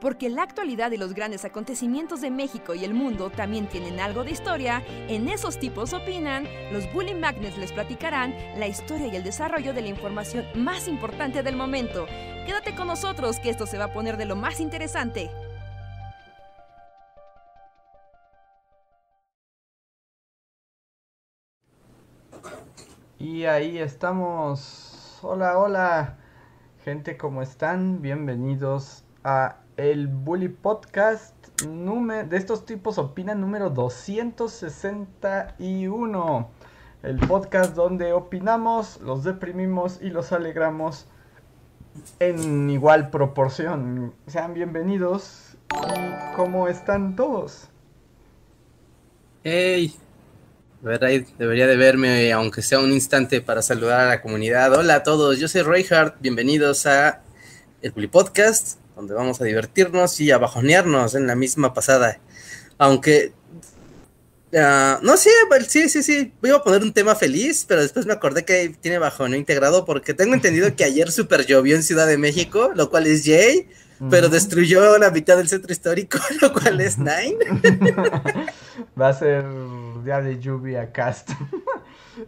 Porque la actualidad y los grandes acontecimientos de México y el mundo también tienen algo de historia, en esos tipos opinan, los Bully Magnets les platicarán la historia y el desarrollo de la información más importante del momento. Quédate con nosotros que esto se va a poner de lo más interesante. Y ahí estamos. Hola, hola. Gente, ¿cómo están? Bienvenidos a el Bully Podcast número, de estos tipos opinan número 261. El podcast donde opinamos, los deprimimos y los alegramos en igual proporción. Sean bienvenidos. ¿Cómo están todos? Hey, debería de verme, aunque sea un instante, para saludar a la comunidad. Hola a todos, yo soy Reinhardt, bienvenidos a el Bully Podcast donde vamos a divertirnos y a bajonearnos en la misma pasada. Aunque, uh, no sé, sí, sí, sí, voy a poner un tema feliz, pero después me acordé que tiene bajoneo integrado porque tengo entendido que ayer super llovió en Ciudad de México, lo cual es Jay, pero destruyó la mitad del centro histórico, lo cual es Nine. Va a ser día de lluvia cast.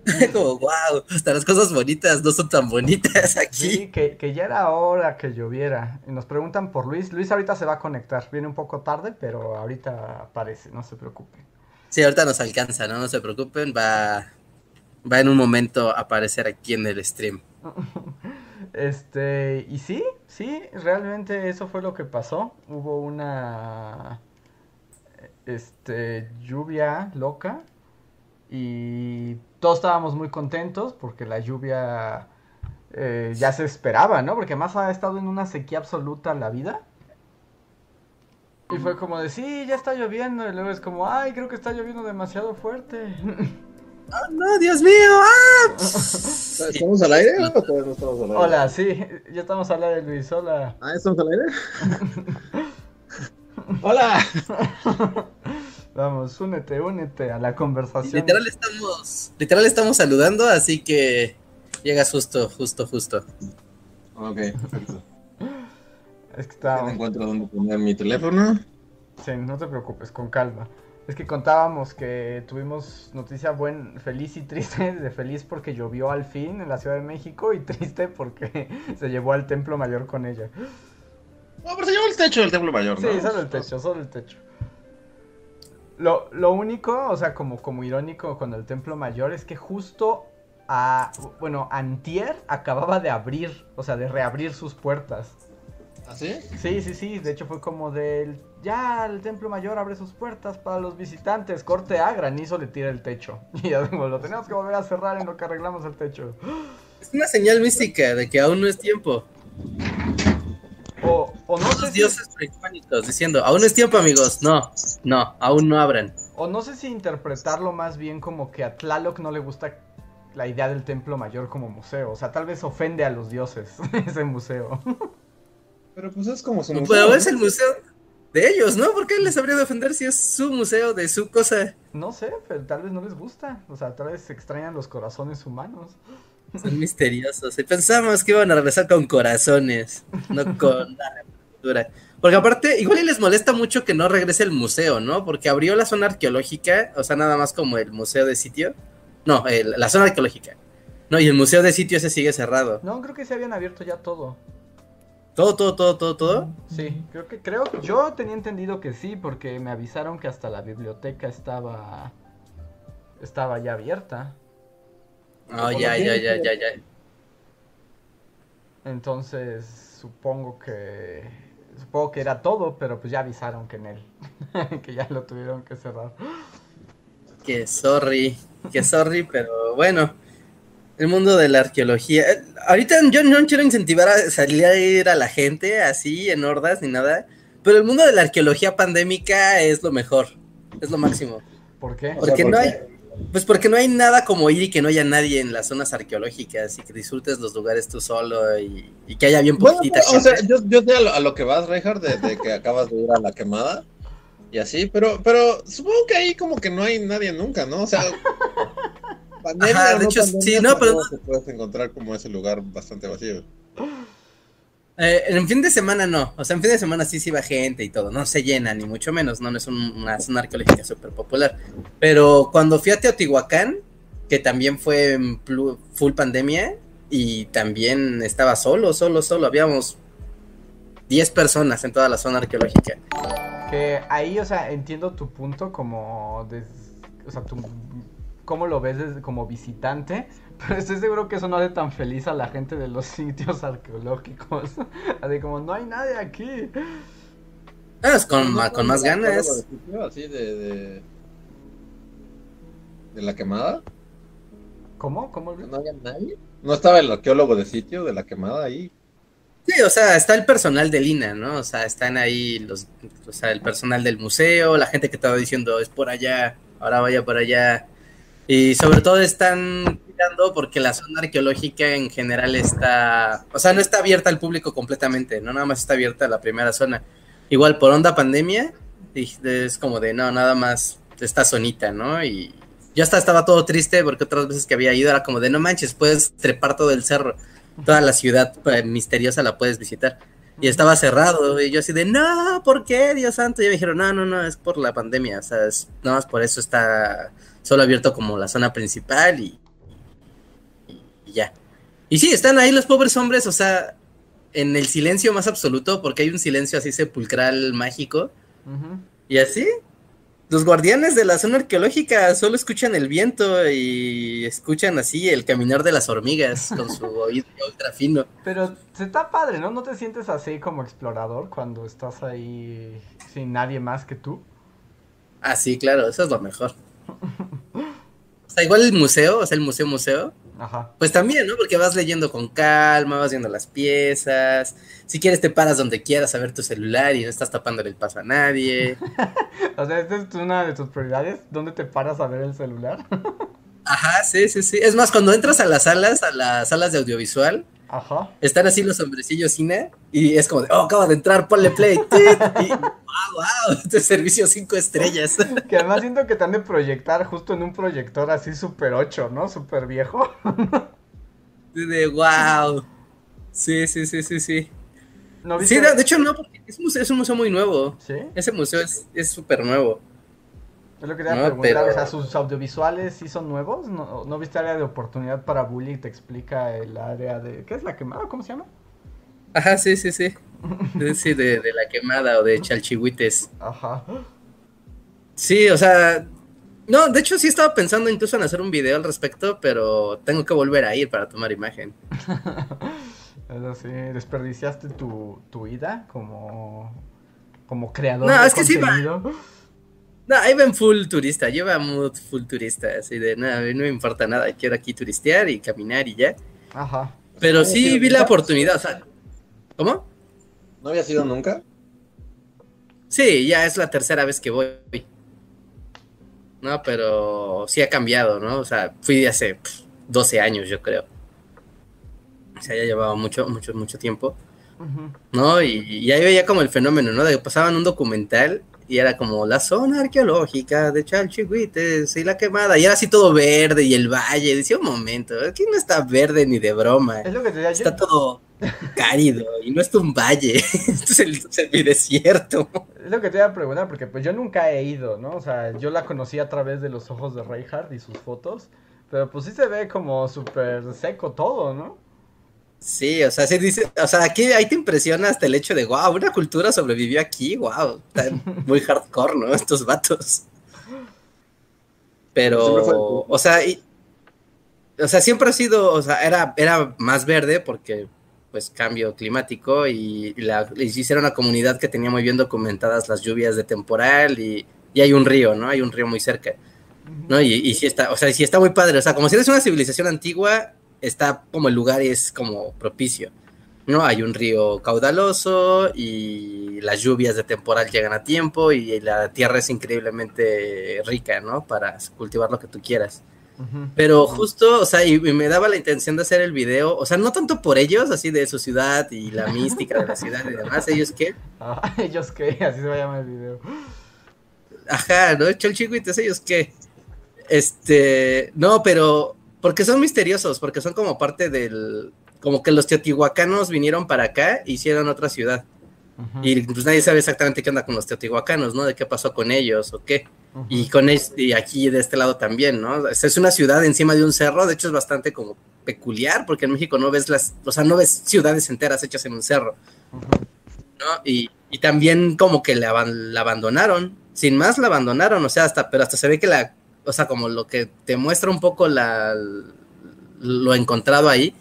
Como, wow, hasta las cosas bonitas no son tan bonitas aquí. Sí, que, que, ya era hora que lloviera. Y nos preguntan por Luis. Luis ahorita se va a conectar. Viene un poco tarde, pero ahorita aparece, no se preocupen. Sí, ahorita nos alcanza, ¿no? No se preocupen. Va, va en un momento a aparecer aquí en el stream. Este, y sí, sí, realmente eso fue lo que pasó. Hubo una este lluvia loca y todos estábamos muy contentos porque la lluvia eh, ya se esperaba, ¿no? Porque más ha estado en una sequía absoluta la vida. Y fue como de, sí, ya está lloviendo. Y luego es como, ay, creo que está lloviendo demasiado fuerte. ¡Oh, no, Dios mío! ¡Ah! ¿Estamos al aire o todavía no estamos al aire? Hola, sí, ya estamos al aire, Luis. Hola. ¿Ah, estamos al aire? ¡Hola! Vamos, únete, únete a la conversación. Literal estamos, literal estamos saludando, así que llegas justo, justo, justo. Ok, perfecto. Es que estaba... encuentro dónde poner mi teléfono. Sí, no te preocupes, con calma. Es que contábamos que tuvimos noticia buen, feliz y triste, de feliz porque llovió al fin en la Ciudad de México y triste porque se llevó al Templo Mayor con ella. No, pero se llevó el techo del Templo Mayor, ¿no? Sí, solo el techo, solo el techo. Lo, lo único, o sea, como, como irónico con el Templo Mayor es que justo a, bueno, Antier acababa de abrir, o sea, de reabrir sus puertas. ¿Ah, sí? Sí, sí, sí, de hecho fue como del, ya el Templo Mayor abre sus puertas para los visitantes, corte a granizo le tira el techo. Y ya lo tenemos que volver a cerrar en lo que arreglamos el techo. Es una señal mística de que aún no es tiempo. O, o no Los sé si, dioses prehispánicos diciendo, aún no es tiempo amigos, no, no, aún no abran. o no sé si interpretarlo más bien como que a Tlaloc no le gusta la idea del Templo Mayor como museo. O sea, tal vez ofende a los dioses ese museo. Pero pues es como su museo, Pero es el museo de ellos, ¿no? ¿Por qué les habría de ofender si es su museo de su cosa? No sé, pero tal vez no les gusta. O sea, tal vez se extrañan los corazones humanos. Son misteriosos. Y pensamos que iban a regresar con corazones, no con la reapertura. Porque aparte, igual y les molesta mucho que no regrese el museo, ¿no? Porque abrió la zona arqueológica, o sea, nada más como el museo de sitio. No, el- la zona arqueológica. No, y el museo de sitio ese sigue cerrado. No, creo que se habían abierto ya todo. Todo, todo, todo, todo, todo. Sí, creo que creo. Yo tenía entendido que sí, porque me avisaron que hasta la biblioteca estaba estaba ya abierta. Oh, ya, ya, ya, ya, ya. Entonces supongo que supongo que era todo, pero pues ya avisaron que en él que ya lo tuvieron que cerrar. Que sorry, que sorry, pero bueno. El mundo de la arqueología. eh, Ahorita yo no quiero incentivar a salir a ir a la gente así en hordas ni nada. Pero el mundo de la arqueología pandémica es lo mejor. Es lo máximo. ¿Por qué? O sea, Porque ¿por no qué? hay. Pues porque no hay nada como ir y que no haya nadie en las zonas arqueológicas y que disfrutes los lugares tú solo y, y que haya bien Bueno, poquitita o sea, yo, yo sé a lo, a lo que vas, Reinhardt, de, de que acabas de ir a la quemada y así, pero, pero supongo que ahí como que no hay nadie nunca, ¿no? O sea, pandemia Ajá, de no hecho, pandemia, sí, no, pero puedes encontrar como ese lugar bastante vacío. Eh, en fin de semana no, o sea, en fin de semana sí sí va gente y todo, no se llena ni mucho menos, no, no es un- una zona arqueológica súper popular. Pero cuando fui a Teotihuacán, que también fue en full pandemia y también estaba solo, solo, solo, habíamos 10 personas en toda la zona arqueológica. Que ahí, o sea, entiendo tu punto como, des- o sea, tu, cómo lo ves como visitante, pero estoy seguro que eso no hace tan feliz a la gente de los sitios arqueológicos. Así como, no hay nadie aquí. Ah, es con, ¿No con un más arqueólogo ganas. de sitio, Así de, de. de la quemada. ¿Cómo? ¿Cómo? ¿No había nadie? ¿No estaba el arqueólogo de sitio de la quemada ahí? Sí, o sea, está el personal de Lina, ¿no? O sea, están ahí los, o sea, el personal del museo, la gente que estaba diciendo es por allá, ahora vaya por allá. Y sobre todo están porque la zona arqueológica en general está, o sea, no está abierta al público completamente, no nada más está abierta la primera zona. Igual por onda pandemia, es como de no, nada más esta zonita, ¿no? Y yo hasta estaba todo triste porque otras veces que había ido era como de no manches, puedes trepar todo el cerro toda la ciudad eh, misteriosa la puedes visitar. Y estaba cerrado, y yo así de, no, ¿por qué, Dios santo? Y me dijeron, no, no, no, es por la pandemia, o sea, es, nada más por eso está solo abierto como la zona principal y, y- ya. Y sí, están ahí los pobres hombres, o sea, en el silencio más absoluto, porque hay un silencio así sepulcral mágico, y así, los guardianes de la zona arqueológica solo escuchan el viento y escuchan así el caminar de las hormigas con su oído ultra fino. Pero se está padre, ¿no? ¿No te sientes así como explorador cuando estás ahí sin nadie más que tú? Ah, sí, claro, eso es lo mejor. O sea, igual el museo, o sea, el museo museo, Ajá. pues también, ¿no? Porque vas leyendo con calma, vas viendo las piezas. Si quieres te paras donde quieras a ver tu celular y no estás tapándole el paso a nadie. O sea, esta es una de tus prioridades. ¿Dónde te paras a ver el celular? Ajá, sí, sí, sí. Es más, cuando entras a las salas, a las salas de audiovisual, Ajá. están así los hombrecillos cine y es como de, oh, acaba de entrar, ponle play. Y, wow, wow, este servicio cinco estrellas. Que además siento que te han de proyectar justo en un proyector así super 8, ¿no? Súper viejo. De wow. Sí, sí, sí, sí, sí. ¿No Sí, de, de hecho no, porque es, un museo- es un museo muy nuevo. ¿Sí? Ese museo es es súper nuevo. Es lo que te iba a No, preguntar. pero- O sea, ¿sus audiovisuales sí son nuevos? ¿No, ¿no viste área de oportunidad para bullying? Te explica el área de... ¿Qué es la quemada? ¿Cómo se llama? Ajá, sí, sí, sí. Sí, de, de la quemada o de chalchihuites. Ajá. Sí, o sea, no, de hecho sí estaba pensando incluso en hacer un video al respecto, pero tengo que volver a ir para tomar imagen. Eso sí, desperdiciaste tu, tu ida como, como creador No, de es que sí va. No, ahí ven full turista, lleva mood full turista, así de nada, mí no me importa nada, quiero aquí turistear y caminar y ya. Ajá. Pero ¿Cómo sí vi la oportunidad, o sea, ¿cómo? ¿No había sido nunca? Sí, ya es la tercera vez que voy. No, pero sí ha cambiado, ¿no? O sea, fui de hace pf, 12 años, yo creo. O sea, ya llevaba mucho, mucho, mucho tiempo. ¿no? Y, y ahí veía como el fenómeno, ¿no? De que pasaban un documental y era como la zona arqueológica de Chalchihuites y la quemada, y era así todo verde y el valle. Decía un momento, aquí no está verde ni de broma. Es lo que te yo. Está todo cálido y no es un valle, esto es el semidesierto. Es lo que te iba a preguntar, porque pues yo nunca he ido, ¿no? O sea, yo la conocí a través de los ojos de Reinhardt y sus fotos. Pero pues sí se ve como súper seco todo, ¿no? Sí, o sea, se dice, o sea, aquí ahí te impresiona hasta el hecho de, wow, una cultura sobrevivió aquí, wow, están muy hardcore, ¿no? Estos vatos. Pero, o sea, y- o sea, siempre ha sido, o sea, era, era más verde porque, pues, cambio climático y, y la, y hicieron una comunidad que tenía muy bien documentadas las lluvias de temporal y, y hay un río, ¿no? Hay un río muy cerca. ¿no? Y, y sí está, o sea, sí está muy padre, o sea, como si eres una civilización antigua, está como el lugar es como propicio, ¿no? Hay un río caudaloso y las lluvias de temporal llegan a tiempo y la tierra es increíblemente rica, ¿no? Para cultivar lo que tú quieras. Pero justo, o sea, y, y me daba la intención de hacer el video, o sea, no tanto por ellos, así de su ciudad y la mística de la ciudad y demás, ellos que, Ah, ellos qué, así se va a llamar el video. Ajá, ¿no? Cholchihuites, ellos qué. Este, no, pero porque son misteriosos, porque son como parte del, como que los teotihuacanos vinieron para acá e hicieron otra ciudad. Y pues nadie sabe exactamente qué onda con los teotihuacanos, ¿no? De qué pasó con ellos o qué. Y con es- y aquí de este lado también, ¿no? Es una ciudad encima de un cerro, de hecho es bastante como peculiar, porque en México no ves las, o sea, no ves ciudades enteras hechas en un cerro. ¿no? Y, y también como que la, la abandonaron, sin más la abandonaron, o sea, hasta, pero hasta se ve que la, o sea, como lo que te muestra un poco la, lo encontrado ahí,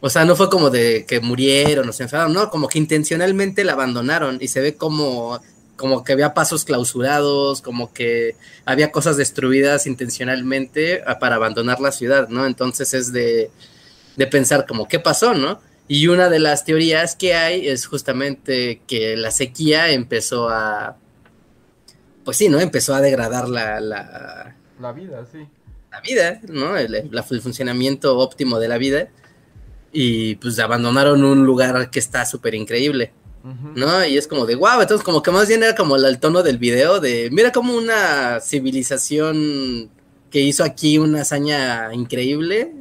o sea, no fue como de que murieron o se enfermaron, no, como que intencionalmente la abandonaron y se ve como, como que había pasos clausurados, como que había cosas destruidas intencionalmente ah, para abandonar la ciudad, ¿no? Entonces es de, de pensar como, ¿qué pasó, no? Y una de las teorías que hay es justamente que la sequía empezó a, pues sí, ¿no? Empezó a degradar la, la, La vida, sí. la vida, ¿no? El, la- el funcionamiento óptimo de la vida. Y pues abandonaron un lugar que está súper increíble. ¿no? Y es como de wow, entonces como que más bien era como el, el tono del video de mira como una civilización que hizo aquí una hazaña increíble,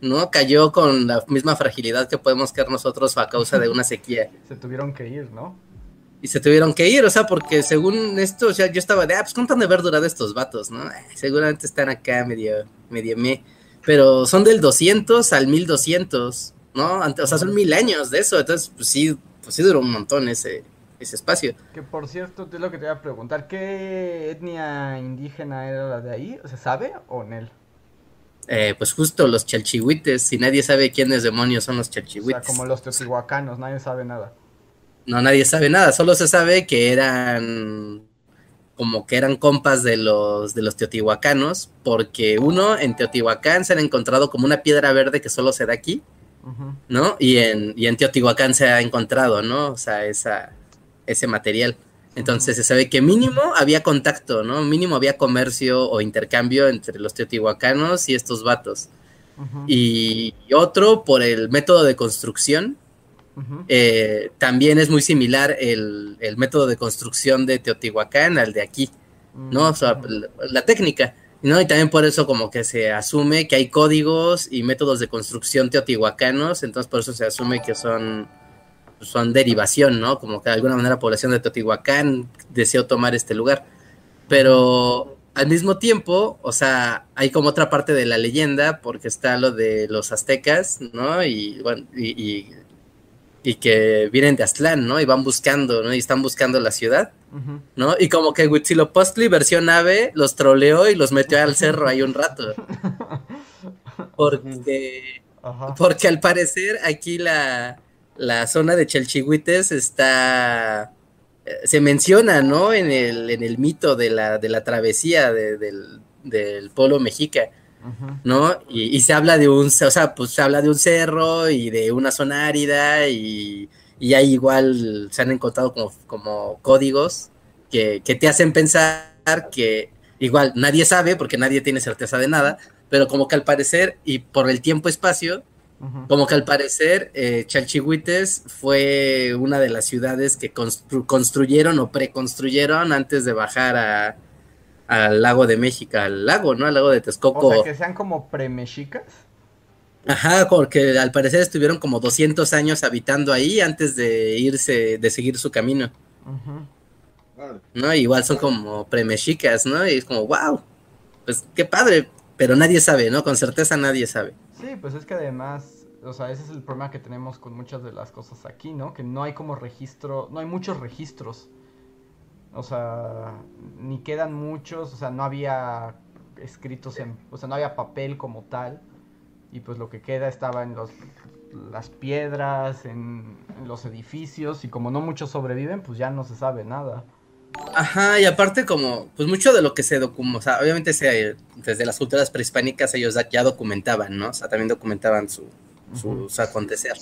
¿no? Cayó con la misma fragilidad que podemos caer nosotros a causa de una sequía. Se tuvieron que ir, ¿no? Y se tuvieron que ir, o sea, porque según esto, o sea, yo estaba de, ah, pues cuánto han de haber durado estos vatos, ¿no? Eh, seguramente están acá medio, medio me. Pero son del 200 al 1200, ¿no? Ante- O sea, son mil años de eso, entonces, pues sí, pues sí duró un montón ese, ese espacio. Que por cierto, es lo que te iba a preguntar. ¿Qué etnia indígena era la de ahí? ¿Se sabe o no? Eh, pues justo los chalchihuites, y nadie sabe quiénes demonios son los O sea, chalchihuites. como los teotihuacanos, nadie sabe nada. No, nadie sabe nada, solo se sabe que eran como que eran compas de los de los teotihuacanos, porque uno en Teotihuacán se han encontrado como una piedra verde que solo se da aquí. ¿no? Y en, y en Teotihuacán se ha encontrado, ¿no? O sea, esa, ese material. Entonces se sabe que mínimo había contacto, ¿no? Mínimo había comercio o intercambio entre los teotihuacanos y estos vatos. Y otro por el método de construcción, Eh, también es muy similar el, el método de construcción de Teotihuacán al de aquí, ¿no? O sea, la, la técnica, ¿no? Y también por eso como que se asume que hay códigos y métodos de construcción teotihuacanos, entonces por eso se asume que son, son derivación, ¿no? Como que de alguna manera la población de Teotihuacán deseó tomar este lugar. Pero al mismo tiempo, o sea, hay como otra parte de la leyenda, porque está lo de los aztecas, ¿no? Y bueno, y, y- y que vienen de Aztlán, ¿no? Y van buscando, ¿no? Y están buscando la ciudad. ¿no? Y como que Huitzilopochtli versión ave los troleó y los metió al cerro ahí un rato. Porque, porque al parecer aquí la, la zona de Chalchihuites está eh, se menciona, ¿no? En el, en el mito de la, de la travesía de- del, del pueblo mexica, ¿no? Y, y se habla de un, o sea, pues se habla de un cerro y de una zona árida y, y ahí igual se han encontrado como, como códigos que, que te hacen pensar que igual nadie sabe porque nadie tiene certeza de nada, pero como que al parecer y por el tiempo-espacio, como que al parecer eh, Chalchihuites fue una de las ciudades que constru- construyeron o preconstruyeron antes de bajar a, al lago de México, al lago, ¿no? Al lago de Texcoco. O sea, que sean como premexicas. Ajá, porque al parecer estuvieron como 200 años habitando ahí antes de irse, de seguir su camino. Órale. ¿no? Igual son como premexicas, ¿no? Y es como, wow, pues qué padre, pero nadie sabe, ¿no? Con certeza nadie sabe. Sí, pues es que además, o sea, ese es el problema que tenemos con muchas de las cosas aquí, ¿no? Que no hay como registro, no hay muchos registros. O sea, ni quedan muchos, o sea, no había escritos en, o sea, no había papel como tal. Y pues lo que queda estaba en los, las piedras, en, en los edificios, y como no muchos sobreviven, pues ya no se sabe nada. Ajá, y aparte como, pues mucho de lo que se documenta, o sea, obviamente se, desde las culturas prehispánicas ellos ya- documentaban, ¿no? O sea, también documentaban su, Ujú. sus acontecer,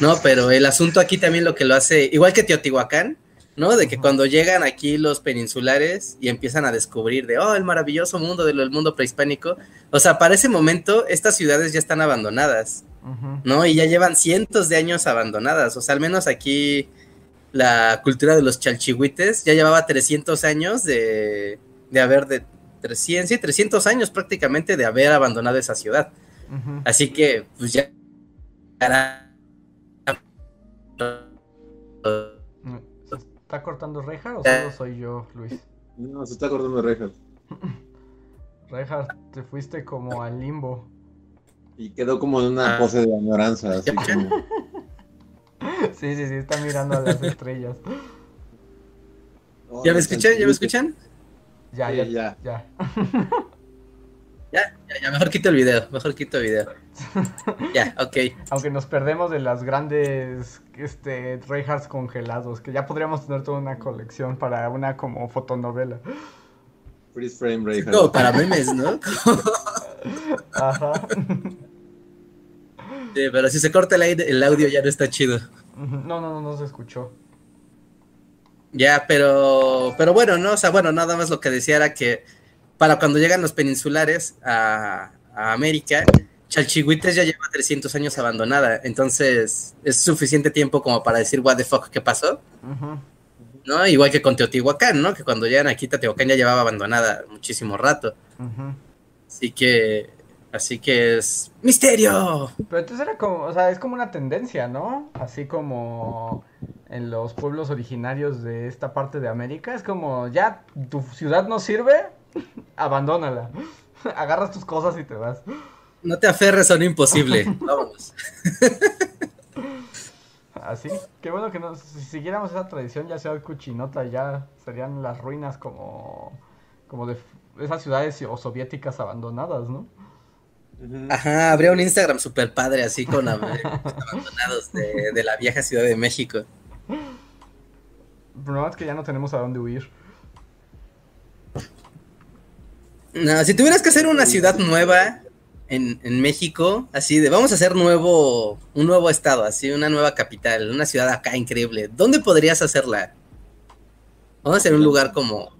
¿no? Pero el asunto aquí también lo que lo hace, igual que Teotihuacán, ¿no? De que cuando llegan aquí los peninsulares y empiezan a descubrir de, oh, el maravilloso mundo del mundo prehispánico, o sea, para ese momento estas ciudades ya están abandonadas. ¿no? Y ya llevan cientos de años abandonadas, o sea, al menos aquí la cultura de los chalchihuites ya llevaba 300 años de, de haber, de 300, sí, 300 años prácticamente de haber abandonado esa ciudad. Así que, pues ya, ¿Se está cortando Reinhardt o solo soy yo, Luis? No, se está cortando Reinhardt. Reinhardt, te fuiste como al limbo. Y quedó como en una Ah. pose de añoranza, así como... Sí, sí, sí, está mirando a las estrellas. ¿Ya me escuchan? ¿Ya me escuchan? Ya, Sí, ya, ya. ya. Ya, ya, ya, mejor quito el video, mejor quito el video. Ya, ok. Aunque nos perdemos de las grandes este, Reinhardts congelados, que ya podríamos tener toda una colección para una como fotonovela. Freeze frame Reinhardt. Como para memes, ¿no? Ajá. Sí, pero si se corta el, aire- el audio ya no está chido. No, no, no, no se escuchó. Ya, pero, pero bueno, no, o sea, bueno, nada más lo que decía era que para cuando llegan los peninsulares a, a América, Chalchihuites ya lleva 300 años abandonada, entonces es suficiente tiempo como para decir, what the fuck, ¿qué pasó? ¿No? Igual que con Teotihuacán, ¿no? Que cuando llegan aquí, Teotihuacán ya llevaba abandonada muchísimo rato. Ujú. Así que, así que es misterio. Pero entonces era como, o sea, es como una tendencia, ¿no? Así como en los pueblos originarios de esta parte de América, es como, ya, tu ciudad no sirve, abandónala. Agarras tus cosas y te vas. No te aferres a un imposible. Vámonos. Así, qué bueno que no, si siguiéramos esa tradición, ya sea el Cuchinota, ya serían las ruinas como, como de esas ciudades o soviéticas abandonadas, ¿no? Ajá, habría un Instagram super padre así con ab- abandonados de, de la vieja Ciudad de México. Problema es que ya no tenemos a dónde huir. No, si tuvieras que hacer una ciudad nueva en, en México, así de vamos a hacer nuevo, un nuevo estado, así una nueva capital, una ciudad acá increíble, ¿dónde podrías hacerla? Vamos a hacer un lugar como,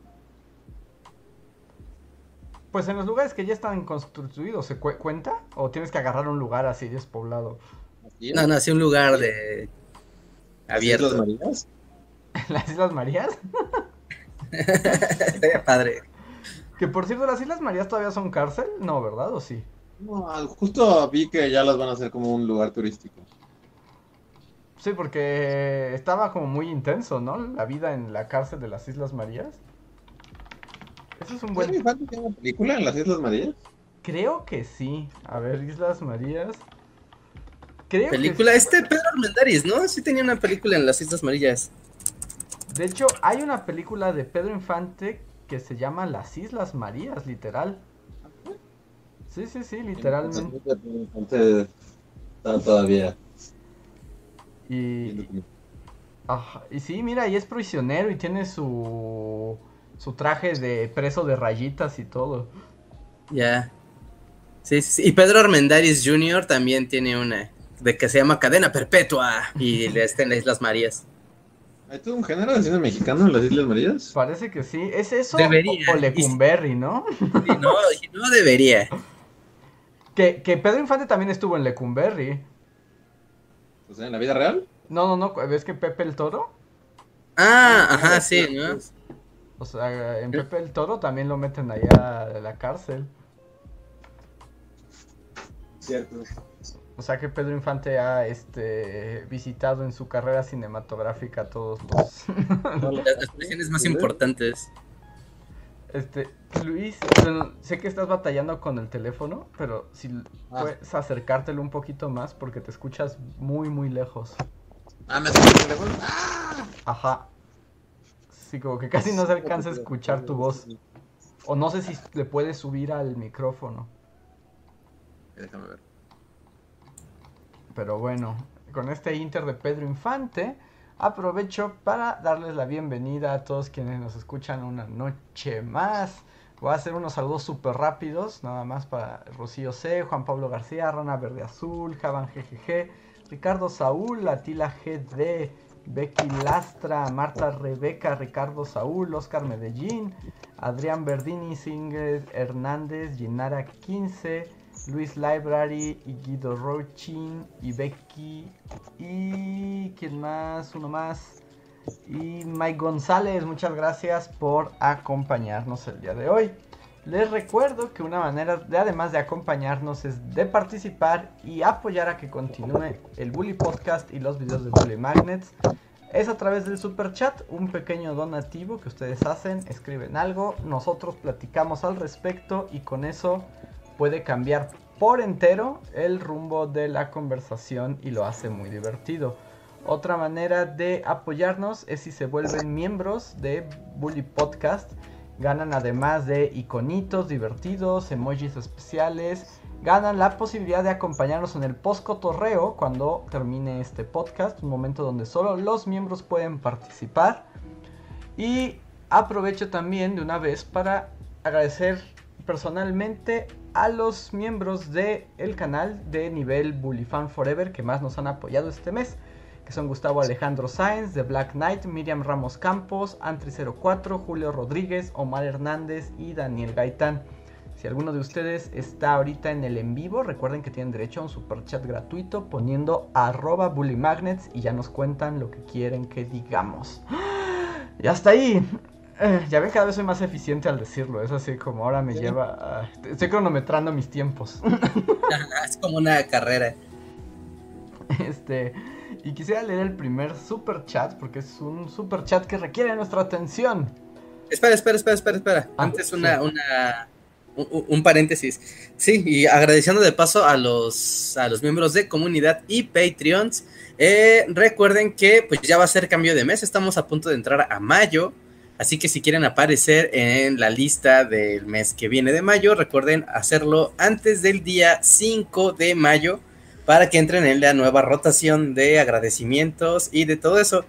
Pues en los lugares que ya están construidos, ¿se cu- cuenta? ¿O tienes que agarrar un lugar así despoblado? No, no, así un lugar de Las Islas abierto. Marías. ¿Las Islas Marías? Estaría padre. Que por cierto, ¿las Islas Marías todavía son cárcel? No, ¿verdad? ¿O sí? No, justo vi que ya las van a hacer como un lugar turístico. Sí, porque estaba como muy intenso, ¿no? La vida en la cárcel de las Islas Marías. Eso es un ¿Buen... tiene una película en las Islas Marías? Creo que sí. A ver, Islas Marías. Creo Película, que... este Pedro Armendáriz, ¿no? Sí tenía una película en las Islas Marillas. De hecho, hay una película de Pedro Infante que se llama Las Islas Marías, literal. Sí, sí, sí, literalmente. Está todavía. Y, ajá, y sí, mira, y es prisionero y tiene su, su traje de preso de rayitas y todo. Ya. Sí, sí, sí. Y Pedro Armendáriz Jr. también tiene una de que se llama Cadena Perpetua y le está en las Islas Marías. ¿Hay todo un género de cine mexicano en las Islas Marías? Parece que sí. ¿Es eso Debería. o, o Lecumberri, no? Y no, y no debería. Que, que Pedro Infante también estuvo en Lecumberri. O sea, en la vida real. No, no, no, ¿ves que Pepe el Toro? Ah, ajá, sí, ¿no? O sea, en Pepe el Toro también lo meten allá a la cárcel. Cierto. O sea que Pedro Infante ha este visitado en su carrera cinematográfica todos los Las, las más importantes. Este, Luis, bueno, sé que estás batallando con el teléfono, pero si Ah. puedes acercártelo un poquito más porque te escuchas muy muy lejos. Ah, me acerqué el teléfono. Ajá. Sí, como que casi no se alcanza a escuchar tu voz. O no sé si le puedes subir al micrófono. Déjame ver. Pero bueno, con este inter de Pedro Infante, aprovecho para darles la bienvenida a todos quienes nos escuchan una noche más. Voy a hacer unos saludos súper rápidos, nada más para Rocío C, Juan Pablo García, Rana Verde Azul, Javan GGG, Ricardo Saúl, Atila GD, Becky Lastra, Marta Rebeca, Ricardo Saúl, Oscar Medellín, Adrián Verdini, Singer Hernández, Ginara 15, Luis Library y Guido Rochin y Becky y quién más, uno más y Mike González, muchas gracias por acompañarnos el día de hoy. Les recuerdo que una manera de además de acompañarnos es de participar y apoyar a que continúe el Bully Podcast y los videos de Bully Magnets. Es a través del super chat, un pequeño donativo que ustedes hacen, escriben algo, nosotros platicamos al respecto y con eso puede cambiar por entero el rumbo de la conversación y lo hace muy divertido. Otra manera de apoyarnos es si se vuelven miembros de Bully Podcast. Ganan además de iconitos divertidos, emojis especiales. Ganan la posibilidad de acompañarnos en el post cotorreo cuando termine este podcast. Un momento donde solo los miembros pueden participar. Y aprovecho también de una vez para agradecer personalmente a los miembros del el canal de nivel Bullifan Forever que más nos han apoyado este mes que son Gustavo Alejandro Sáenz, de Black Knight, Miriam Ramos Campos, Antri04, Julio Rodríguez, Omar Hernández y Daniel Gaitán. Si alguno de ustedes está ahorita en el en vivo, recuerden que tienen derecho a un super chat gratuito poniendo arroba bullymagnets y ya nos cuentan lo que quieren que digamos. Y hasta ahí. Eh, ya ven, cada vez soy más eficiente al decirlo. Es así como ahora me lleva. A... Estoy cronometrando mis tiempos. es como una carrera. Este. Y quisiera leer el primer super chat porque es un super chat que requiere nuestra atención. Espera, espera, espera, espera, espera. Ah, Antes una, una un, paréntesis. Sí, y agradeciendo de paso a los, a los miembros de comunidad y Patreons. Eh, recuerden que pues ya va a ser cambio de mes. Estamos a punto de entrar a mayo. Así que si quieren aparecer en la lista del mes que viene de mayo, recuerden hacerlo antes del día 5 de mayo para que entren en la nueva rotación de agradecimientos y de todo eso.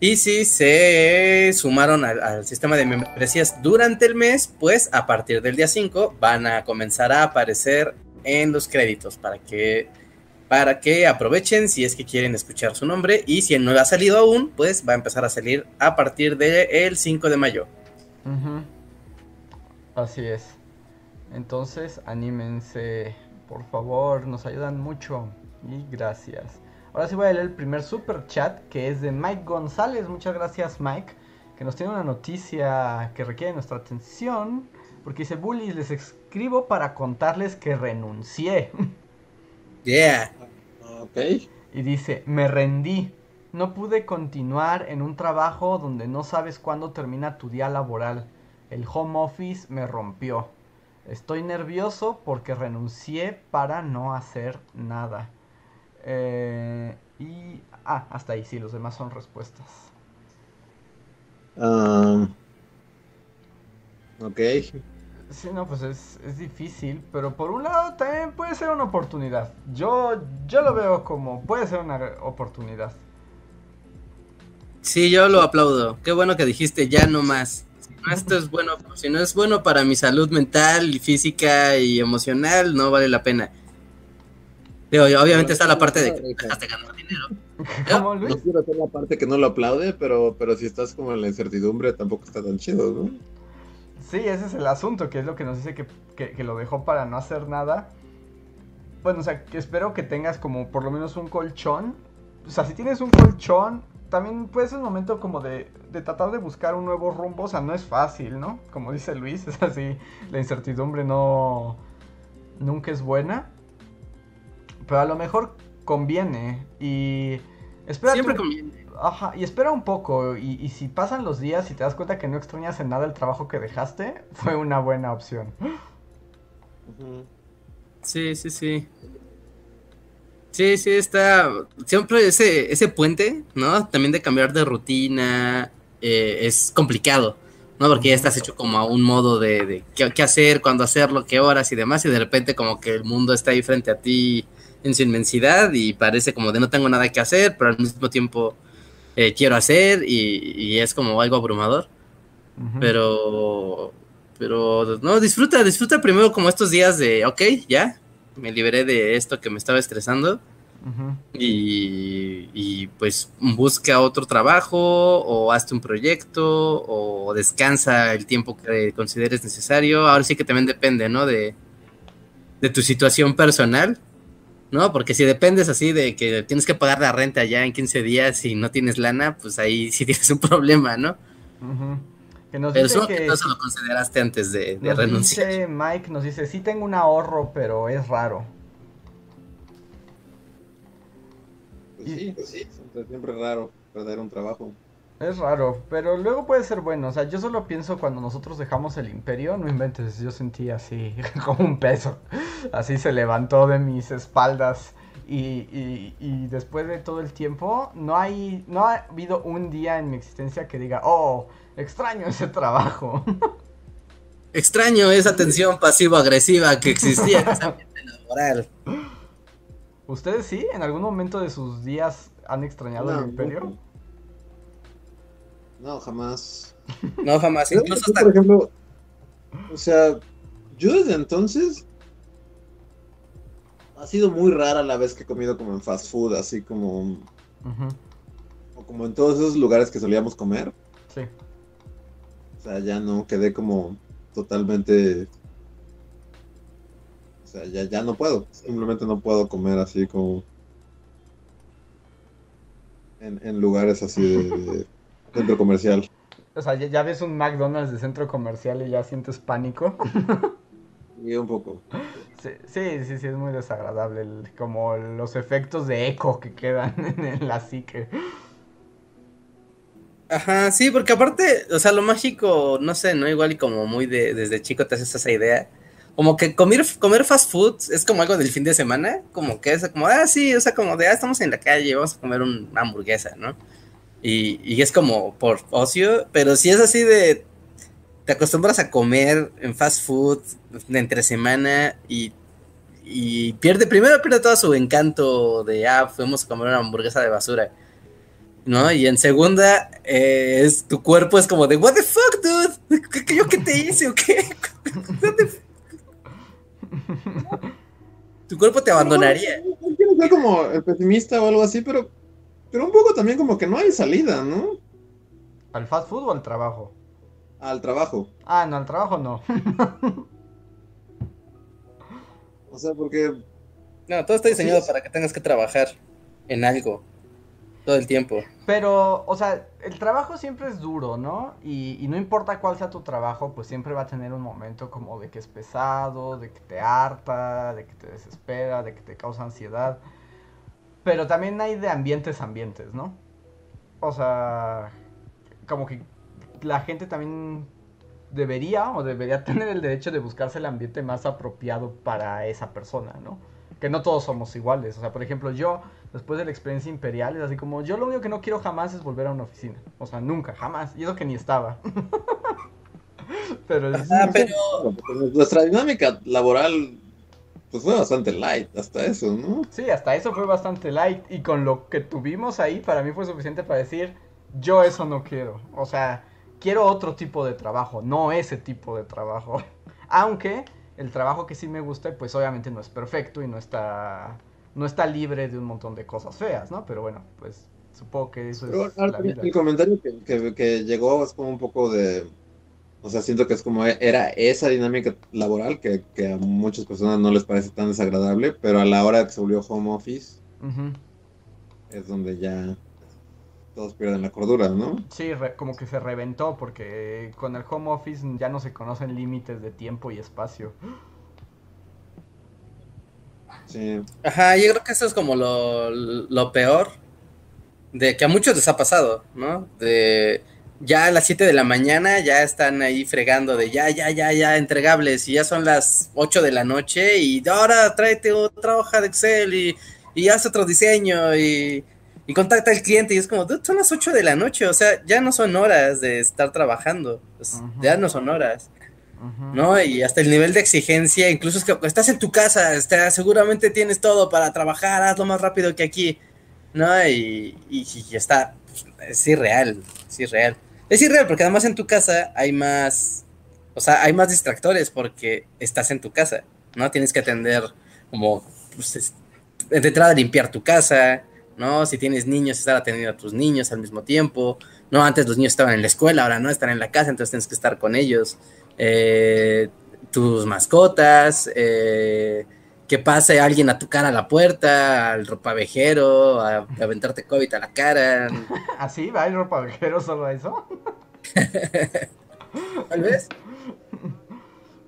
Y si se sumaron al, sistema de membresías durante el mes, pues a partir del día 5 van a comenzar a aparecer en los créditos para que para que aprovechen si es que quieren escuchar su nombre y si no ha salido aún, pues va a empezar a salir a partir del 5 de mayo. Así es. Entonces, anímense por favor, nos ayudan mucho. Y gracias. Ahora sí voy a leer el primer super chat que es de Mike González. Muchas gracias Mike. Que nos tiene una noticia que requiere nuestra atención. Porque dice, Bullies, les escribo para contarles que renuncié. Yeah. Ok. Y dice, me rendí. No pude continuar en un trabajo donde no sabes cuándo termina tu día laboral. El home office me rompió. Estoy nervioso porque renuncié para no hacer nada. Eh, y... Ah, hasta ahí, sí, los demás son respuestas. Um, ok. Sí, no, pues es, es, difícil, pero por un lado también puede ser una oportunidad. Yo, yo lo veo como puede ser una oportunidad. Sí, yo lo aplaudo. Qué bueno que dijiste ya no más esto es bueno, si no es bueno para mi salud mental y física y emocional, no vale la pena. obviamente está la parte de que dejaste ganar dinero. No quiero hacer la parte que no lo aplaude, pero, pero si estás como en la incertidumbre tampoco está tan chido, ¿no? Sí, ese es el asunto, que es lo que nos dice que, que lo dejó para no hacer nada. Bueno, o sea, que espero que tengas como por lo menos un colchón. O sea, si tienes un colchón, también puede ser un momento como de, de, tratar de buscar un nuevo rumbo, o sea, no es fácil, ¿no? Como dice Luis, es así, la incertidumbre no, nunca es buena, pero a lo mejor conviene y espera Siempre conviene. Ajá, y espera un poco, y, y, si pasan los días y te das cuenta que no extrañas en nada el trabajo que dejaste, fue una buena opción. Sí, sí, sí. Sí, sí, está. Siempre ese, ese puente, ¿no? También de cambiar de rutina eh, es complicado, ¿no? Porque ya estás hecho como a un modo de, qué, hacer, cuándo hacerlo, qué horas y demás, y de repente como que el mundo está ahí frente a ti en su inmensidad y parece como de no tengo nada que hacer, pero al mismo tiempo eh, quiero hacer y, es como algo abrumador. Pero, pero, no, disfruta, disfruta primero como estos días de, ok, ya, me liberé de esto que me estaba estresando. y, pues busca otro trabajo o hazte un proyecto o descansa el tiempo que consideres necesario. Ahora sí que también depende, ¿no? De, de tu situación personal, ¿no? Porque si dependes así de que tienes que pagar la renta ya en 15 días y no tienes lana, pues ahí sí tienes un problema, ¿no? Que nos Pero dice supongo que que no se lo consideraste antes de, de nos renunciar. dice Mike nos dice, sí tengo un ahorro, pero es raro. Pues sí, pues sí, siempre, siempre es raro perder un trabajo. Es raro, pero luego puede ser bueno. O sea, yo solo pienso cuando nosotros dejamos el imperio, no inventes, yo sentí así como un peso. Así se levantó de mis espaldas. Y, y, y después de todo el tiempo, no hay, no ha habido un día en mi existencia que diga, oh, extraño ese trabajo. Extraño esa tensión pasivo-agresiva que existía en ese ambiente laboral. ¿Ustedes sí? ¿En algún momento de sus días han extrañado No, el imperio? No, jamás. No, jamás. Incluso hasta por ejemplo, o sea, yo desde entonces ha sido muy rara la vez que he comido como en fast food, así como, o como en todos esos lugares que solíamos comer. Sí. O sea, ya no quedé como totalmente. O sea, ya, ya no puedo. Simplemente no puedo comer así como. En, en lugares así de, de centro comercial. O sea, ya, ya ves un McDonald's de centro comercial y ya sientes pánico. Y un poco. Sí, sí, sí, sí, es muy desagradable. el- como los efectos de eco que quedan en la psique. Ajá, sí, porque aparte, o sea, lo mágico, no sé, ¿no? Igual y como muy de, desde chico te haces esa idea. Como que comer, comer fast food es como algo del fin de semana, como que es como, ah, sí, o sea, como de, ah, estamos en la calle, vamos a comer un- una hamburguesa, ¿no? Y, y es como por ocio, pero si es así de, te acostumbras a comer en fast food de entre semana y, y pierde, primero pierde todo su encanto de, ah, fuimos a comer una hamburguesa de basura. ¿no? Y en segunda, eh, es, tu cuerpo es como de, what the fuck, dude? ¿Qué, yo qué te hice o qué? Tu cuerpo te abandonaría. No quiero ser como el pesimista o algo así, pero, pero un poco también como que no hay salida, ¿no? ¿Al fast food o al trabajo? Al trabajo. Ah, no, al trabajo no. O sea, porque No, todo está diseñado Sí. para que tengas que trabajar en algo todo el tiempo. Pero, o sea, el trabajo siempre es duro, ¿no? Y, y no importa cuál sea tu trabajo, pues siempre va a tener un momento como de que es pesado, de que te harta, de que te desespera, de que te causa ansiedad. Pero también hay de ambientes a ambientes, ¿no? O sea, como que la gente también debería o debería tener el derecho de buscarse el ambiente más apropiado para esa persona, ¿no? Que no todos somos iguales. O sea, por ejemplo, yo, después de la experiencia imperial, es así como, yo lo único que no quiero jamás es volver a una oficina. O sea, nunca, jamás. Y eso que ni estaba. Pero es- Ah, pero nuestra dinámica laboral pues fue bastante light hasta eso, ¿no? sí, hasta eso fue bastante light. Y con lo que tuvimos ahí, para mí fue suficiente para decir, yo eso no quiero. O sea, quiero otro tipo de trabajo, no ese tipo de trabajo. Aunque el trabajo que sí me gusta, pues obviamente no es perfecto y no está, no está libre de un montón de cosas feas, ¿no? Pero bueno, pues supongo que eso Pero es la vida. el comentario que, que- que llegó es como un poco de... O sea, siento que es como era esa dinámica laboral que, que a muchas personas no les parece tan desagradable, pero a la hora que se volvió home office es donde ya todos pierden la cordura, ¿no? Sí, re- como que se reventó porque con el home office ya no se conocen límites de tiempo y espacio. Sí. Ajá, yo creo que eso es como lo, lo peor de que a muchos les ha pasado, ¿no? De ya a las 7 de la mañana ya están ahí fregando de ya, ya, ya, ya, entregables y ya son las 8 de la noche y ahora tráete otra hoja de Excel y, y haz otro diseño y, y contacta al cliente y es como, "Dude, son las 8 de la noche, o sea, ya no son horas de estar trabajando, pues, ya no son horas. ¿no? Y hasta el nivel de exigencia, incluso es que estás en tu casa, está, seguramente tienes todo para trabajar, hazlo más rápido que aquí, ¿no? Y, y, y está, es irreal, es irreal. Es irreal porque además en tu casa hay más, o sea, hay más distractores porque estás en tu casa, ¿no? Tienes que atender como, pues, es- de entrada limpiar tu casa, ¿no? Si tienes niños, estar atendiendo a tus niños al mismo tiempo, ¿no? Antes los niños estaban en la escuela, ahora no, están en la casa, entonces tienes que estar con ellos eh, tus mascotas, eh, que pase alguien a tocar a la puerta, al ropavejero, a, a aventarte COVID a la cara. ¿Así? ¿Va el ropavejero solo a eso? Tal vez.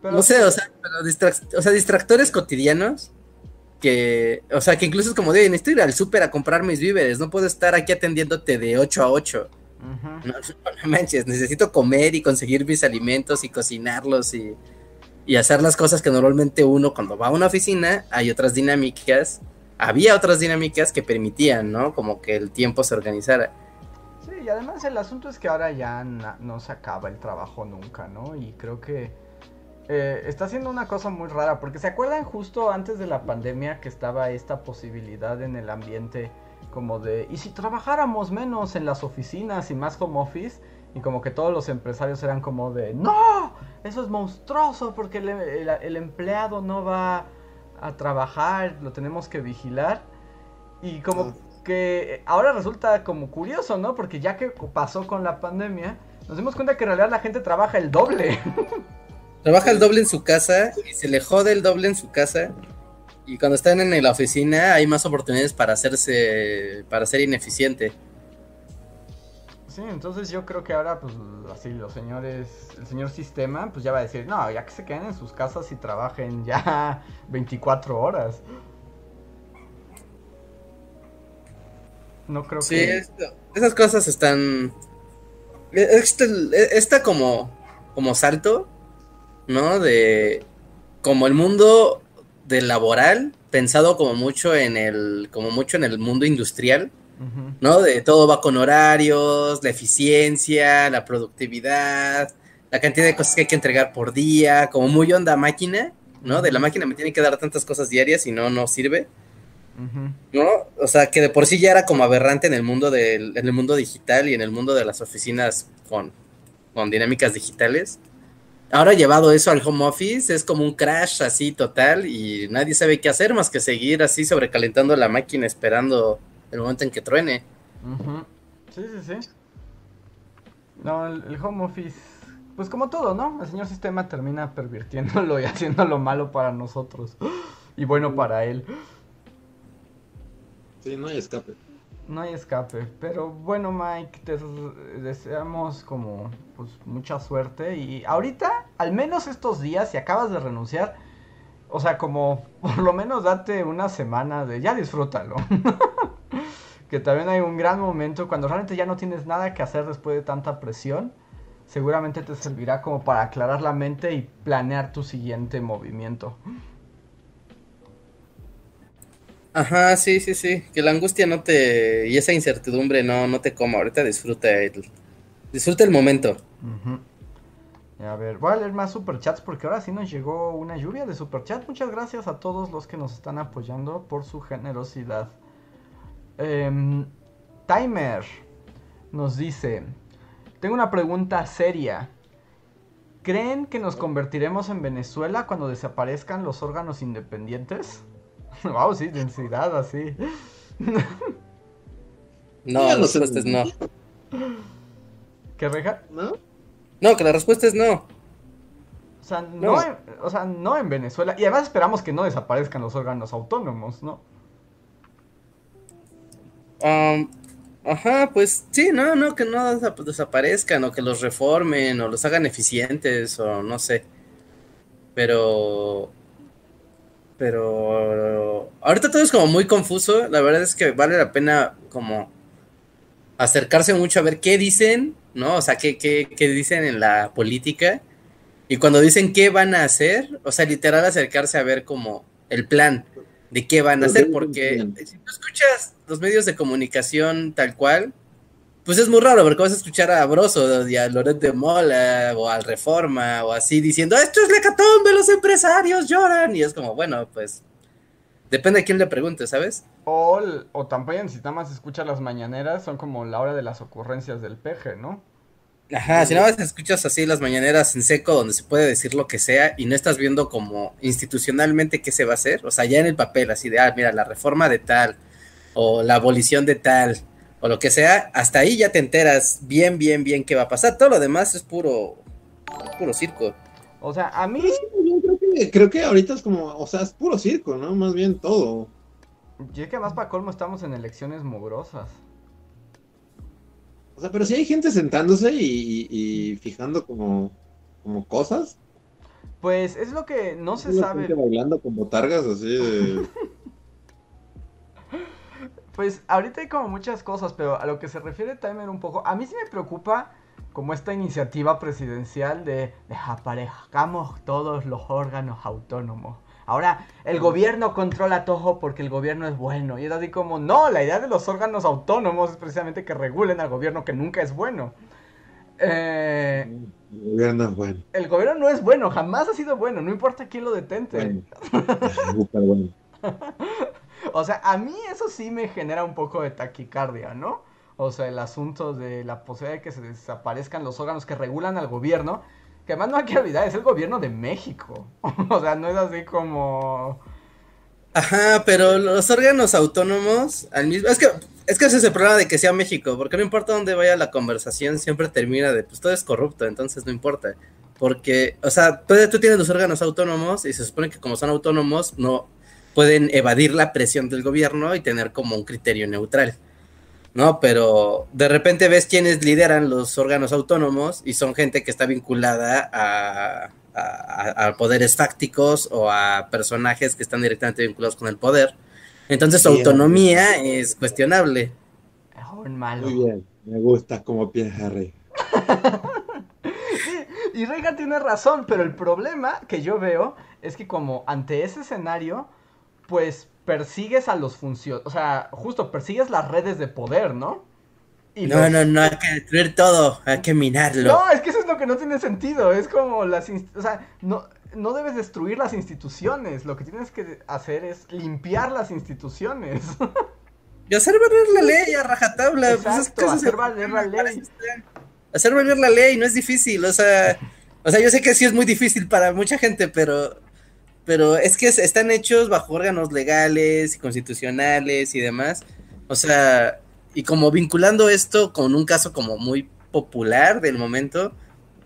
no sé, o sea, o sea, distractores cotidianos que, o sea, que incluso es como de, necesito ir al súper a comprar mis víveres, no puedo estar aquí atendiéndote de 8 a 8. no, manches, necesito comer y conseguir mis alimentos y cocinarlos y, y, hacer las cosas que normalmente uno cuando va a una oficina, hay otras dinámicas, había otras dinámicas que permitían, ¿no? Como que el tiempo se organizara. Sí, y además el asunto es que ahora ya no se acaba el trabajo nunca, ¿no? Y creo que eh, está haciendo una cosa muy rara, porque se acuerdan justo antes de la pandemia que estaba esta posibilidad en el ambiente como de, ¿y si trabajáramos menos en las oficinas y más home office? Y como que todos los empresarios eran como de, no, eso es monstruoso porque el, empleado no va a trabajar, lo tenemos que vigilar. Y como que ahora resulta como curioso, ¿no? Porque ya que pasó con la pandemia, nos dimos cuenta que en realidad la gente trabaja el doble. Trabaja el doble en su casa y se le jode el doble en su casa. Y cuando están en la oficina hay más oportunidades para hacerse, para ser ineficiente. Sí, entonces yo creo que ahora, pues así, los señores, el señor sistema, pues ya va a decir, no, ya que se queden en sus casas y trabajen ya 24 horas. No creo sí, que... Sí, esas cosas están... Este, esta como, como salto ¿no? De como el mundo del laboral, pensado como mucho en el, como mucho en el mundo industrial, ¿no? De todo va con horarios, la eficiencia, la productividad, la cantidad de cosas que hay que entregar por día, como muy onda máquina, ¿no? De la máquina me tiene que dar tantas cosas diarias y no, no sirve. ¿No? O sea, que de por sí ya era como aberrante en el mundo del, en el mundo digital y en el mundo de las oficinas con, con dinámicas digitales. Ahora llevado eso al home office es como un crash así total y nadie sabe qué hacer más que seguir así sobrecalentando la máquina esperando el momento en que truene. Sí, sí, sí. No, el, home office, pues como todo, ¿no? El señor sistema termina pervirtiéndolo y haciéndolo malo para nosotros y bueno para él. Sí, no hay escape. No hay escape. Pero bueno, Mike, te deseamos como pues mucha suerte. Y ahorita, al menos estos días, si acabas de renunciar, o sea, como por lo menos date una semana de ya disfrútalo. que también hay un gran momento cuando realmente ya no tienes nada que hacer después de tanta presión. Seguramente te servirá como para aclarar la mente y planear tu siguiente movimiento. Ajá, sí, sí, sí. Que la angustia no te. y esa incertidumbre no, no te coma. Ahorita disfruta el. Disfruta el momento. A ver, voy a leer más superchats porque ahora sí nos llegó una lluvia de superchats. Muchas gracias a todos los que nos están apoyando por su generosidad. Em, Timer nos dice: Tengo una pregunta seria. ¿Creen que nos convertiremos en Venezuela cuando desaparezcan los órganos independientes? wow, sí, densidad así. no, la respuesta es no. ¿Qué reja? ¿No? No, que la respuesta es no. O sea, no, En, o sea, no en Venezuela. Y además esperamos que no desaparezcan los órganos autónomos, ¿no? Um, ajá, pues sí, no, no, que no desaparezcan o que los reformen o los hagan eficientes o no sé. Pero pero ahorita todo es como muy confuso. La verdad es que vale la pena como acercarse mucho a ver qué dicen, ¿no? O sea, qué, qué, qué dicen en la política. Y cuando dicen qué van a hacer, o sea, literal acercarse a ver como el plan de qué van a hacer, porque si tú escuchas los medios de comunicación tal cual, pues es muy raro, porque vas a escuchar a Broso y a Loret de Mola o al Reforma o así diciendo, esto es de los empresarios lloran. Y es como, bueno, pues depende de quién le pregunte, ¿sabes? O, o también, si nada más escuchas las mañaneras, son como la hora de las ocurrencias del peje, ¿no? Ajá, si nada más escuchas así las mañaneras en seco, donde se puede decir lo que sea y no estás viendo como institucionalmente qué se va a hacer, o sea, ya en el papel, así de, ah, mira, la reforma de tal, o la abolición de tal, o lo que sea, hasta ahí ya te enteras bien, bien, bien qué va a pasar. Todo lo demás es puro, puro circo. O sea, a mí... creo, que, ahorita es como, o sea, es puro circo, ¿no? Más bien todo. Y es que más para colmo estamos en elecciones mugrosas. O sea, pero si hay gente sentándose y, fijando como como cosas. Pues es lo que no se sabe. gente bailando con botargas así de... Pues ahorita hay como muchas cosas, pero a lo que se refiere Timer un poco, a mí sí me preocupa como esta iniciativa presidencial de desaparezcamos todos los órganos autónomos. Ahora, el gobierno controla todo porque el gobierno es bueno. Y es así como, no, la idea de los órganos autónomos es precisamente que regulen al gobierno que nunca es bueno. Eh, El gobierno es bueno. el gobierno no es bueno, jamás ha sido bueno, no importa quién lo detente. bueno. O sea, a mí eso sí me genera un poco de taquicardia, ¿no? O sea, el asunto de la posibilidad de que se desaparezcan los órganos que regulan al gobierno, que además no hay que olvidar, es el gobierno de México. O sea, no es así como... Ajá, pero los órganos autónomos, al mismo, es que, es que ese es el problema de que sea México, porque no importa dónde vaya la conversación, siempre termina de, pues todo es corrupto, entonces no importa. Porque, o sea, tú, tú tienes los órganos autónomos y se supone que como son autónomos, no pueden evadir la presión del gobierno y tener como un criterio neutral. ¿No? Pero de repente ves quienes lideran los órganos autónomos y son gente que está vinculada a, a, a poderes fácticos o a personajes que están directamente vinculados con el poder. Entonces su autonomía es cuestionable. Malo. Muy bien. Me gusta como piensa Rey. Sí, y Reagan tiene razón, pero el problema que yo veo es que como ante ese escenario, pues persigues a los funcionarios, o sea, justo persigues las redes de poder, ¿no? Y No, los- no, no, hay que destruir todo, hay que minarlo. No, es que eso es lo que no tiene sentido. Es como las. O sea, no, no debes destruir las instituciones. Lo que tienes que hacer es limpiar las instituciones. Y hacer valer la ley a rajatabla. pues es que hacer valer la ley. Hacer valer la ley no es difícil, o sea, o sea, yo sé que sí es muy difícil para mucha gente, pero, pero es que es- están hechos bajo órganos legales y constitucionales y demás, o sea, y como vinculando esto con un caso como muy popular del momento,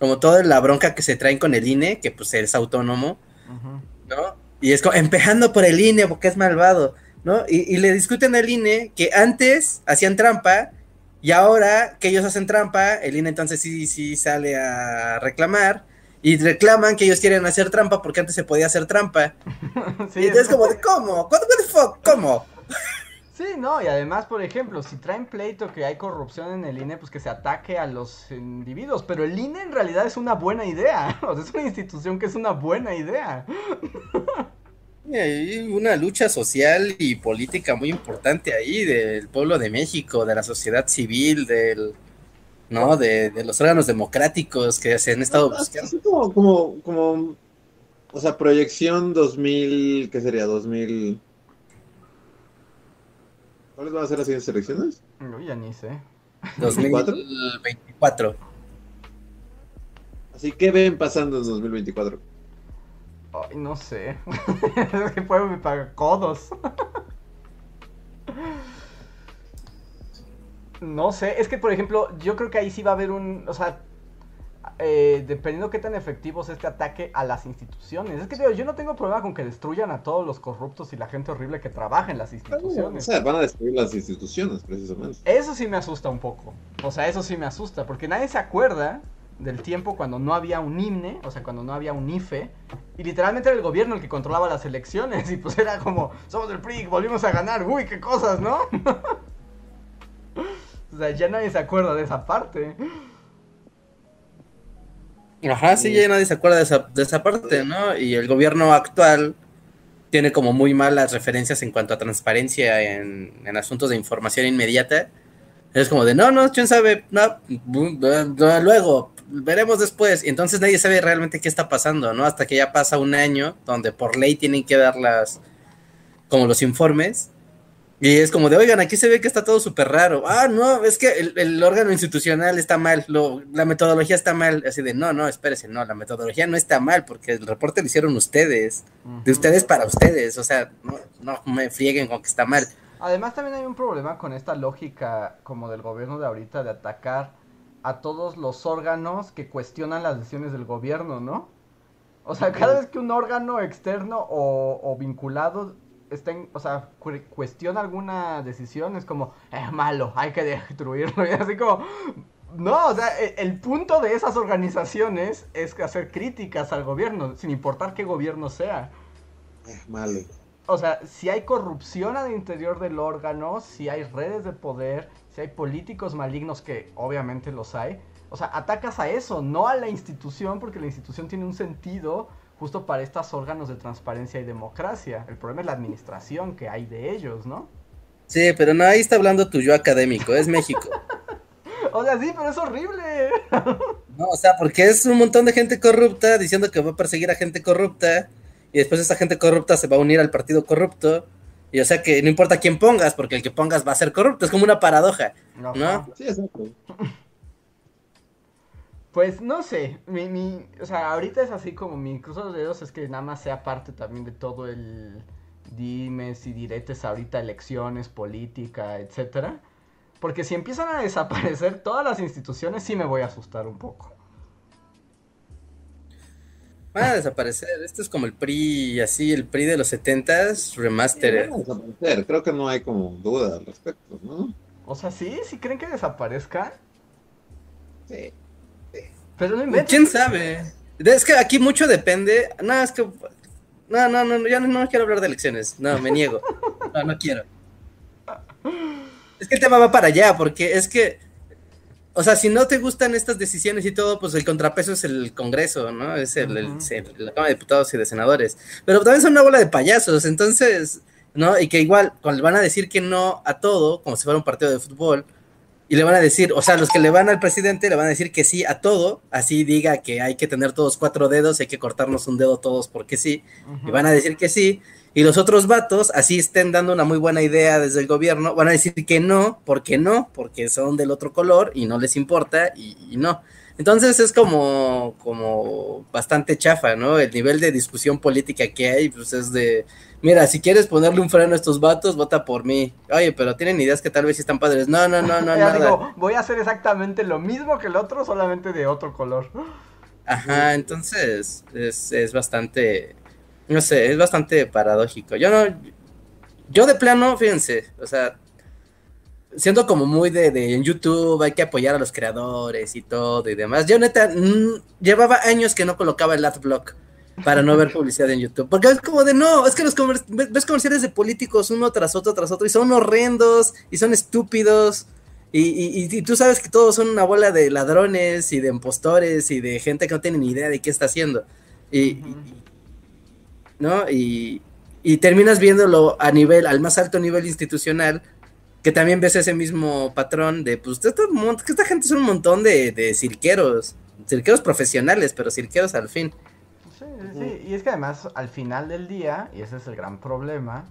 como toda la bronca que se traen con el INE, que pues es autónomo, ¿no? Y es como, empezando por el INE porque es malvado, ¿no? Y, y le discuten al INE que antes hacían trampa y ahora que ellos hacen trampa, el INE entonces sí, sí sale a reclamar y reclaman que ellos quieren hacer trampa porque antes se podía hacer trampa. Sí, y entonces es- como de, ¿cómo? What, the fuck? ¿Cómo? Sí, no, y además, por ejemplo, si traen pleito que hay corrupción en el INE, pues que se ataque a los individuos. Pero el INE en realidad es una buena idea. O sea, es una institución que es una buena idea. Hay una lucha social y política muy importante ahí del pueblo de México, de la sociedad civil, del... ¿no? De, de los órganos democráticos que se han estado buscando. Así como, como, como, o sea, proyección 2000, ¿qué sería? 2000. ¿Cuáles van a ser las siguientes elecciones? Yo ya ni sé. 2024. Así que ven pasando en 2024. Ay, no sé. es que puede para codos. no sé, es que por ejemplo, yo creo que ahí sí va a haber un, o sea, eh, dependiendo qué tan efectivo es este ataque a las instituciones. Es que digo, yo no tengo problema con que destruyan a todos los corruptos y la gente horrible que trabaja en las O instituciones. sea, van a destruir las instituciones, precisamente. Eso sí me asusta un poco. O sea, eso sí me asusta. Porque nadie se acuerda del tiempo cuando no había un himne, o sea, cuando no había un IFE. Y literalmente era el gobierno el que controlaba las elecciones. Y pues era como, somos el PRI, volvimos a ganar. Uy, qué cosas, ¿no? o sea, ya nadie se acuerda de esa parte. Ajá, sí, ya nadie se acuerda de esa, de esa parte, ¿no? Y el gobierno actual tiene como muy malas referencias en cuanto a transparencia en, en asuntos de información inmediata. Es como de, no, no, quién sabe, no, bu- luego, veremos después. Y entonces nadie sabe realmente qué está pasando, ¿no? Hasta que ya pasa un año donde por ley tienen que dar las, como los informes. Y es como de, oigan, aquí se ve que está todo súper raro. Ah, no, es que el, el órgano institucional está mal, lo- la metodología está mal. Así de, no, no, espérese, no, la metodología no está mal porque el reporte lo hicieron ustedes, de ustedes para ustedes. O sea, no, no me frieguen con que está mal. Además también hay un problema con esta lógica como del gobierno de ahorita de atacar a todos los órganos que cuestionan las decisiones del gobierno, ¿no? O sea, cada vez que un órgano externo o, o vinculado está en- o sea, cu- cuestiona alguna decisión, es como, es malo, hay que destruirlo. Y así como, No, o sea, e- el punto de esas organizaciones es hacer críticas al gobierno, sin importar qué gobierno sea. Eh, malo. O sea, si hay corrupción al interior del órgano, si hay redes de poder, si hay políticos malignos, que obviamente los hay, o sea, atacas a eso, no a la institución, porque la institución tiene un sentido justo para estos órganos de transparencia y democracia. El problema es la administración que hay de ellos, ¿no? Sí, pero no, ahí está hablando tu yo académico, es México. O sea, sí, pero es horrible. No, o sea, porque es un montón de gente corrupta diciendo que va a perseguir a gente corrupta y después esa gente corrupta se va a unir al partido corrupto. Y o sea que no importa quién pongas, porque el que pongas va a ser corrupto, es como una paradoja, ¿no? Sí, exacto. Pues no sé, mi, mi, o sea, ahorita es así como mi cruzo los dedos es que nada más sea parte también de todo el dimes y diretes ahorita, elecciones, política, etcétera. Porque si empiezan a desaparecer todas las instituciones, sí me voy a asustar un poco. Van a desaparecer. Esto es como el PRI, así, el PRI de los 70s, remastered. Van a desaparecer, Creo que no hay como duda al respecto, ¿no? O sea, sí, si creen que desaparezcan, Sí. Pero no inventen. ¿Quién sabe? Es que aquí mucho depende. No, es que. No, no, no, ya no, no quiero hablar de elecciones. No, me niego. No, no quiero. Es que el tema va para allá, porque es que. O sea, si no te gustan estas decisiones y todo, pues el contrapeso es el Congreso, ¿no? Es el- la Cámara de Diputados y de Senadores. Pero también son una bola de payasos, entonces, ¿no? Y que igual, cuando le van a decir que no a todo, como si fuera un partido de fútbol, y le van a decir, o sea, los que le van al presidente le van a decir que sí a todo, así diga que hay que tener todos cuatro dedos, hay que cortarnos un dedo todos porque sí, y van a decir que sí, y los otros vatos, así estén dando una muy buena idea desde el gobierno, van a decir que no, porque no, porque son del otro color y no les importa y, y no. Entonces es como, como bastante chafa, ¿no? El nivel de discusión política que hay, pues es de, mira, si quieres ponerle un freno a estos vatos, vota por mí. Oye, pero tienen ideas que tal vez sí están padres. No, no, no, no, Ya nada. digo, voy a hacer exactamente lo mismo que el otro, solamente de otro color. Ajá, entonces es, es bastante, no sé, es bastante paradójico. Yo no, yo de plano, fíjense, o sea, siendo como muy de, de en YouTube, hay que apoyar a los creadores y todo y demás. Yo neta, mm, llevaba años que no colocaba el adblock para no ver publicidad en YouTube, porque es como de no, es que los comer- ves comerciales de políticos uno tras otro tras otro y son horrendos y son estúpidos. Y, y- tú sabes que todos son una bola de ladrones y de impostores y de gente que no tiene ni idea de qué está haciendo. Y, ¿no? Y, y terminas viéndolo a nivel, al más alto nivel institucional, que también ves ese mismo patrón de, pues, esta, esta gente son un montón de, de cirqueros, cirqueros profesionales, pero cirqueros al fin. Sí. Y es que además, al final del día, y ese es el gran problema,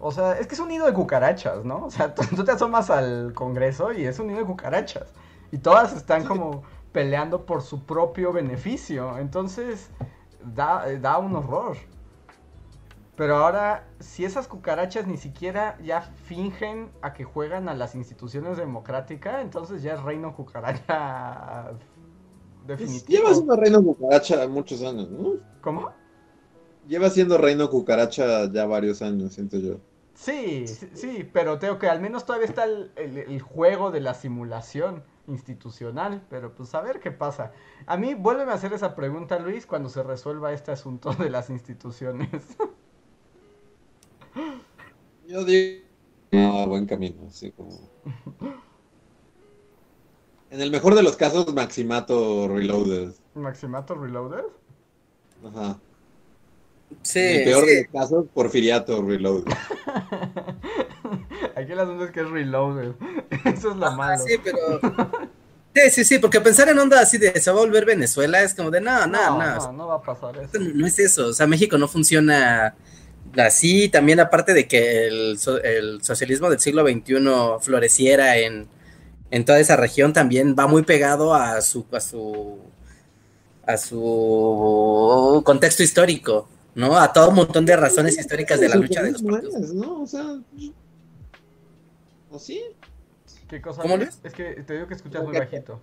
o sea, es que es un nido de cucarachas, ¿no? O sea, tú, tú te asomas al Congreso y es un nido de cucarachas. Y todas están como peleando por su propio beneficio. Entonces, da, da un horror. Pero ahora, si esas cucarachas ni siquiera ya fingen a que juegan a las instituciones democráticas, entonces ya es reino cucaracha definitivo. lleva siendo reino cucaracha muchos años, ¿no? ¿Cómo? Lleva siendo reino cucaracha ya varios años, siento yo. Sí, sí, sí, pero tengo que al menos todavía está el, el- el juego de la simulación institucional, pero pues a ver qué pasa. A mí, vuélveme a hacer esa pregunta, Luis, cuando se resuelva este asunto de las instituciones. Yo digo, no, buen camino, así como... En el mejor de los casos, Maximato Reloaded. Maximato Reloaded. Ajá. Sí, en el peor sí. de los casos, Porfiriato Reloaded. Aquí el asunto es que es Reloaded. Eso es lo Ah, malo. sí, pero... Sí, sí, sí, porque pensar en onda así de se va a volver Venezuela es como de no, no, no, no, no va a pasar eso. No es eso, o sea, México no funciona así, también aparte de que el, el socialismo del siglo XXI floreciera en, en toda esa región, también va muy pegado a su, a su, a su contexto histórico, ¿no? A todo un montón de razones históricas de la lucha de los es, ¿no? O sea... ¿O sí? ¿Qué cosa? ¿Cómo? Luis? Es que te digo que escuchas muy bajito.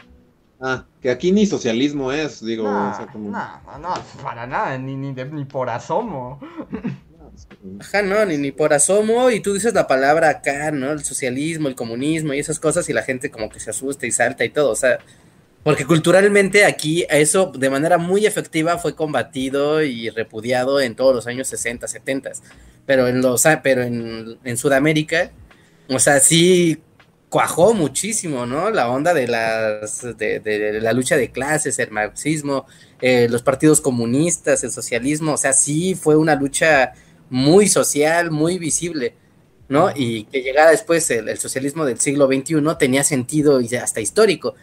Ah, que aquí ni socialismo es, digo, No, o sea, como... no, para nada, ni, ni, de- ni por asomo. Ajá, no, ni, ni por asomo, y tú dices la palabra acá, ¿no? El socialismo, el comunismo y esas cosas, y la gente como que se asusta y salta y todo, o sea, porque culturalmente aquí eso de manera muy efectiva fue combatido y repudiado en todos los años 60, 70, pero en los pero en, en Sudamérica, o sea, sí cuajó muchísimo, ¿no? La onda de las de, la lucha de clases, el marxismo, eh, los partidos comunistas, el socialismo, o sea, sí fue una lucha muy social, muy visible, ¿no? Y que llegara después el, el socialismo del siglo XXI tenía sentido y hasta histórico.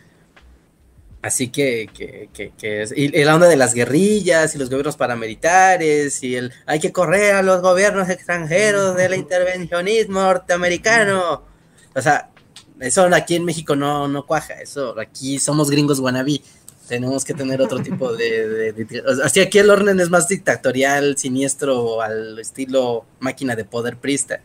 Así que, que, que, que es, y, la onda de las guerrillas y los gobiernos paramilitares y el hay que correr a los gobiernos extranjeros del intervencionismo norteamericano. O sea, eso aquí en México no, no cuaja, eso aquí somos gringos wannabe. Tenemos que tener otro tipo de, de, así aquí el orden es más dictatorial, siniestro, al estilo máquina de poder prista.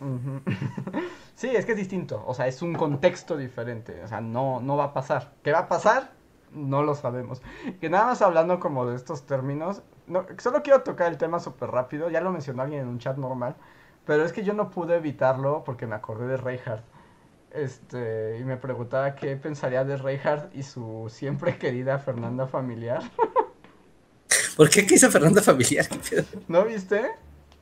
Sí, es que es distinto, o sea, es un contexto diferente, o sea, no, no va a pasar. ¿Qué va a pasar? No lo sabemos. Que nada más hablando como de estos términos, no, solo quiero tocar el tema súper rápido, ya lo mencionó alguien en un chat normal, pero es que yo no pude evitarlo porque me acordé de Reinhardt. Este, y me preguntaba qué pensaría de Reinhardt y su siempre querida Fernanda familiar. ¿Por qué qué hizo Fernanda familiar? ¿No viste?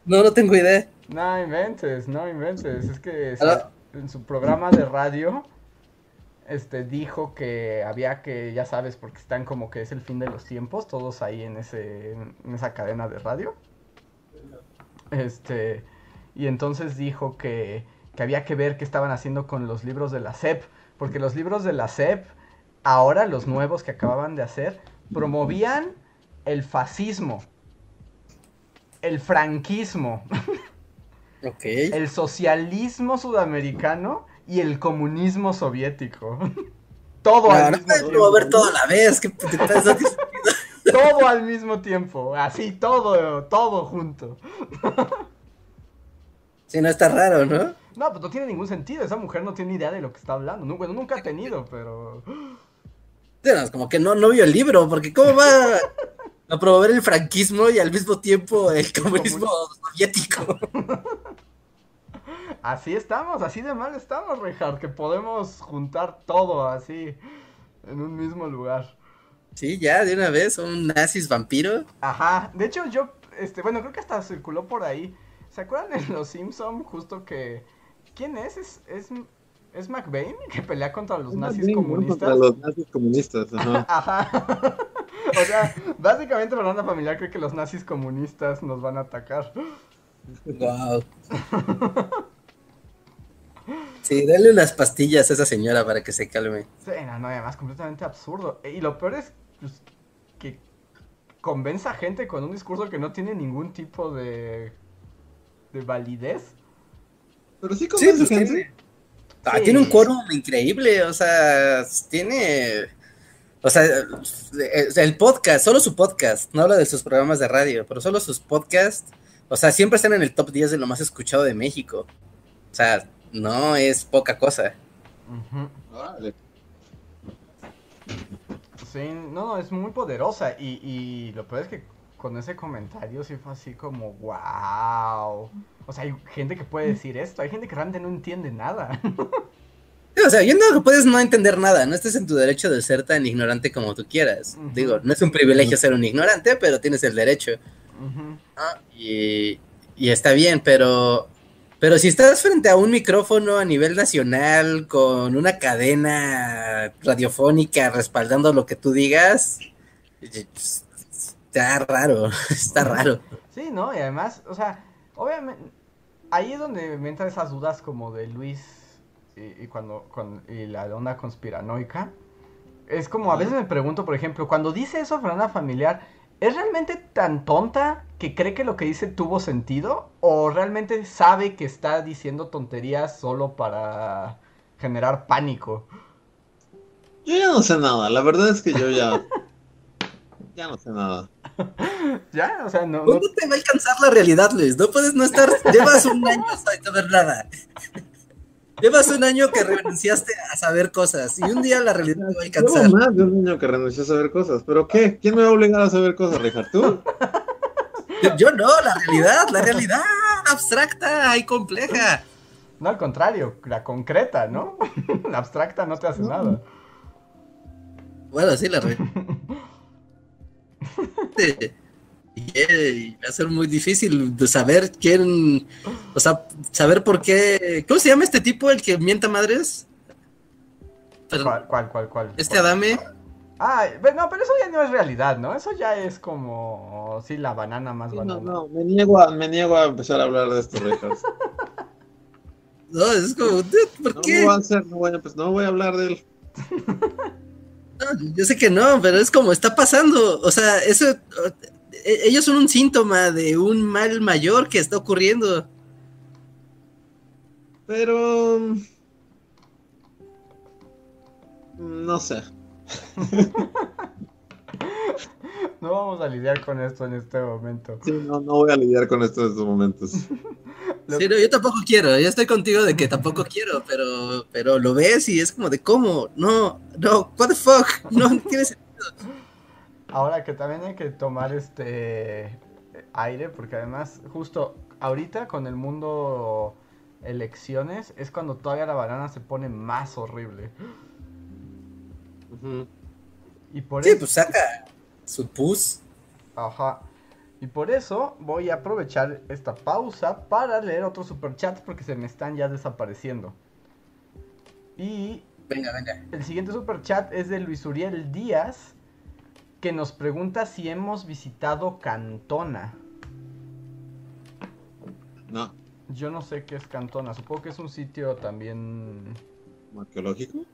No, no tengo idea. No inventes, no inventes. Es que ¿Aló? en su programa de radio este dijo que había que, ya sabes, porque están como que es el fin de los tiempos, todos ahí en ese en esa cadena de radio. Este, y entonces dijo que, que había que ver qué estaban haciendo con los libros de la SEP, porque los libros de la SEP, ahora los nuevos que acababan de hacer, promovían el fascismo, el franquismo, okay. el socialismo sudamericano y el comunismo soviético. todo al mismo tiempo. promover todo a la vez. ¿Qué te estás todo al mismo tiempo. Así, todo, todo junto. Sí, no está raro, ¿no? No, pues no tiene ningún sentido. Esa mujer no tiene idea de lo que está hablando. No, bueno, nunca ha tenido, pero. Sí, no, como que no, no vio el libro, porque ¿cómo va a promover el franquismo y al mismo tiempo el comunismo soviético? Así estamos, así de mal estamos, Richard, que podemos juntar todo así en un mismo lugar. Sí, ya, de una vez, un nazis vampiro. Ajá, de hecho yo, este, bueno, creo que hasta circuló por ahí. ¿Se acuerdan en Los Simpson justo que... ¿Quién es? ¿Es, es, es McBain que pelea contra los Es nazis comunistas? Contra los nazis comunistas, ajá. Ajá. o sea, básicamente Fernanda Familiar cree que los nazis comunistas nos van a atacar. Wow. Sí, dale unas pastillas a esa señora para que se calme. Sí, no, no, además completamente absurdo. Y lo peor es pues, que convenza a gente con un discurso que no tiene ningún tipo de, de validez. Pero sí Sí, convence pues gente. tiene, ah, Sí. tiene un quórum increíble, o sea, tiene, o sea, el podcast, solo su podcast, no habla de sus programas de radio, pero solo sus podcasts, o sea, siempre están en el top 10 de lo más escuchado de México. O sea, no es poca cosa. Sí, no, es muy poderosa. Y, y lo peor es que con ese comentario sí fue así como, wow. O sea, hay gente que puede decir esto, hay gente que realmente no entiende nada. O sea, yo no puedes no entender nada, no estés en tu derecho de ser tan ignorante como tú quieras. Digo, no es un privilegio ser un ignorante, pero tienes el derecho. Ah, y, y está bien, pero, pero si estás frente a un micrófono a nivel nacional con una cadena radiofónica respaldando lo que tú digas, pues, está raro, está raro. Sí, ¿no? Y además, o sea, obviamente, ahí es donde me entran esas dudas como de Luis y, y cuando, con, y la onda conspiranoica. Es como, a veces me pregunto, por ejemplo, cuando dice eso Fernanda Familiar, ¿es realmente tan tonta que cree que lo que dice tuvo sentido? ¿O realmente sabe que está diciendo tonterías solo para generar pánico? Yo ya no sé nada, la verdad es que yo ya. Ya no sé nada. Ya, o sea, no... no- ¿Cuándo te va a alcanzar la realidad, Luis? No puedes no estar, llevas un año sin saber nada. Llevas un año que renunciaste a saber cosas y un día la realidad te va a Llevo alcanzar. más de un niño que renunció a saber cosas. ¿Pero qué? ¿Quién me va a obligar a saber cosas, Richard? ¿Tú? Yo no, la realidad, la realidad abstracta y compleja. No, al contrario, la concreta, ¿no? la abstracta no te hace nada. Bueno, sí, la realidad. y va a ser muy difícil de saber quién, o sea, saber por qué. ¿Cómo se llama este tipo, el que mienta madres? ¿Cuál, cuál, cuál, cuál? Este Adame. Ah, no, pero eso ya no es realidad, ¿no? Eso ya es como, sí, la banana más banana. No, no, me niego a, me niego a empezar a hablar de esto, Richard. no, es como, ¿por qué? No voy a hacer, no voy a, pues no voy a hablar de él. yo sé que no, pero es como está pasando. O sea, eso. E, ellos son un síntoma de un mal mayor que está ocurriendo. Pero. No sé. no vamos a lidiar con esto en este momento. Sí, no, no voy a lidiar con esto en estos momentos. Sí, no, yo tampoco quiero, yo estoy contigo de que tampoco quiero, pero, pero lo ves y es como de cómo, no, no, what the fuck, no tiene sentido. Ahora que también hay que tomar este aire, porque además, justo ahorita con el mundo elecciones, es cuando todavía la banana se pone más horrible. Y por sí, pues saca su pus. Ajá. Y por eso voy a aprovechar esta pausa para leer otros superchats porque se me están ya desapareciendo. Y venga, venga. El siguiente superchat es de Luis Uriel Díaz que nos pregunta si hemos visitado Cantona. No. Yo no sé qué es Cantona, supongo que es un sitio también arqueológico.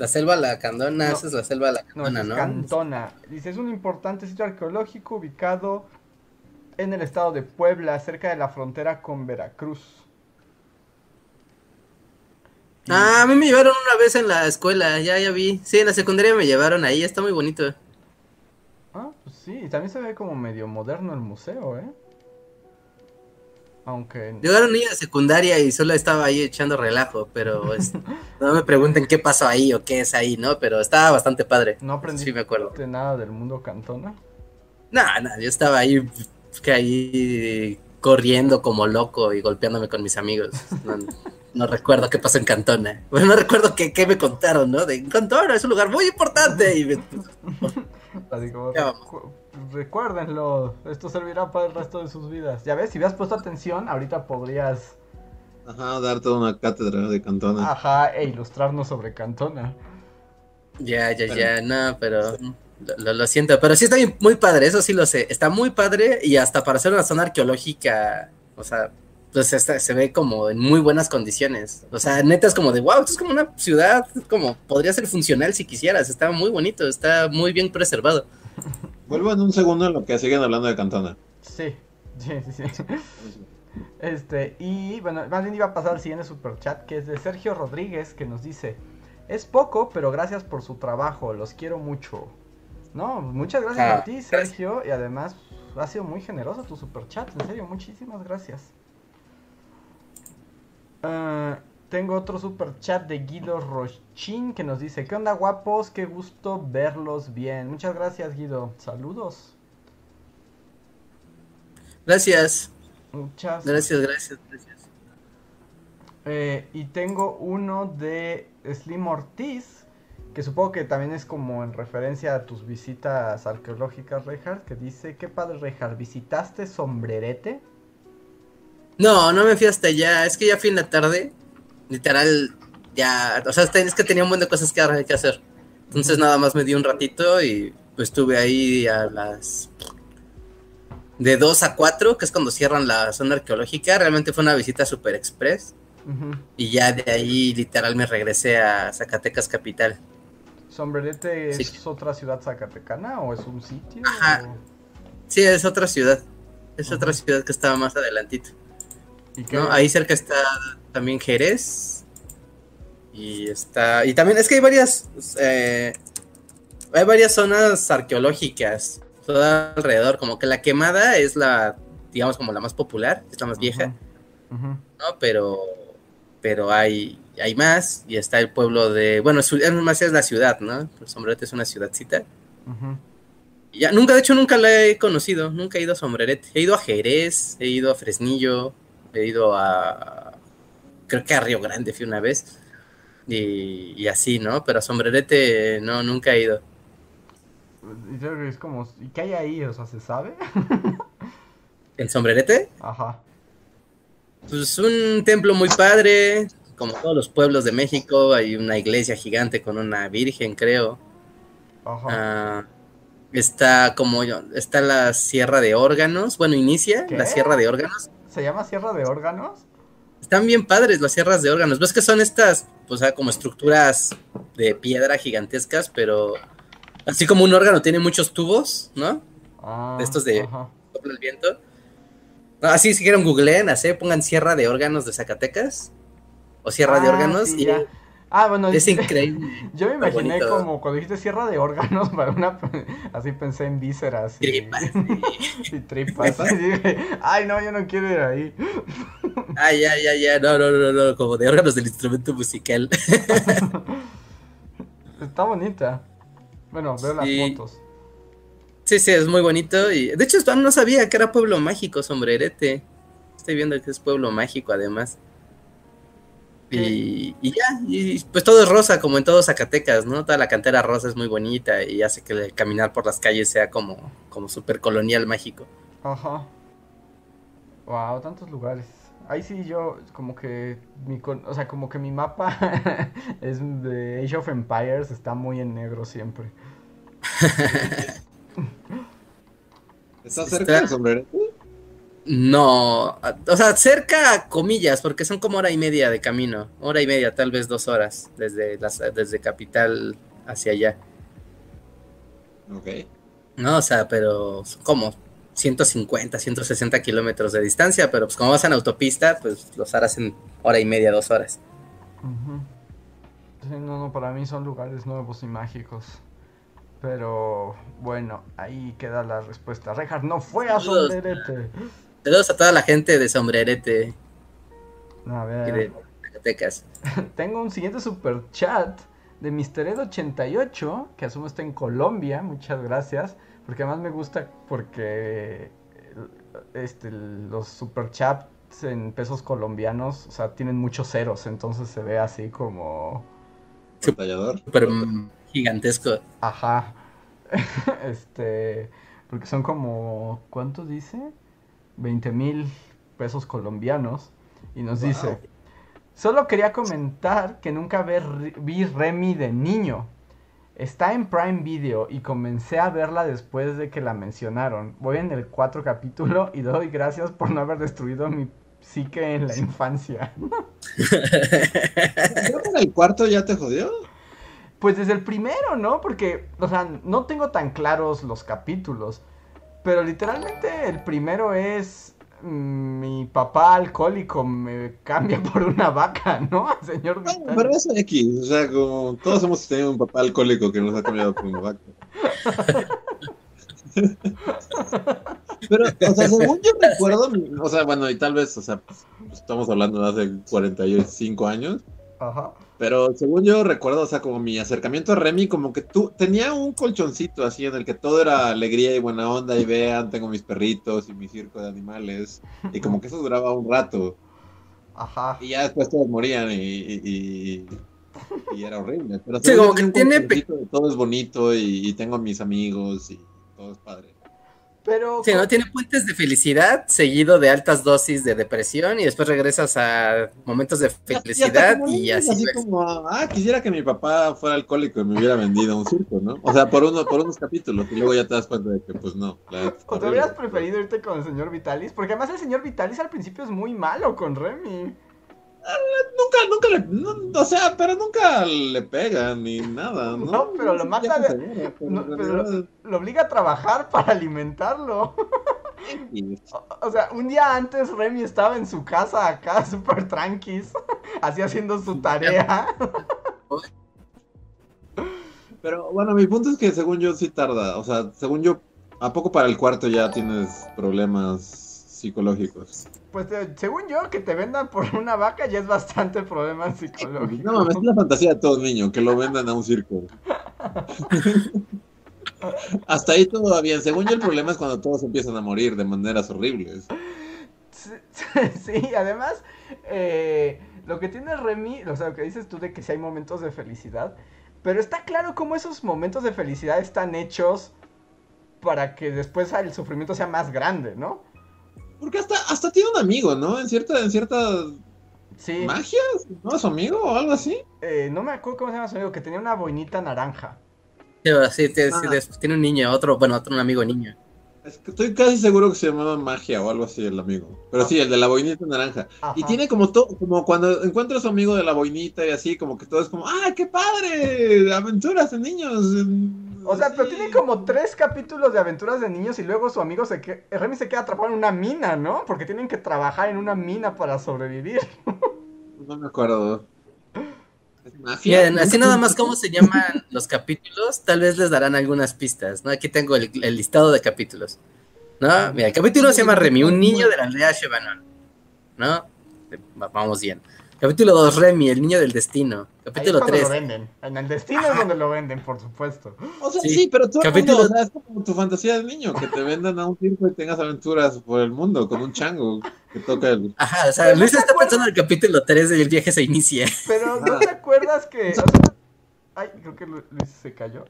La selva La Candona, esa es la selva La Candona, ¿no? Cantona. Dice, es un importante sitio arqueológico ubicado en el estado de Puebla, cerca de la frontera con Veracruz. Ah, a mí me llevaron una vez en la escuela, ya, ya vi. Sí, en la secundaria me llevaron ahí, está muy bonito. Ah, pues sí, también se ve como medio moderno el museo, ¿eh? Aunque... Llegaron niños de secundaria y solo estaba ahí echando relajo, pero no me pregunten qué pasó ahí o qué es ahí, ¿no? Pero estaba bastante padre. ¿No aprendí sí, me acuerdo. nada del mundo cantona? No, no, yo estaba ahí, que ahí corriendo como loco y golpeándome con mis amigos. No, recuerdo qué pasó en Cantona. Bueno, no recuerdo qué, qué me contaron, ¿no? De Cantona es un lugar muy importante. Y Así como, recuérdenlo, esto servirá para el resto de sus vidas. Ya ves, si hubieras puesto atención, ahorita podrías... Ajá, dar toda una cátedra de Cantona. Ajá, e ilustrarnos sobre Cantona. Ya, ya, ya, no, pero lo, siento, pero sí está muy padre, eso sí lo sé, está muy padre y hasta para ser una zona arqueológica, o sea, pues se ve como en muy buenas condiciones. O sea, neta es como de, wow, esto es como una ciudad, como podría ser funcional si quisieras, está muy bonito, está muy bien preservado. Vuelvo en un segundo en lo que siguen hablando de Cantona. Sí, sí, sí, sí. Este, y bueno, más bien iba a pasar al siguiente superchat que es de Sergio Rodríguez que nos dice, es poco, pero gracias por su trabajo, los quiero mucho. No, muchas gracias a ah, ti, Sergio, y además ha sido muy generoso tu superchat, en serio, muchísimas gracias. Uh, tengo otro super chat de Guido Rochin que nos dice, ¿qué onda guapos? Qué gusto verlos bien. Muchas gracias Guido. Saludos. Gracias. Muchas gracias. Gracias, gracias, eh, y tengo uno de Slim Ortiz, que supongo que también es como en referencia a tus visitas arqueológicas, Reinhardt, que dice, qué padre, Reinhardt, ¿visitaste Sombrerete? No, no me fui hasta allá, es que ya fui en la tarde literal, ya, o sea, es que tenía un montón de cosas que, que hacer. Entonces nada más me di un ratito y pues estuve ahí a las de 2 a 4, que es cuando cierran la zona arqueológica. Realmente fue una visita super express. Y ya de ahí literal me regresé a Zacatecas capital. ¿Sombrerete es otra ciudad zacatecana o es un sitio? Sí, es otra ciudad. Es otra ciudad que estaba más adelantito. Ahí cerca está también Jerez. Y está. Y también es que hay varias. Eh, hay varias zonas arqueológicas. Todo alrededor. Como que la quemada es la. digamos como la más popular. Es la más vieja. ¿No? Pero. Pero hay. Hay más. Y está el pueblo de. Bueno, es más es la ciudad, ¿no? El Sombrerete es una ciudadcita. ya, nunca, de hecho, nunca la he conocido. Nunca he ido a Sombrerete. He ido a Jerez, he ido a Fresnillo, he ido a. Creo que a Río Grande fui una vez. Y, y así, ¿no? Pero a Sombrerete no, nunca he ido. Es como, ¿y qué hay ahí? O sea, ¿se sabe? ¿En Sombrerete? Ajá. Pues un templo muy padre, como todos los pueblos de México. Hay una iglesia gigante con una virgen, creo. Ajá. Ah, está como está la Sierra de Órganos. Bueno, inicia ¿Qué? la Sierra de Órganos. ¿Se llama Sierra de Órganos? Están bien padres las sierras de órganos. ¿Ves que son estas, pues, ah, como estructuras de piedra gigantescas, pero así como un órgano tiene muchos tubos, ¿no? Ah, De estos de- Ajá. El viento. Así si quieren googleen, así pongan Sierra de Órganos de Zacatecas o Sierra de Ah, Órganos sí, y ya. Ah, bueno, es increíble. Yo me imaginé bonito. como cuando dijiste Sierra de Órganos para una... Así pensé en vísceras y, Tripas. y tripas. Y dije, ay, no, yo no quiero ir ahí. Ah, ya, ya, ya, no, no, no, no, como de órganos del instrumento musical. Está bonita. Bueno, veo las fotos. Sí, sí, es muy bonito. Y de hecho, no sabía que era pueblo mágico, sombrerete. Estoy viendo que es pueblo mágico, además. Y, y ya, y pues todo es rosa, como en todo Zacatecas, ¿no? Toda la cantera rosa es muy bonita y hace que el caminar por las calles sea como, como súper colonial mágico. Ajá. Wow, tantos lugares. Ahí sí yo, como que mi, con- o sea, como que mi mapa es de Age of Empires, está muy en negro siempre. ¿Está Está- cerca del sombrero? No, o sea, cerca comillas, porque son como hora y media de camino, hora y media, tal vez dos horas, desde, las, desde capital hacia allá. Ok. No, o sea, pero son como 150, 160 kilómetros de distancia, pero pues como vas en autopista, pues los harás en hora y media, dos horas. Sí, no, no, para mí son lugares nuevos y mágicos. Pero bueno, ahí queda la respuesta. Reinhardt no fue a Saludos. Saludos a toda la gente de Sombrerete A y ver. de Zacatecas. Tengo un siguiente super chat de Mr. Ed 88, que asumo está en Colombia. Muchas gracias. Porque además me gusta porque este, los super chats en pesos colombianos, o sea, tienen muchos ceros, entonces se ve así como... Mm, gigantesco. Ajá. este, porque son como, ¿cuánto dice? 20 mil pesos colombianos. Y nos Wow. dice, solo quería comentar que nunca ver- vi Remy de niño. Está en Prime Video y comencé a verla después de que la mencionaron. Voy en el 4 capítulo y doy gracias por no haber destruido mi psique en la infancia. Que en el cuarto ya te jodió. Pues desde el primero, ¿no? Porque, o sea, no tengo tan claros los capítulos. Pero literalmente el primero es. mm, Mi papá alcohólico me cambia por una vaca, ¿no? Señor pero es X, o sea, como todos hemos tenido un papá alcohólico que nos ha cambiado por un vaca. Pero, o sea, según yo recuerdo, o sea, bueno, y tal vez, o sea, pues, estamos hablando de hace 45 años, Ajá. Pero según yo recuerdo, o sea, como mi acercamiento a Remy, como que tú, tenía un colchoncito así en el que todo era alegría y buena onda, y vean, tengo mis perritos y mi circo de animales, y como que eso duraba un rato. Ajá. Y ya después todos morían y, y, y- y era horrible. Pero Sí, como que tiene todo es bonito y, y tengo mis amigos y todo es padre. Pero. Sí, ¿no? Tiene puentes de felicidad seguido de altas dosis de depresión y después regresas a momentos de felicidad como y así. así como, ah, quisiera que mi papá fuera alcohólico y me hubiera vendido un circo, ¿no? O sea, por, uno, por unos capítulos y luego ya te das cuenta de que, pues no. la ¿O te hubieras preferido irte con el señor Vitalis? Porque además el señor Vitalis al principio es muy malo con Remy. Nunca, nunca le. no, o sea, pero nunca le pegan ni nada, ¿no? No, pero lo mata de- no, pero- Lo obliga a trabajar para alimentarlo. O- O sea, un día antes Remy estaba en su casa acá, súper tranquis, así haciendo su tarea. Pero bueno, mi punto es que según yo sí tarda. O sea, según yo, ¿a poco para el cuarto ya tienes problemas psicológicos? Pues eh, según yo, que te vendan por una vaca ya es bastante problema psicológico. No es la fantasía de todo niño, que lo vendan a un circo. Hasta ahí todo va bien. Según yo, el problema es cuando todos empiezan a morir de maneras horribles. Sí, además, eh, lo que tiene Remy, o sea, lo que dices tú de que sí hay momentos de felicidad, pero está claro cómo esos momentos de felicidad están hechos para que después el sufrimiento sea más grande, ¿no? Porque hasta, hasta tiene un amigo, ¿no? En cierta, en cierta Sí. magia, ¿no? ¿Su amigo o algo así? Eh, no me acuerdo cómo se llama su amigo, que tenía una boinita naranja. Sí, sí, tiene, sí, Ah. tiene un niño, otro, bueno, otro un amigo niño. Es que estoy casi seguro que se llamaba magia o algo así el amigo. Pero Ah. sí, el de la boinita naranja. Y tiene como todo, como cuando encuentra a su amigo de la boinita y así, como que todo es como, ¡ah, qué padre! Aventuras de niños. O sea, pero tiene como tres capítulos de aventuras de niños y luego su amigo se queda, Remy se queda atrapado en una mina, ¿no? Porque tienen que trabajar en una mina para sobrevivir. No me acuerdo. Bien, así nada más cómo se llaman los capítulos, tal vez les darán algunas pistas, ¿no? Aquí tengo el, listado de capítulos, ¿no? Mira, el capítulo se llama Remy, un niño de la aldea Shevanon, ¿no? Va- Vamos bien. Capítulo 2, Remy, el niño del destino. Capítulo cuando 3, lo venden. En el destino es donde lo venden, por supuesto. O sea, Sí. sí, pero el Capítulo- mundo, o sea, es como tu fantasía de niño, que te vendan a un circo y tengas aventuras por el mundo con un chango que toca el... Ajá, o sea, Luis está acuerdas- pensando en el capítulo 3 del viaje se inicia. Pero ¿no te acuerdas que... o sea, Ay, creo que Lu- Luis se cayó.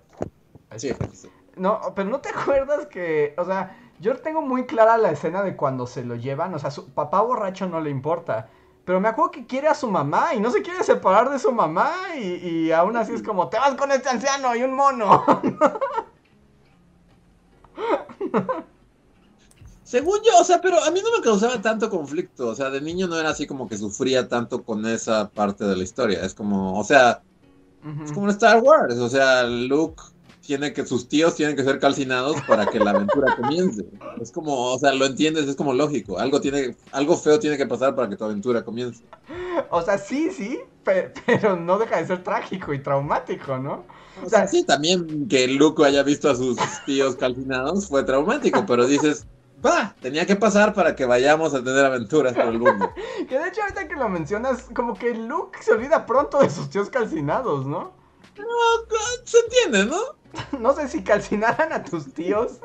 Ahí Sí, está. sí. No, pero no te acuerdas que, o sea, yo tengo muy clara la escena de cuando se lo llevan, o sea, su papá borracho no le importa, pero me acuerdo que quiere a su mamá y no se quiere separar de su mamá y, y aún así es como, te vas con este anciano y un mono. Según yo, o sea, pero a mí no me causaba tanto conflicto, o sea, de niño no era así como que sufría tanto con esa parte de la historia, es como, o sea, es como en Star Wars, o sea, Luke tiene que, sus tíos tienen que ser calcinados para que la aventura comience, es como, o sea, lo entiendes, es como lógico, algo tiene, algo feo tiene que pasar para que tu aventura comience. O sea, sí, sí, pe- pero no deja de ser trágico y traumático, ¿no? O sea, sí, también que Luke haya visto a sus tíos calcinados fue traumático, pero dices, va, tenía que pasar para que vayamos a tener aventuras por el mundo. Que de hecho ahorita que lo mencionas, como que Luke se olvida pronto de sus tíos calcinados, ¿no? Se entiende, ¿no? No sé si calcinaran a tus tíos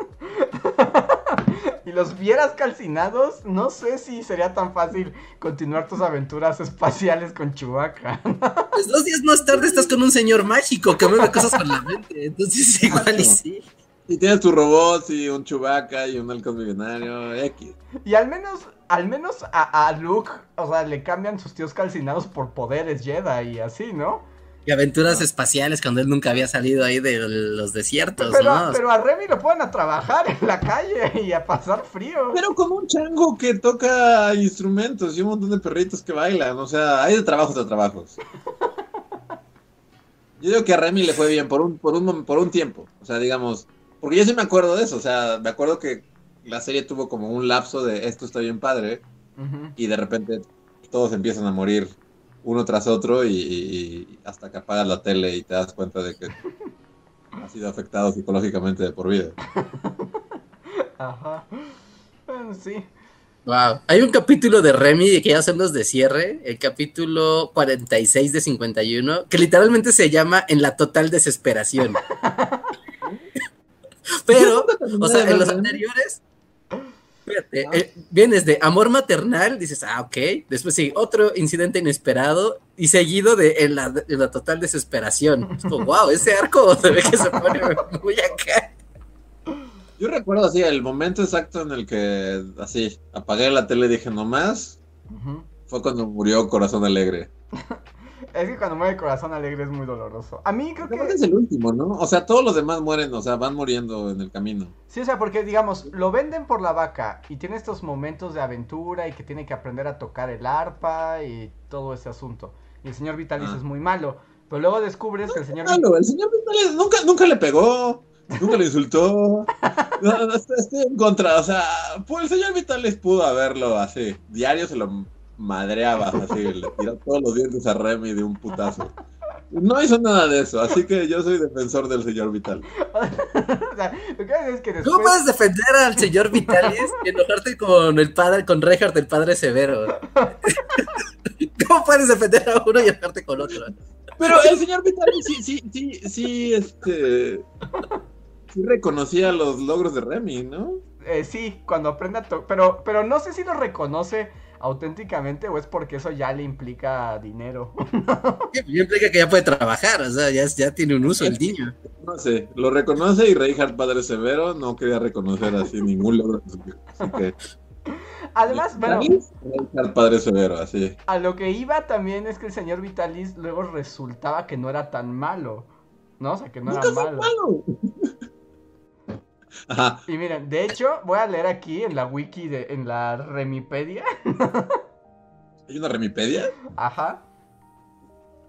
y los vieras calcinados, no sé si sería tan fácil continuar tus aventuras espaciales con Chewbacca. Pues dos días más tarde estás con un señor mágico que mueve cosas con la mente, entonces igual y sí. Y tienes tu robot y un Chewbacca y un halcón millonario, X. Y al menos, al menos a, a Luke, o sea, le cambian sus tíos calcinados por poderes Jedi y así, ¿no? Y aventuras espaciales cuando él nunca había salido ahí de los desiertos, Pero, ¿no? pero a Remy lo pueden a trabajar en la calle y a pasar frío. Pero como un chango que toca instrumentos y un montón de perritos que bailan, o sea, hay de trabajos de trabajos. Yo digo que a Remy le fue bien por un, por un, por un tiempo, o sea, digamos, porque yo sí me acuerdo de eso, o sea, me acuerdo que la serie tuvo como un lapso de esto está bien padre, y de repente todos empiezan a morir uno tras otro y, hasta que apagas la tele y te das cuenta de que has sido afectado psicológicamente de por vida. Ajá. Bueno, sí. Wow. Hay un capítulo de Remy que ya son los de cierre, el capítulo 46 de 51, que literalmente se llama En la total desesperación. Pero, o sea, en los anteriores, fíjate, eh, vienes de amor maternal, dices, ah, ok, después sigue otro incidente inesperado y seguido de en la, en la total desesperación. Es como, wow, ese arco se ve que se pone muy acá. Yo recuerdo así el momento exacto en el que así apagué la tele y dije no más, fue cuando murió Corazón Alegre. Es que cuando muere el corazón alegre es muy doloroso. A mí creo que... es el último, ¿no? O sea, todos los demás mueren, o sea, van muriendo en el camino. Sí, o sea, porque digamos, lo venden por la vaca y tiene estos momentos de aventura y que tiene que aprender a tocar el arpa y todo ese asunto. Y el señor Vitalis Ah. es muy malo. Pero luego descubres que el señor... Malo, el señor Vitales nunca, nunca le pegó, nunca le insultó. No, estoy en contra, o sea, pues el señor Vitales pudo haberlo así, diario se lo madreaba, así, le tiró todos los dientes a Remy de un putazo. No hizo nada de eso, así que yo soy defensor del señor Vital. o sea, lo que voy a decir es que después... ¿Cómo puedes defender al señor Vitalis y enojarte con el padre, con Reinhardt, el padre severo? ¿Cómo puedes defender a uno y enojarte con otro? Pero el señor Vitali sí, sí, sí, sí, este. sí reconocía los logros de Remy, ¿no? Eh, sí, cuando aprende a tocar. Pero, pero no sé si lo reconoce auténticamente o es porque eso ya le implica dinero. Ya implica que ya puede trabajar, o sea, ya, ya tiene un uso el niño. No sé, lo reconoce y Reinhardt Padre Severo no quería reconocer así ningún logro. Así que, Además, bueno, Reinhardt Padre Severo, así. a lo que iba también es que el señor Vitalis luego resultaba que no era tan malo. ¿No? O sea, que no era malo. malo. Ajá. Y miren, de hecho, voy a leer aquí en la wiki, de, en la Remipedia. ¿Hay una remipedia? Ajá.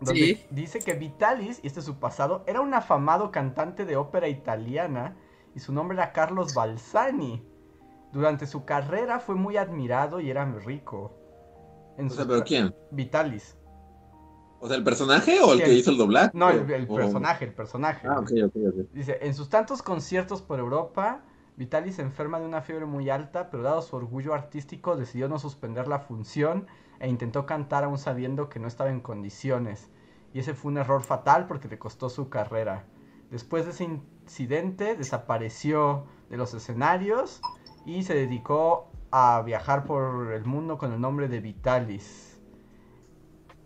Donde Sí. dice que Vitalis, y este es su pasado, era un afamado cantante de ópera italiana y su nombre era Carlos Balsani. Durante su carrera fue muy admirado y era muy rico. En O su sea, ¿pero quién? Vitalis. O sea, ¿el personaje o el que hizo el doblaje? No, el, el O- personaje, el personaje. Ah, ok, ok, ok. Dice, en sus tantos conciertos por Europa, Vitalis se enferma de una fiebre muy alta, pero dado su orgullo artístico decidió no suspender la función e intentó cantar aún sabiendo que no estaba en condiciones. Y ese fue un error fatal porque le costó su carrera. Después de ese incidente desapareció de los escenarios y se dedicó a viajar por el mundo con el nombre de Vitalis.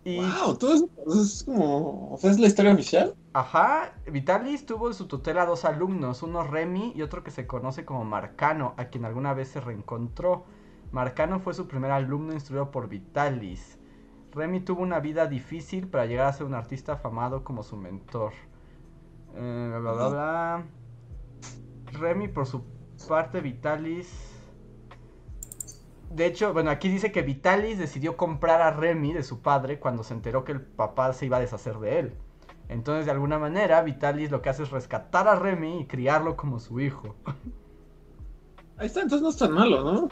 Y Wow, todo eso es como. O sea, es la historia oficial. Ajá, Vitalis tuvo en su tutela dos alumnos, uno Remy y otro que se conoce como Marcano, a quien alguna vez se reencontró. Marcano fue su primer alumno instruido por Vitalis. Remy tuvo una vida difícil para llegar a ser un artista afamado como su mentor. Eh, bla, bla, bla. Remy, por su parte, Vitalis. De hecho, bueno, aquí dice que Vitalis decidió comprar a Remy de su padre cuando se enteró que el papá se iba a deshacer de él. Entonces, de alguna manera, Vitalis lo que hace es rescatar a Remy y criarlo como su hijo. Ahí está, entonces no es tan malo, ¿no?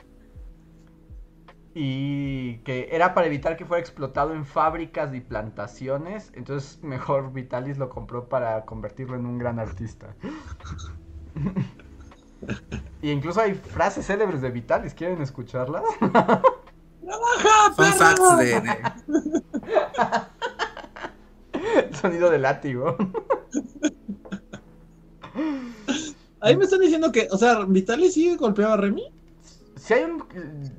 Y que era para evitar que fuera explotado en fábricas y plantaciones. Entonces, mejor Vitalis lo compró para convertirlo en un gran artista. y incluso hay frases célebres de Vitalis. ¿Quieren escucharlas? Fun facts de, de- El sonido de látigo. Ahí me están diciendo que, o sea, Vitali sí golpeaba a Remy. ¿Sí, hay un...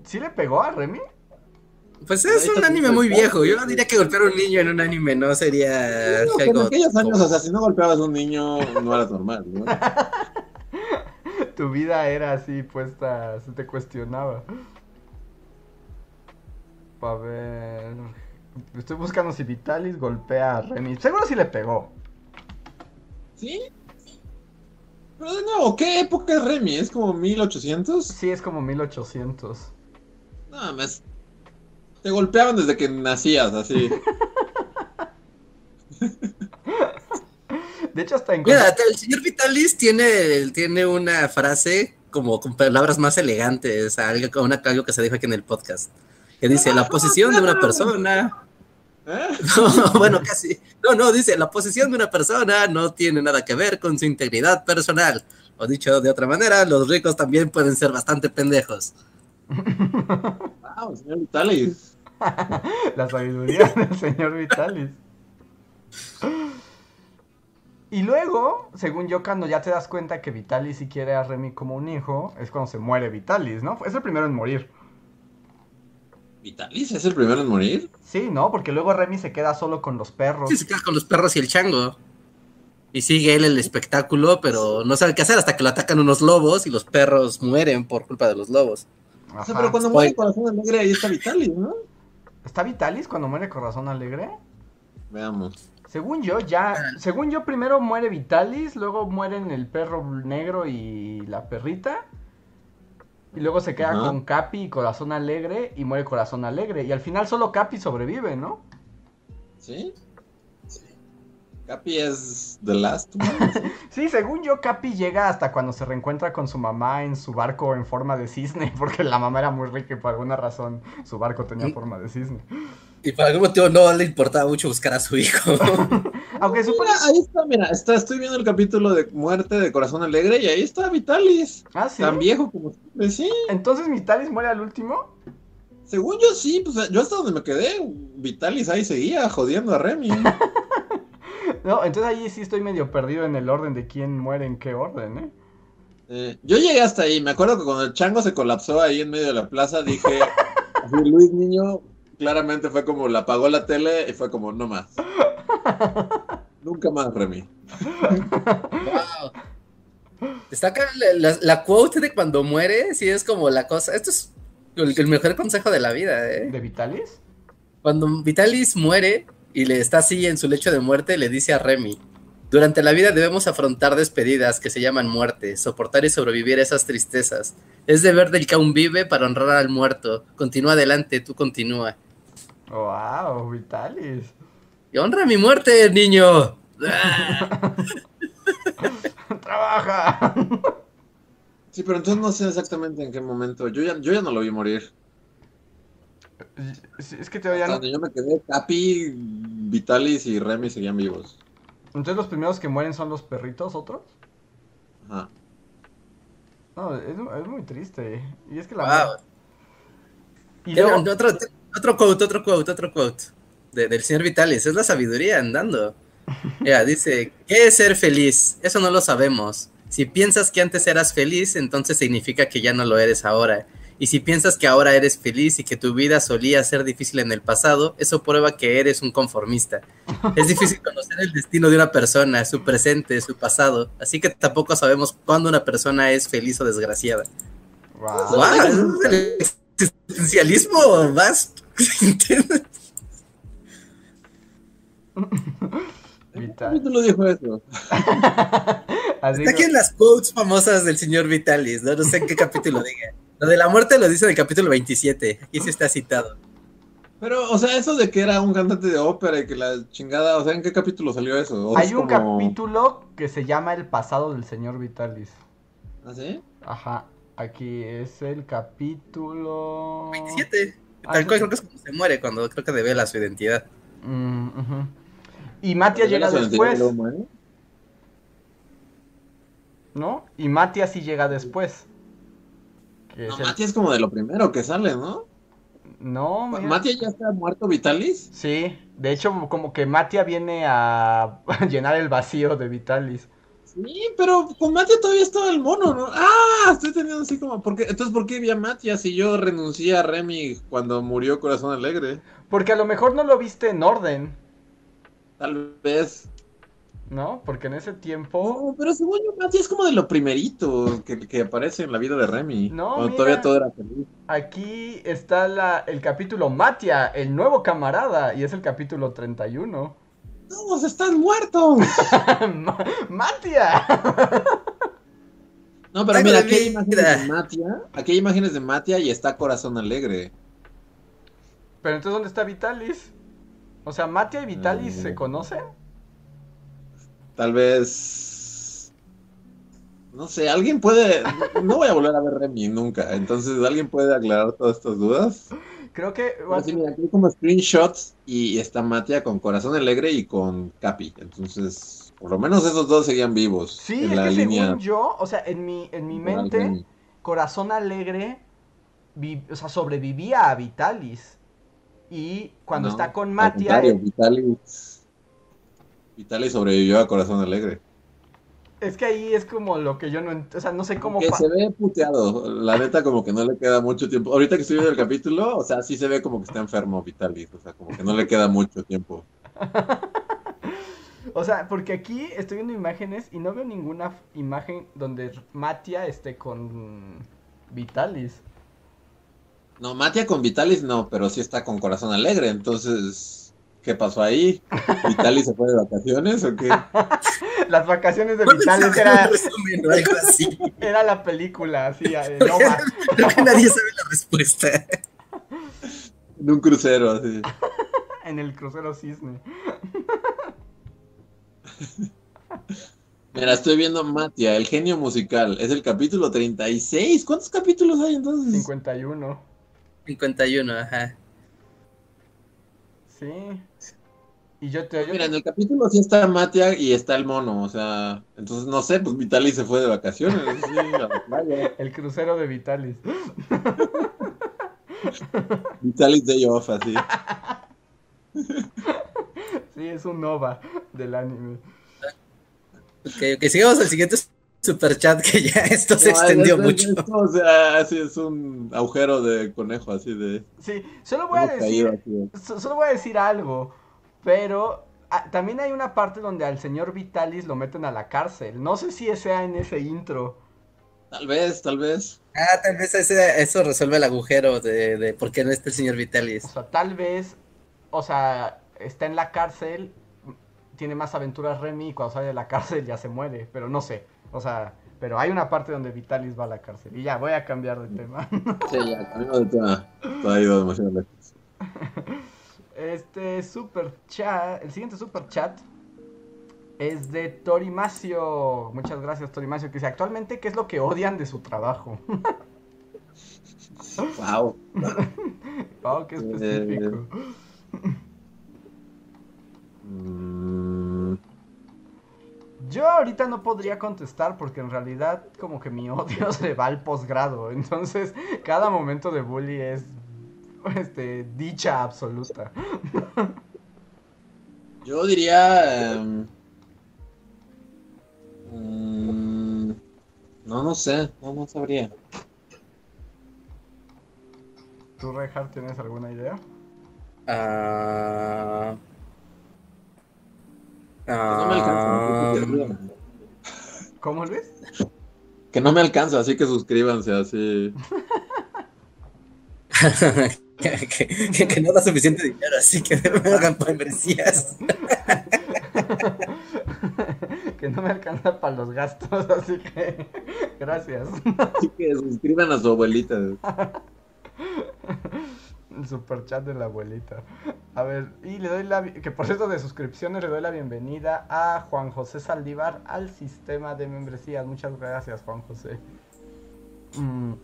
¿Sí le pegó a Remy? Pues es un anime muy viejo. Yo diría que golpear a un niño en un anime no sería No, en aquellos años, o sea, si no golpeabas a un niño, no era normal, ¿no? Tu vida era así puesta, se te cuestionaba. A ver. Estoy buscando si Vitalis golpea a Remy. Seguro si le pegó. ¿Sí? Pero de nuevo, ¿qué época es Remy? ¿Es como 1800? Sí, es como 1800. Nada más. Te golpeaban desde que nacías, así. De hecho, hasta en. Mira, el señor Vitalis tiene, tiene una frase como con palabras más elegantes, algo, con una- algo que se dijo aquí en el podcast. Que dice, la posición de una persona... ¿Eh? No, bueno, casi. No, no, dice, la posición de una persona no tiene nada que ver con su integridad personal. O dicho de otra manera, los ricos también pueden ser bastante pendejos. Wow, señor Vitali. La sabiduría del señor Vitalis. Y luego, según yo, cuando ya te das cuenta que Vitalis sí quiere a Remy como un hijo, es cuando se muere Vitalis, ¿no? Es el primero en morir. ¿Vitalis es el primero en morir? Sí, ¿no? Porque luego Remy se queda solo con los perros. Sí, se queda con los perros y el chango. Y sigue él el espectáculo, pero no sabe qué hacer hasta que lo atacan unos lobos y los perros mueren por culpa de los lobos. O sea, pero cuando muere Corazón Alegre, ahí está Vitalis, ¿no? ¿Está Vitalis cuando muere Corazón Alegre? Veamos. Según yo, ya. Según yo, primero muere Vitalis, luego mueren el perro negro y la perrita. Y luego se queda con Capi y Corazón Alegre y muere Corazón Alegre. Y al final solo Capi sobrevive, ¿no? ¿Sí? Capi es The Last One. Sí, según yo, Capi llega hasta cuando se reencuentra con su mamá en su barco en forma de cisne, porque la mamá era muy rica y por alguna razón su barco tenía forma de cisne. Y por algún motivo no le importaba mucho buscar a su hijo. Aunque supone... Mira, ahí está, mira, está, estoy viendo el capítulo de muerte de Corazón Alegre y ahí está Vitalis. Ah, sí. Tan viejo como siempre, sí. Entonces Vitalis muere al último. Según yo sí, pues yo hasta donde me quedé, Vitalis ahí seguía jodiendo a Remy. No, entonces ahí sí estoy medio perdido en el orden de quién muere en qué orden, ¿eh? Eh, yo llegué hasta ahí, me acuerdo que cuando el chango se colapsó ahí en medio de la plaza, dije, Luis Niño claramente fue como, la apagó la tele y fue como, no más. Nunca más, Remy. Wow. Destaca la, la, la quote de cuando muere, sí es como la cosa. Esto es el, el mejor consejo de la vida, ¿eh? ¿De Vitalis? Cuando Vitalis muere y le está así en su lecho de muerte, le dice a Remy: Durante la vida debemos afrontar despedidas que se llaman muerte, soportar y sobrevivir a esas tristezas. Es deber del que aún vive para honrar al muerto. Continúa adelante, tú continúa. Wow, Vitalis. Y honra mi muerte, niño. Trabaja. Sí, pero entonces no sé exactamente en qué momento. Yo ya, yo ya no lo vi morir. Sí, Es que todavía Hasta no. donde yo me quedé, Capi, Vitalis y Remy seguían vivos. Entonces los primeros que mueren son los perritos, otros. Ajá. No, es, es muy triste. Y es que la. Wow. Y luego- Otro, otro quote, otro quote, otro quote de- del señor Vitalis. Es la sabiduría andando. Mira, dice, ¿qué es ser feliz? Eso no lo sabemos. Si piensas que antes eras feliz, entonces significa que ya no lo eres ahora. Y si piensas que ahora eres feliz y que tu vida solía ser difícil en el pasado, eso prueba que eres un conformista. Es difícil conocer el destino de una persona, su presente, su pasado. Así que tampoco sabemos cuándo una persona es feliz o desgraciada. Wow. ¡Wow! Existencialismo más intenso. Vitalis. ¿Quién te lo dijo eso? Así Está aquí en las quotes famosas del señor Vitalis, ¿no? No sé en qué capítulo diga. Lo de la muerte lo dice en el capítulo 27. Aquí sí está citado. Pero, o sea, eso de que era un cantante de ópera y que la chingada, o sea, ¿en qué capítulo salió eso? ¿O Hay es un como- capítulo que se llama El pasado del señor Vitalis. ¿Ah, sí? Ajá. Aquí es el capítulo. 27. Ah, Tal cual creo que es cuando se muere, cuando creo que devela su identidad. Mm. Y Matia ¿Revela llega después? ¿no? Y Matia sí llega después. Que No, es el- Mati es como de lo primero que sale, ¿no? No, mira. ¿Mati ya está muerto Vitalis? Sí, de hecho como que Matia viene a llenar el vacío de Vitalis. Sí, pero con Matia todavía estaba el mono, ¿no? ¡Ah! Estoy teniendo así como. ¿por qué? Entonces, ¿por qué vi a Matia si yo renuncié a Remy cuando murió Corazón Alegre? Porque a lo mejor no lo viste en orden, Tal vez. ¿no? Porque en ese tiempo... No, pero según yo, Matia es como de lo primerito que, que aparece en la vida de Remy. No, cuando mira. todavía todo era feliz. Aquí está la, el capítulo Matia, el nuevo camarada, y es el capítulo 31. ¡Todos están muertos! Ma- ¡Matia! No, pero mira, aquí hay imágenes de Matia. Aquí hay imágenes de Matia y está Corazón Alegre. Pero entonces, ¿dónde está Vitalis? O sea, ¿Matia y Vitalis Mm. se conocen? Tal vez. No sé, alguien puede. No voy a volver a ver Remy nunca. Entonces, ¿alguien puede aclarar todas estas dudas? Creo que... Pero sí, mira, aquí hay como screenshots y está Matia con Corazón Alegre y con Capi. Entonces, por lo menos esos dos seguían vivos Sí, en es la que línea. según yo, o sea, en mi, en mi mente. Corazón Alegre, vi- o sea, sobrevivía a Vitalis. Y cuando No, está con Matia, Vitalis. Vitalis sobrevivió a Corazón Alegre. Es que ahí es como lo que yo no, o sea, no sé cómo... Que se ve puteado. La neta, como que no le queda mucho tiempo. Ahorita que estoy viendo el capítulo, o sea, sí se ve como que está enfermo Vitalis. O sea, como que no le queda mucho tiempo. O sea, porque aquí estoy viendo imágenes y no veo ninguna imagen donde Matia esté con Vitalis. No, Matia con Vitalis no, pero sí está con Corazón Alegre. Entonces, ¿qué pasó ahí? ¿Vitalis se fue de vacaciones o qué? Las vacaciones de ¿Cuál Vitalis es era, el resumen o algo así? era la película, así, Nova. Creo que nadie sabe la respuesta. En un crucero, así. en el crucero cisne. Mira, estoy viendo Matia, el genio musical. Es el capítulo 36. ¿Cuántos capítulos hay entonces? 51. 51, ajá. Sí. Y yo te... Mira, en el capítulo sí está Matia y está el mono, o sea, entonces no sé, pues Vitalis se fue de vacaciones, sí. El crucero de Vitalis. Vitalis Day Off, así. Sí, es un Nova del anime. Ok, ok, sigamos al siguiente super chat que ya esto se extendió mucho. o sea, así es un agujero de conejo, así de. Sí, solo voy a decir. Solo voy a decir algo. Pero ah, también hay una parte donde al señor Vitalis lo meten a la cárcel. No sé si sea en ese intro. Tal vez, tal vez. Ah, tal vez eso resuelve el agujero de, de por qué no está el señor Vitalis. O sea, tal vez, o sea, está en la cárcel, tiene más aventuras Remy y cuando sale de la cárcel ya se muere, pero no sé. O sea, pero hay una parte donde Vitalis va a la cárcel. Y ya, voy a cambiar de tema. Sí, ya, cambiamos de tema. Todavía demasiado lejos. Este super chat, el siguiente super chat es de Torimacio. Muchas gracias, Torimacio. Que dice: Actualmente, ¿qué es lo que odian de su trabajo? wow. wow, qué específico. Mm. Yo ahorita no podría contestar porque en realidad como que mi odio se va al posgrado. Entonces, cada momento de bully es este, dicha absoluta. Yo diría... Em, mm, no, no sé, no, no sabría. ¿Tú, Reinhardt, tienes alguna idea? Ah... no me alcanza. ¿Cómo Luis? Que no me alcanza, así que suscríbanse, así. que, no da suficiente dinero, así que me hagan membresías. que no me alcanza para los gastos, así que gracias. Así que suscriban a su abuelita. El super chat de la abuelita. A ver, y le doy la. Que por eso de suscripciones le doy la bienvenida a Juan José Saldívar al sistema de membresías. Muchas gracias, Juan José. Mm.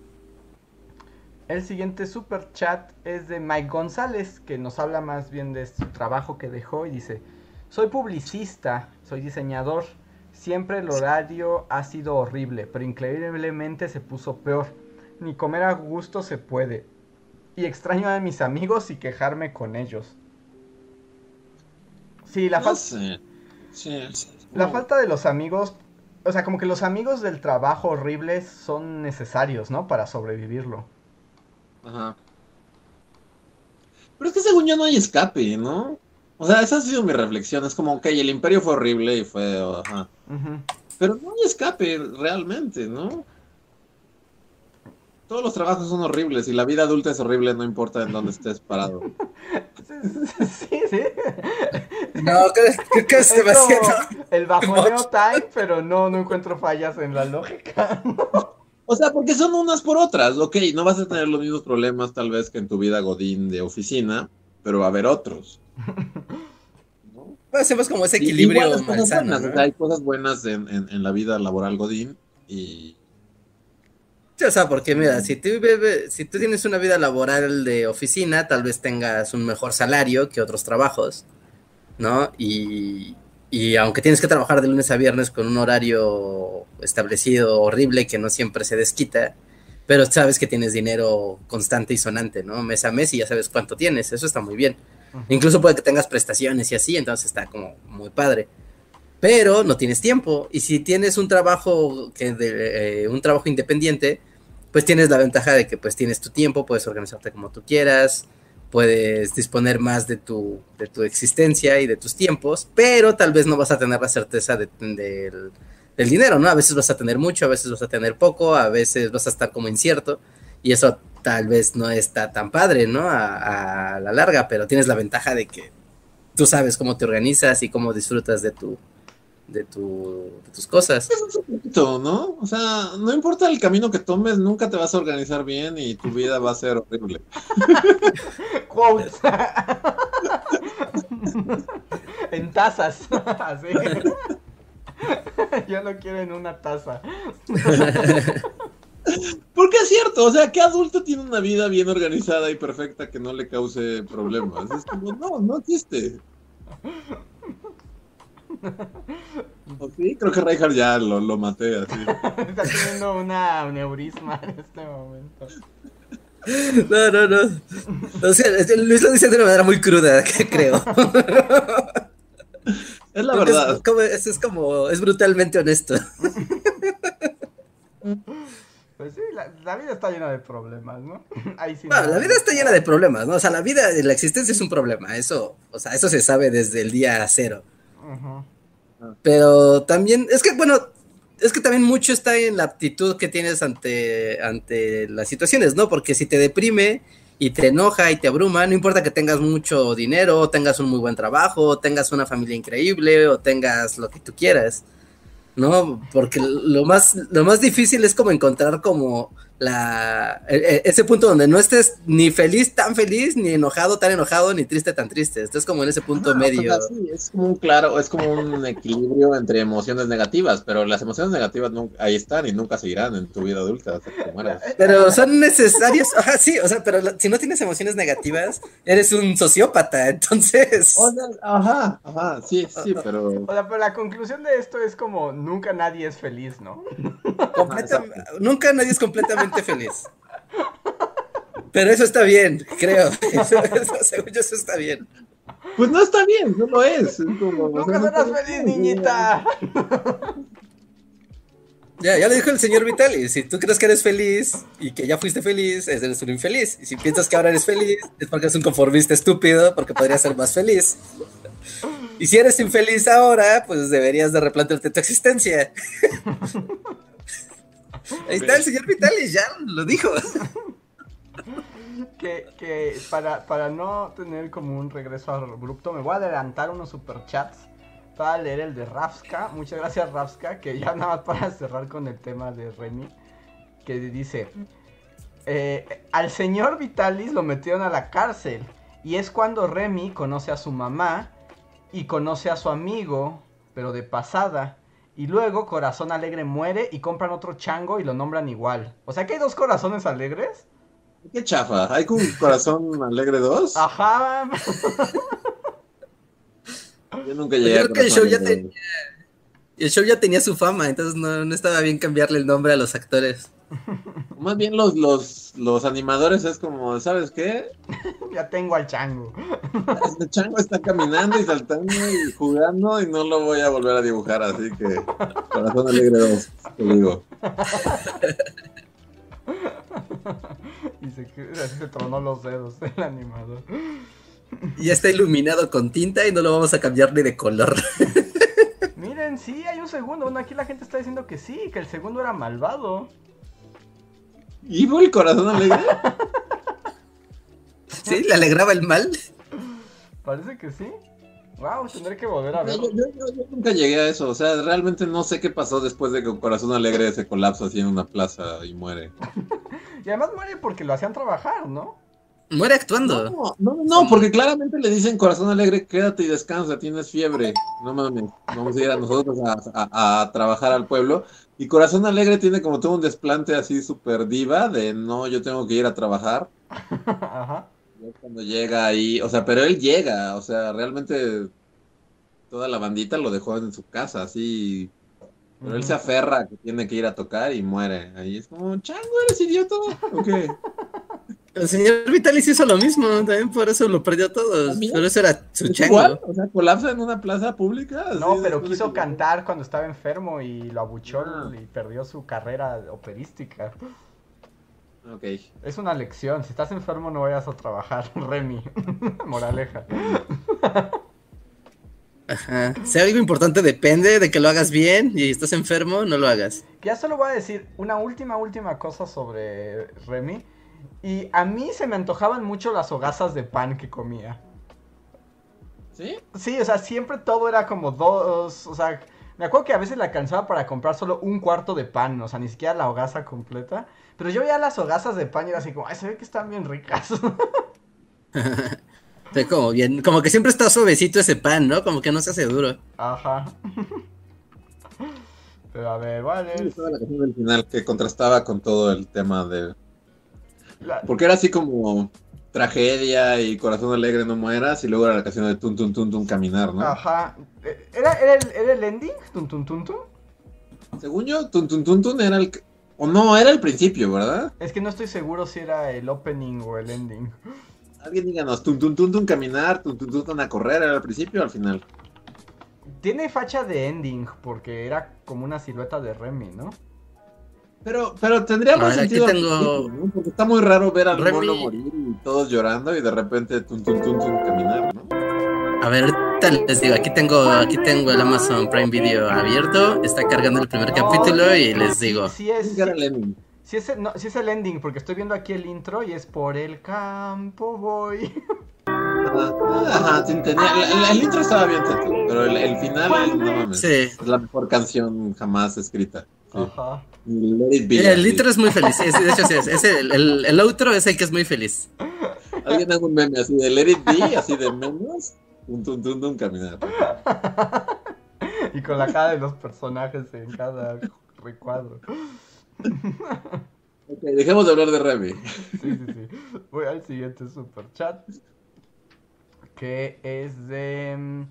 El siguiente super chat es de Mike González, que nos habla más bien de su trabajo que dejó y dice, soy publicista, soy diseñador, siempre el horario ha sido horrible, pero increíblemente se puso peor. Ni comer a gusto se puede. Y extraño a mis amigos y quejarme con ellos. Sí, la, falta la falta de los amigos, o sea, como que los amigos del trabajo horribles son necesarios, ¿no? Para sobrevivirlo. Ajá. Pero es que según yo no hay escape, ¿no? O sea, esa ha sido mi reflexión. Es como, ok, el imperio fue horrible y fue... Ajá. Pero no hay escape realmente, ¿no? Todos los trabajos son horribles y la vida adulta es horrible, no importa en dónde estés parado. Sí, sí. No, creo que es demasiado. El bajoneo time, pero no, no encuentro fallas en la lógica. O sea, porque son unas por otras. Ok, no vas a tener los mismos problemas tal vez que en tu vida godín de oficina, pero va a haber otros. ¿no? hacemos como ese equilibrio Hay cosas buenas en, la vida laboral godín y... Sí, o sea, porque mira, si tú, si tú tienes una vida laboral de oficina, tal vez tengas un mejor salario que otros trabajos, ¿no? Y, y aunque tienes que trabajar de lunes a viernes con un horario establecido horrible que no siempre se desquita, pero sabes que tienes dinero constante y sonante, ¿no? Mes a mes y ya sabes cuánto tienes, eso está muy bien. Incluso puede que tengas prestaciones y así, entonces está como muy padre. Pero no tienes tiempo y si tienes un trabajo que de, eh, un trabajo independiente, pues tienes la ventaja de que pues tienes tu tiempo, puedes organizarte como tú quieras, puedes disponer más de tu, de tu existencia y de tus tiempos, pero tal vez no vas a tener la certeza de, del, dinero, ¿no? A veces vas a tener mucho, a veces vas a tener poco, a veces vas a estar como incierto, y eso tal vez no está tan padre, ¿no? A, la larga, pero tienes la ventaja de que tú sabes cómo te organizas y cómo disfrutas de tu, de, tu, de tus cosas. Es un poquito, ¿no? O sea, no importa el camino que tomes, nunca te vas a organizar bien y tu vida va a ser horrible. en tazas. Así. Yo no quiero en una taza. Porque es cierto, o sea, ¿qué adulto tiene una vida bien organizada y perfecta que no le cause problemas? Es como, no, no existe. sí, creo que Reinhardt ya lo, lo maté así. Está teniendo una neurisma en este momento. No, no, no. O sea, Luis lo dice de una manera muy cruda, creo. Es la verdad. Es, como, es, como, es brutalmente honesto. Pues sí, la, la vida está llena de problemas, ¿no? Ahí sí Bueno, no- la vida está llena de problemas, ¿no? O sea, la vida, la existencia es un problema, eso, o sea, eso se sabe desde el día cero. Pero también, es que, bueno, es que también mucho está en la actitud que tienes ante, ante las situaciones, ¿no? Porque si te deprime y te enoja y te abruma, no importa que tengas mucho dinero, o tengas un muy buen trabajo, o tengas una familia increíble, o tengas lo que tú quieras, ¿no? Porque lo más, lo más difícil es como encontrar como la, e- e- ese punto donde no estés ni feliz tan feliz, ni enojado tan enojado, ni triste tan triste. Estás como en ese punto Ajá, medio. o sea, sí, es como un claro, es como un equilibrio entre emociones negativas, pero las emociones negativas nunca, ahí están y nunca seguirán en tu vida adulta hasta que te mueras. Pero son necesarios, ajá, sí, o sea, pero si no tienes emociones negativas, eres un sociópata, entonces. O sea, ajá, ajá, sí, sí, pero O sea, pero la conclusión de esto es como nunca nadie es feliz, ¿no? completa- nunca nadie es completamente feliz. Pero eso está bien, creo. Eso, eso, según yo, eso está bien. pues no está bien, no lo es. es como, o Nunca sea, serás feliz, bien. niñita. Ya, ya lo dijo el señor Vitali. Si tú crees que eres feliz y que ya fuiste feliz, eres un infeliz. Y si piensas que ahora eres feliz, es porque eres un conformista estúpido, porque podrías ser más feliz. Y si eres infeliz ahora, pues deberías de replantearte tu existencia. Ahí está el señor Vitali, ya lo dijo. Que, para, para no tener como un regreso abrupto, me voy a adelantar unos superchats para leer el de Rafska. Muchas gracias, Rafska, que ya nada más para cerrar con el tema de Remy, que dice, eh, al señor Vitalis lo metieron a la cárcel y es cuando Remy conoce a su mamá y conoce a su amigo, pero de pasada. Y luego Corazón Alegre muere y compran otro chango y lo nombran igual. O sea que hay dos corazones alegres. Qué chafa, hay un corazón alegre 2. Ajá. Yo nunca llegué a Creo que el show ya tenía, el show ya tenía su fama, entonces no, no estaba bien cambiarle el nombre a los actores. Más bien los, los, los animadores es como, ¿sabes qué? ya tengo al chango. Este chango está caminando y saltando y jugando y no lo voy a volver a dibujar, así que Corazón Alegre 2, te digo. y se, así se tronó los dedos el animador. Y ya está iluminado con tinta y no lo vamos a cambiar ni de color. Miren, sí, hay un segundo. Bueno, aquí la gente está diciendo que sí, que el segundo era malvado. ¿Evil Corazón Alegre? ¿Sí? ¿Le alegraba el mal? Parece que sí. Wow, tendré que volver a Yo, verlo. yo- yo- yo nunca llegué a eso, o sea, realmente no sé qué pasó después de que Corazón Alegre se colapsa así en una plaza y muere. Y además muere porque lo hacían trabajar, ¿no? Muere actuando. No, no, no, porque claramente le dicen Corazón Alegre, quédate y descansa, tienes fiebre. No mames, vamos a ir a nosotros a, a- a trabajar al pueblo. Y Corazón Alegre tiene como todo un desplante así súper diva de no, yo tengo que ir a trabajar. Ajá. Cuando llega ahí, o sea, pero él llega, o sea, realmente toda la bandita lo dejó en su casa, así. Pero él se aferra que tiene que ir a tocar y muere. Ahí es como, chango, eres idiota. ¿O qué? El señor Vitalis hizo lo mismo, también por eso lo perdió todo. Pero eso era su ¿Es chango. O sea, colapsa en una plaza pública. No, pero quiso que- cantar cuando estaba enfermo y lo abuchó Ah. y perdió su carrera operística. Ok. Es una lección. Si estás enfermo, no vayas a trabajar, Remy. Moraleja. Ajá. Si algo importante depende de que lo hagas bien y estás enfermo, no lo hagas. Ya solo voy a decir una última, última cosa sobre Remy. Y a mí se me antojaban mucho las hogazas de pan que comía. ¿Sí? Sí, o sea, siempre todo era como dos. O sea, me acuerdo que a veces la alcanzaba para comprar solo un cuarto de pan. O sea, ni siquiera la hogaza completa. Pero yo veía las hogazas de pan y era así como, ay, se ve que están bien ricas. Como bien, como que siempre está suavecito ese pan, ¿no? Como que no se hace duro. Ajá. Pero a ver, vale. Estaba la canción del final que contrastaba con todo el tema de. La- Porque era así como tragedia y corazón alegre no mueras y luego era la canción de tun tun tun tun caminar, ¿no? Ajá. Eh, ¿Era, era, el, ¿Era el ending? ¿Tun, tun, tun, tun? Según yo, tun tun tun tun era el o no, era el principio, ¿verdad? Es que no estoy seguro si era el opening o el ending. Alguien díganos, tun tun tun tun caminar, tun tun tun tun a correr, ¿era al principio o al final? Tiene facha de ending porque era como una silueta de Remy, ¿no? Pero, pero tendría A más sentido. tengo- ¿no? Porque está muy raro ver al Remy- mono morir y todos llorando y de repente tun, tun, tun, tun, caminar, ¿no? A ver, les digo, aquí tengo, aquí tengo el Amazon Prime Video abierto, está cargando el primer No, capítulo sí, y les digo. Sí es, Sí, era Lenin. sí es, el- no, sí es el ending, porque estoy viendo aquí el intro y es por el campo voy. Ajá, sí, tenía- la- el intro estaba bien, teto, pero el, el final, no mames. Sí. Es la mejor canción jamás escrita. Ajá. Let it be. El intro es muy feliz, de hecho sí es, es el, el, el outro es el que es muy feliz. Alguien haga un meme así de Let it be, así de menos. Un tun, tun, tun, caminar. Y con la cara de los personajes en cada recuadro. Ok, dejemos de hablar de Remy. Sí, sí, sí. Voy al siguiente super chat. Que es de mm,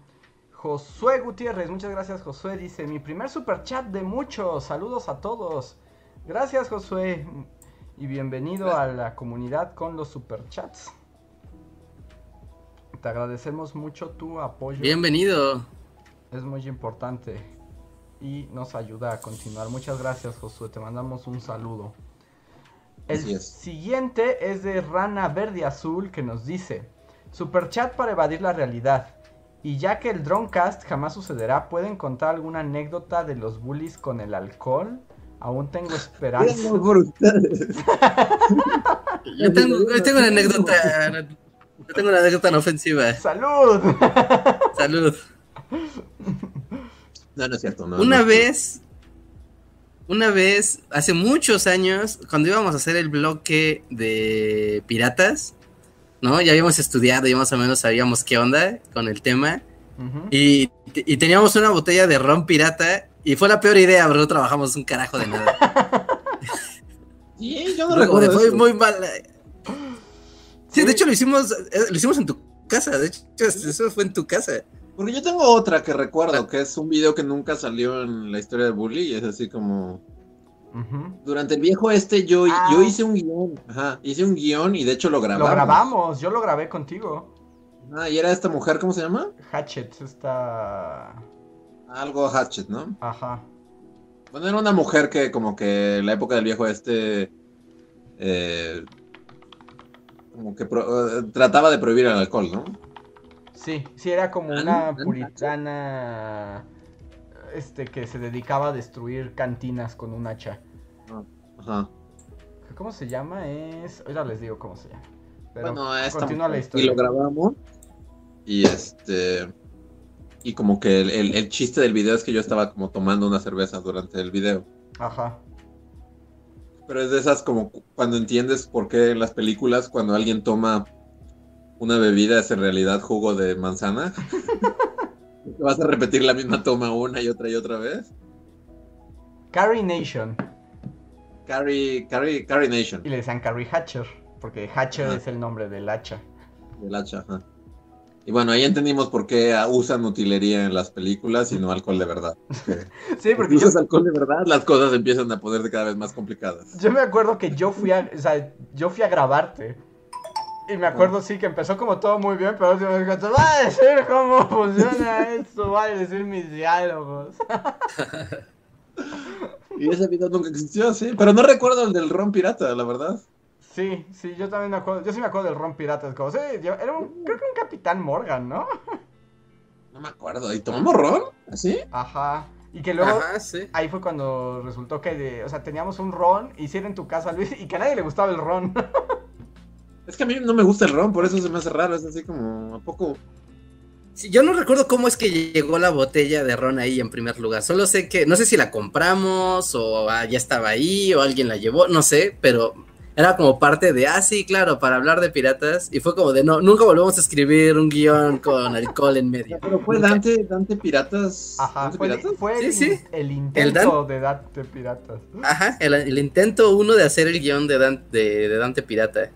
Josué Gutiérrez. Muchas gracias, Josué. Dice: Mi primer super chat de muchos. Saludos a todos. Gracias, Josué. Y bienvenido a la comunidad con los super chats. Te agradecemos mucho tu apoyo. Bienvenido. Es muy importante y nos ayuda a continuar. Muchas gracias, Josué. Te mandamos un saludo. El es. siguiente es de Rana Verde Azul que nos dice: Superchat para evadir la realidad. Y ya que el Dronecast jamás sucederá, ¿pueden contar alguna anécdota de los bullies con el alcohol? Aún tengo esperanza. Yo tengo, yo tengo una anécdota, yo tengo una anécdota no ofensiva. ¡Salud! Salud. No, no es cierto. No, Una no. vez, una vez, hace muchos años, cuando íbamos a hacer el bloque de piratas, ¿no? Ya habíamos estudiado, ya más o menos sabíamos qué onda con el tema. Y, y teníamos una botella de ron pirata. Y fue la peor idea, pero no trabajamos un carajo de nada. Sí, yo no recuerdo fue muy mala. Sí, de hecho lo hicimos, eh, lo hicimos en tu casa. De hecho, eso fue en tu casa. Porque yo tengo otra que recuerdo, que es un video que nunca salió en la historia de Bully, y es así como... Durante el viejo este yo, Ah. yo hice un guion, ajá, hice un guion y de hecho lo grabamos. Lo grabamos, yo lo grabé contigo. Ah, y era esta mujer, ¿cómo se llama? Hatchet está. Algo Hatchet, ¿no? Ajá. Bueno, era una mujer que como que en la época del viejo este... eh, como que pro- eh, trataba de prohibir el alcohol, ¿no? Sí, sí, era como ¿An- una an- puritana. Este que se dedicaba a destruir cantinas con un hacha. Ajá. ¿Cómo se llama? Es. Ahora les digo cómo se llama. Pero bueno, esta continúa la historia. Y lo grabamos. Y este. Y como que el, el- el chiste del video es que yo estaba como tomando una cerveza durante el video. Ajá. Pero es de esas como cu- cuando entiendes por qué en las películas, cuando alguien toma una bebida, es en realidad jugo de manzana. Vas a repetir la misma toma una y otra y otra vez. Carrie Nation. Carry, Carry, Carry Nation. Y le decían Carrie Hatcher. Porque Hatcher Ajá. es el nombre del hacha. Del hacha, ajá. Y bueno, ahí entendimos por qué usan utilería en las películas y no alcohol de verdad. Porque Sí, si porque yo, usas alcohol de verdad, las cosas empiezan a ponerse cada vez más complicadas. yo me acuerdo que yo fui a. O sea, yo fui a grabarte. Y me acuerdo, sí, que empezó como todo muy bien, pero último dijo, te va a decir cómo funciona esto, va a decir mis diálogos. Y ese video nunca existió, sí. Pero no recuerdo el del ron pirata, la verdad. Sí, sí, yo también me acuerdo, yo sí me acuerdo del Ron Pirata, es como, sí, yo- era un, creo que un Capitán Morgan, ¿no? No me acuerdo. ¿Y tomamos ron? ¿Así? Ajá, y que luego, Ajá, sí. ahí fue cuando resultó que, de, o sea, teníamos un Ron, y si era en tu casa, Luis, y que a nadie le gustaba el Ron. Es que a mí no me gusta el ron, por eso se me hace raro. Es así como, ¿a poco? Sí, yo no recuerdo cómo es que llegó la botella de ron ahí en primer lugar. Solo sé que, no sé si la compramos o ah, ya estaba ahí o alguien la llevó, no sé, pero era como parte de, ah, sí, claro, para hablar de piratas. Y fue como de, no, nunca volvemos a escribir un guion con alcohol en medio. Pero fue. Dante, Dante Piratas. Ajá, ¿Dante fue, Piratas? fue Sí, el, sí. el intento Dan- de Dante Piratas. Ajá, el, el intento uno de hacer el guion de, de, de Dante Pirata.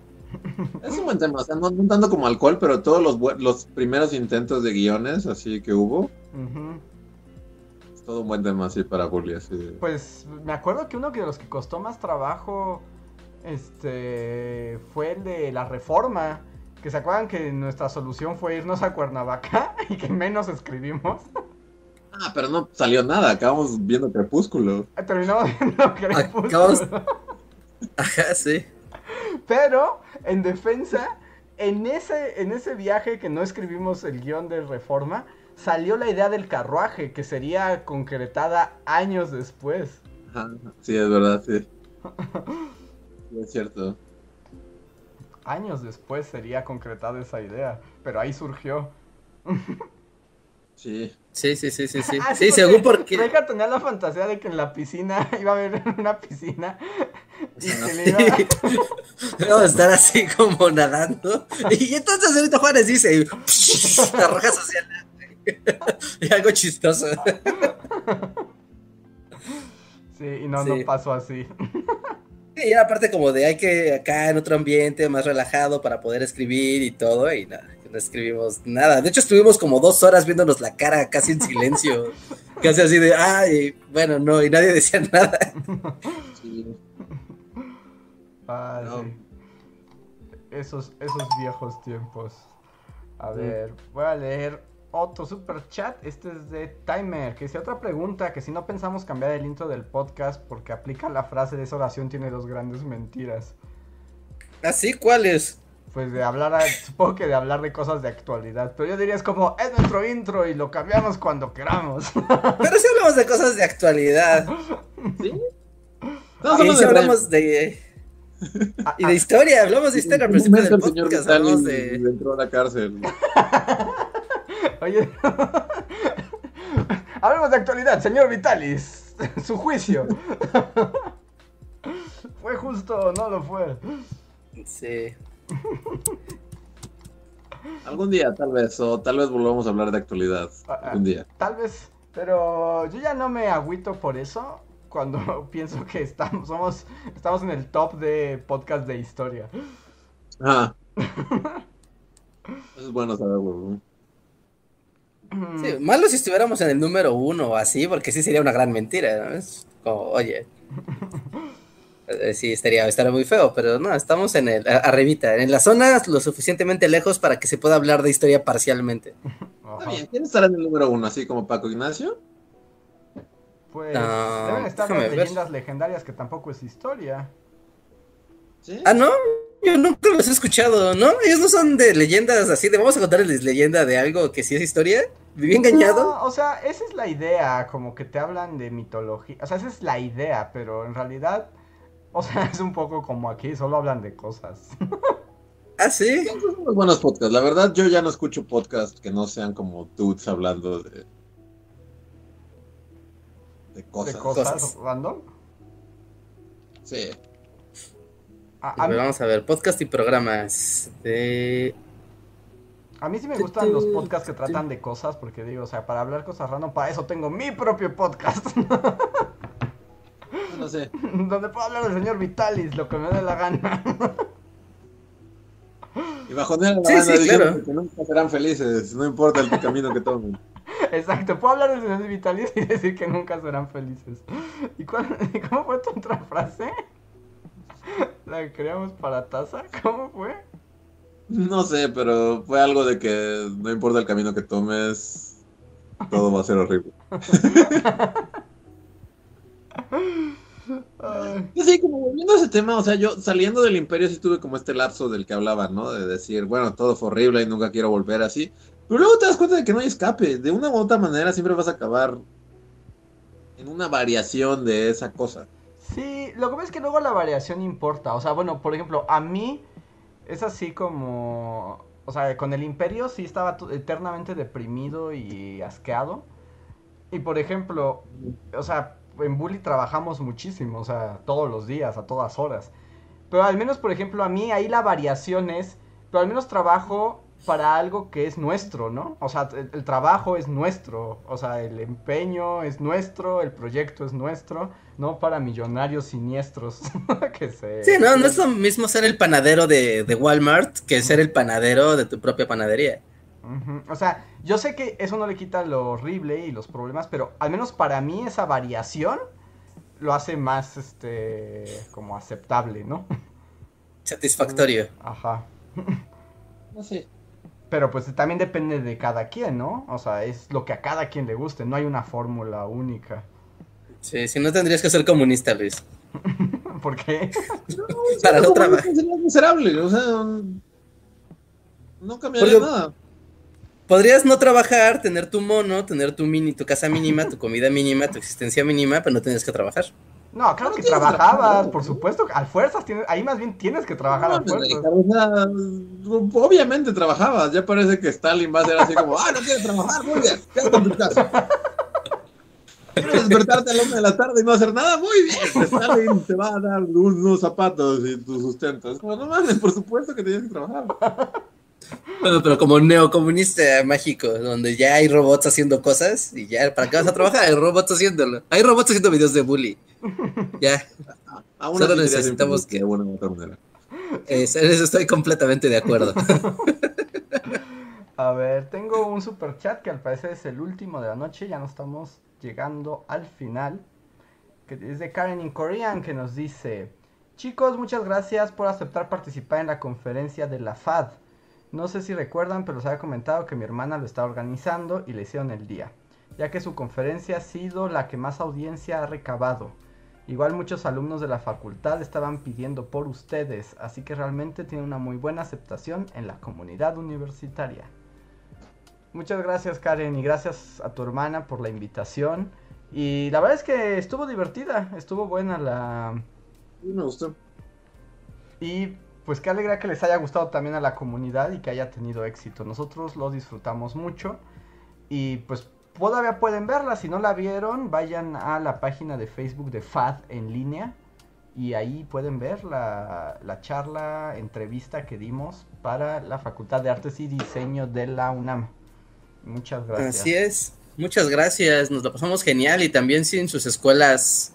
Es un buen tema, o sea, no, no tanto como alcohol, pero todos los, los primeros intentos de guiones, así que hubo, Ujú. es todo un buen tema así para Bully, así. Pues me acuerdo que uno de los que costó más trabajo este fue el de la reforma. Que se acuerdan que nuestra solución fue irnos a Cuernavaca y que menos escribimos. Ah, pero no salió nada, acabamos viendo Crepúsculo. Terminamos viendo Crepúsculo. Acabamos- Ajá, sí. Pero, en defensa, en ese, en ese viaje que no escribimos el guion de reforma, salió la idea del carruaje, que sería concretada años después. Sí, es verdad, sí. Sí, es cierto. Años después sería concretada esa idea, pero ahí surgió. Sí. Sí, sí, sí, sí, sí. Ah, Sí, según porque... Reika tenía la fantasía de que en la piscina iba a haber una piscina y que Sí. le iba a estar así como nadando. Y entonces ahorita Juárez dice, arrojas hacia adelante. Y algo chistoso. Sí, y no, Sí. no pasó así. Y era aparte como de hay que acá en otro ambiente más relajado para poder escribir y todo, y nada, no escribimos nada. De hecho, estuvimos como dos horas viéndonos la cara casi en silencio. casi así de, ay, bueno, no, y nadie decía nada. sí. Ah, No. sí. Esos, esos viejos tiempos. A Sí. ver, voy a leer otro super chat. Este es de Timer, que dice otra pregunta, que si no pensamos cambiar el intro del podcast porque aplica la frase de esa oración tiene dos grandes mentiras. ¿Así? ¿Cuáles? Pues de hablar, a- supongo que de hablar de cosas de actualidad, pero yo diría es como, es nuestro intro y lo cambiamos cuando queramos. Pero sí hablamos de cosas de actualidad. ¿Sí? Y hablando sí de hablamos de... Ah, Y de historia, hablamos de historia al principio del podcast, hablamos de... entró a la cárcel. Oye, hablemos de actualidad, señor Vitalis. Su juicio. ¿Fue justo o no lo fue? Sí. Algún día, tal vez, o tal vez volvamos a hablar de actualidad. Ah, ah. Algún día. Tal vez, pero yo ya no me agüito por eso cuando pienso que estamos, somos, estamos en el top de podcast de historia. Eso es bueno saberlo. ¿no? Sí, malo si estuviéramos en el número uno o así, porque sí sería una gran mentira, ¿no? Es como, oye. eh, Sí, estaría, estaría muy feo, pero no, estamos en el, arribita, en la zona lo suficientemente lejos para que se pueda hablar de historia parcialmente. Ajá. Está bien, ¿quién estará en el número uno? Así como Paco Ignacio. Pues Ah, deben estar las ver. leyendas legendarias que tampoco es historia. ¿Sí? Ah, no, yo nunca los he escuchado, ¿no? Ellos no son de leyendas así, de vamos a contarles leyenda de algo que sí es historia. ¿Viví engañado? No, o sea, esa es la idea, como que te hablan de mitología. O sea, esa es la idea, pero en realidad, o sea, es un poco como aquí, solo hablan de cosas. Ah, sí. Son unos buenos podcasts. La verdad, yo ya no escucho podcasts que no sean como dudes hablando de. de cosas. de cosas, Cosas. random. Sí. A, A a mí, ver, vamos a ver, podcast y programas de... a mí sí me gustan los podcasts que tratan de cosas, porque digo, o sea, para hablar cosas random, para eso tengo mi propio podcast, No sé. donde puedo hablar del señor Vitalis, lo que me dé la gana. Y bajonear a la Sí, banda sí, diciendo claro. que nunca serán felices, no importa el camino que tomen. Exacto, puedo hablar del señor Vitalis y decir que nunca serán felices. ¿Y cuál- y cómo fue tu otra frase? ¿La que creamos para taza? ¿Cómo fue? No sé, pero fue algo de que no importa el camino que tomes, todo va a ser horrible. Sí, como volviendo a ese tema, o sea, yo saliendo del imperio sí tuve como este lapso del que hablaba, ¿no? De decir, bueno, todo fue horrible y nunca quiero volver así. Pero luego te das cuenta de que no hay escape. De una u otra manera siempre vas a acabar en una variación de esa cosa. Sí, lo que pasa es que luego la variación importa. O sea, bueno, por ejemplo, a mí es así como... O sea, con el imperio sí estaba eternamente deprimido y asqueado. Y por ejemplo, o sea, en Bully trabajamos muchísimo, o sea, todos los días, a todas horas. Pero al menos, por ejemplo, a mí ahí la variación es, pero al menos trabajo para algo que es nuestro, ¿no? O sea, el, trabajo es nuestro, o sea, el empeño es nuestro, el proyecto es nuestro, no para millonarios siniestros que se... Sí, no, no es lo mismo ser el panadero de, de Walmart que ser el panadero de tu propia panadería. O sea, yo sé que eso no le quita lo horrible y los problemas, pero al menos para mí esa variación lo hace más, este, como aceptable, ¿no? Satisfactorio. Ajá. No sé. Pero pues también depende de cada quien, ¿no? O sea, es lo que a cada quien le guste, no hay una fórmula única. Sí, si no tendrías que ser comunista, Luis. ¿Por qué? Para no trabajar. Sería miserable, o sea, no cambiaría Porque- nada. Podrías no trabajar, tener tu mono, tener tu mini, tu casa mínima, tu comida mínima, tu existencia mínima, pero no tendrías que trabajar. No, claro No que tienes trabajabas, por supuesto, al fuerzas, tienes, ahí más bien tienes que trabajar No, fuerzas. sea, obviamente trabajabas, ya parece que Stalin va a ser así como, ah, no quieres trabajar, muy bien, quédate en tu casa. ¿Quieres despertarte a la una de la tarde y no hacer nada? Muy bien, Stalin te va a dar unos zapatos y tu sustento. Es como, no mames, por supuesto que tienes que trabajar. Bueno, pero como neocomunista mágico, donde ya hay robots haciendo cosas y ya, ¿para qué vas a trabajar? Hay robots haciéndolo. Hay robots haciendo videos de bully. Ya, Aún Solo necesitamos que- de otra manera. es- en eso estoy completamente de acuerdo. A ver, tengo un super chat que al parecer es el último de la noche, ya no estamos llegando al final. Que es de Karen in Korean que nos dice: Chicos, muchas gracias por aceptar participar en la conferencia de la FAD. No sé si recuerdan, pero les había comentado que mi hermana lo está organizando y le hicieron el día, ya que su conferencia ha sido la que más audiencia ha recabado. Igual muchos alumnos de la facultad estaban pidiendo por ustedes, así que realmente tiene una muy buena aceptación en la comunidad universitaria. Muchas gracias Karen y gracias a tu hermana por la invitación. Y la verdad es que estuvo divertida, estuvo buena la... Me gustó. Y pues qué alegría que les haya gustado también a la comunidad y que haya tenido éxito. Nosotros lo disfrutamos mucho y pues todavía pueden verla. Si no la vieron, vayan a la página de Facebook de FAD en línea y ahí pueden ver la, la charla, entrevista que dimos para la Facultad de Artes y Diseño de la UNAM. Muchas gracias. Así es. Muchas gracias, nos lo pasamos genial y también si en sus escuelas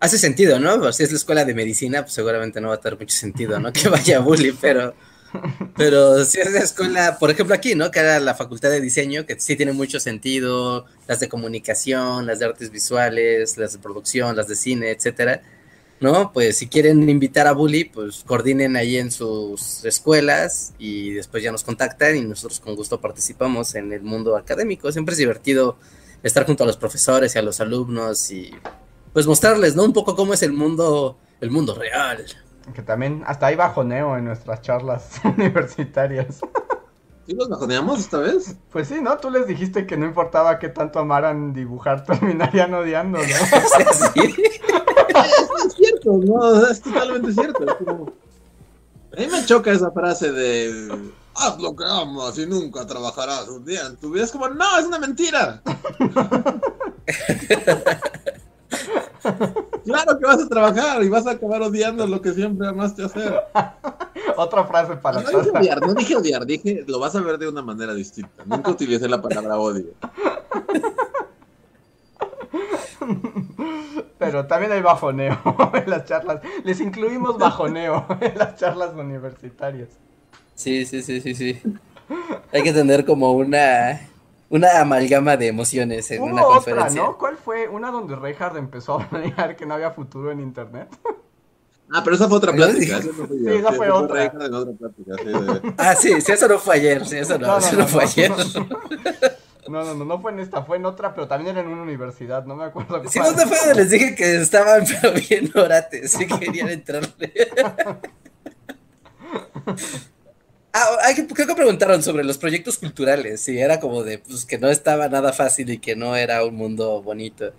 hace sentido, ¿no? Pues si es la escuela de medicina, pues seguramente no va a tener mucho sentido, ¿no? Que vaya bully, pero pero si es la escuela, por ejemplo aquí, ¿no? Que era la facultad de diseño, que sí tiene mucho sentido, las de comunicación, las de artes visuales, las de producción, las de cine, etcétera. ¿No? Pues si quieren invitar a Bully, pues coordinen ahí en sus escuelas y después ya nos contactan y nosotros con gusto participamos en el mundo académico. Siempre es divertido estar junto a los profesores y a los alumnos y pues mostrarles, ¿no? Un poco cómo es el mundo, el mundo real. Que también hasta hay bajoneo en nuestras charlas universitarias. ¿Sí los bajoneamos esta vez? Pues sí, ¿no? Tú les dijiste que no importaba qué tanto amaran dibujar, terminarían odiando, ¿no? Sí. es, es cierto, no, es totalmente cierto. es como- A mí me choca esa frase de haz lo que amas y nunca trabajarás un día en tu vida. Es como, no, es una mentira. Claro que vas a trabajar y vas a acabar odiando lo que siempre amaste hacer. Otra frase para No dije todas. odiar, no dije odiar, dije lo vas a ver de una manera distinta. Nunca utilicé la palabra odio. Pero también hay bajoneo en las charlas. Les incluimos bajoneo en las charlas universitarias. Sí, sí, sí, sí, sí. Hay que tener como una, una amalgama de emociones en una Hubo otra, conferencia. ¿no? ¿Cuál fue? Una donde Reinhardt empezó a planear que no había futuro en internet. Ah, pero esa fue otra No, plática. dije- esa no fue Sí, esa fue otra. Reinhardt en otra plática, sí, de- Ah, sí, sí, eso no fue ayer, sí, eso no, No, no, eso no, no, fue no. ayer. No, no, no, no fue en esta, fue en otra, pero también era en una universidad, no me acuerdo Sí, cuál. ¿dónde fue donde les dije que estaban pero bien orates? Sí querían entrarle. Ah, creo que preguntaron sobre los proyectos culturales, si era como de pues que no estaba nada fácil y que no era un mundo bonito.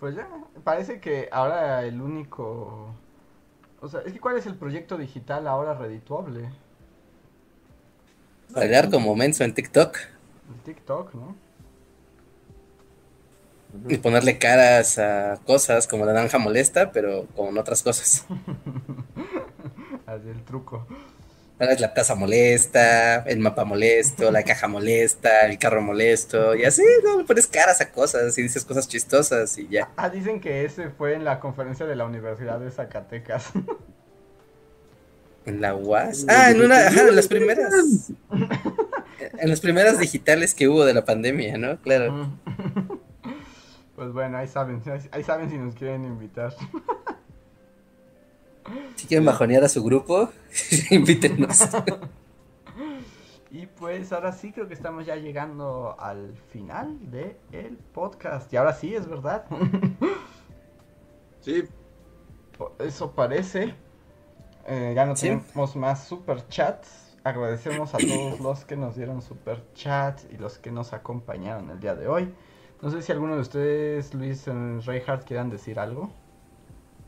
Pues ya, parece que ahora el único... O sea, es que ¿cuál es el proyecto digital ahora redituable? Bailar como menso en TikTok El TikTok, ¿no? y ponerle caras a cosas como la naranja molesta, pero con otras cosas. Así el truco. Ahora la taza molesta, el mapa molesto, la caja molesta, el carro molesto, y así, ¿no? Le pones caras a cosas y dices cosas chistosas y ya. Ah, dicen que ese fue en la conferencia de la Universidad de Zacatecas. En la UAS. Ah, en una, ajá, en las primeras. En las primeras digitales que hubo de la pandemia, ¿no? Claro. Pues bueno, ahí saben, ahí saben si nos quieren invitar. Si quieren bajonear a su grupo, invítenos. Y pues ahora sí creo que estamos ya llegando al final del el podcast. Y ahora sí, es verdad. Sí, Eso parece. Eh, ya no Sí. tenemos más super chats. Agradecemos a todos los que nos dieron super chat y los que nos acompañaron el día de hoy. No sé si alguno de ustedes, Luis en Reinhardt, quieran decir algo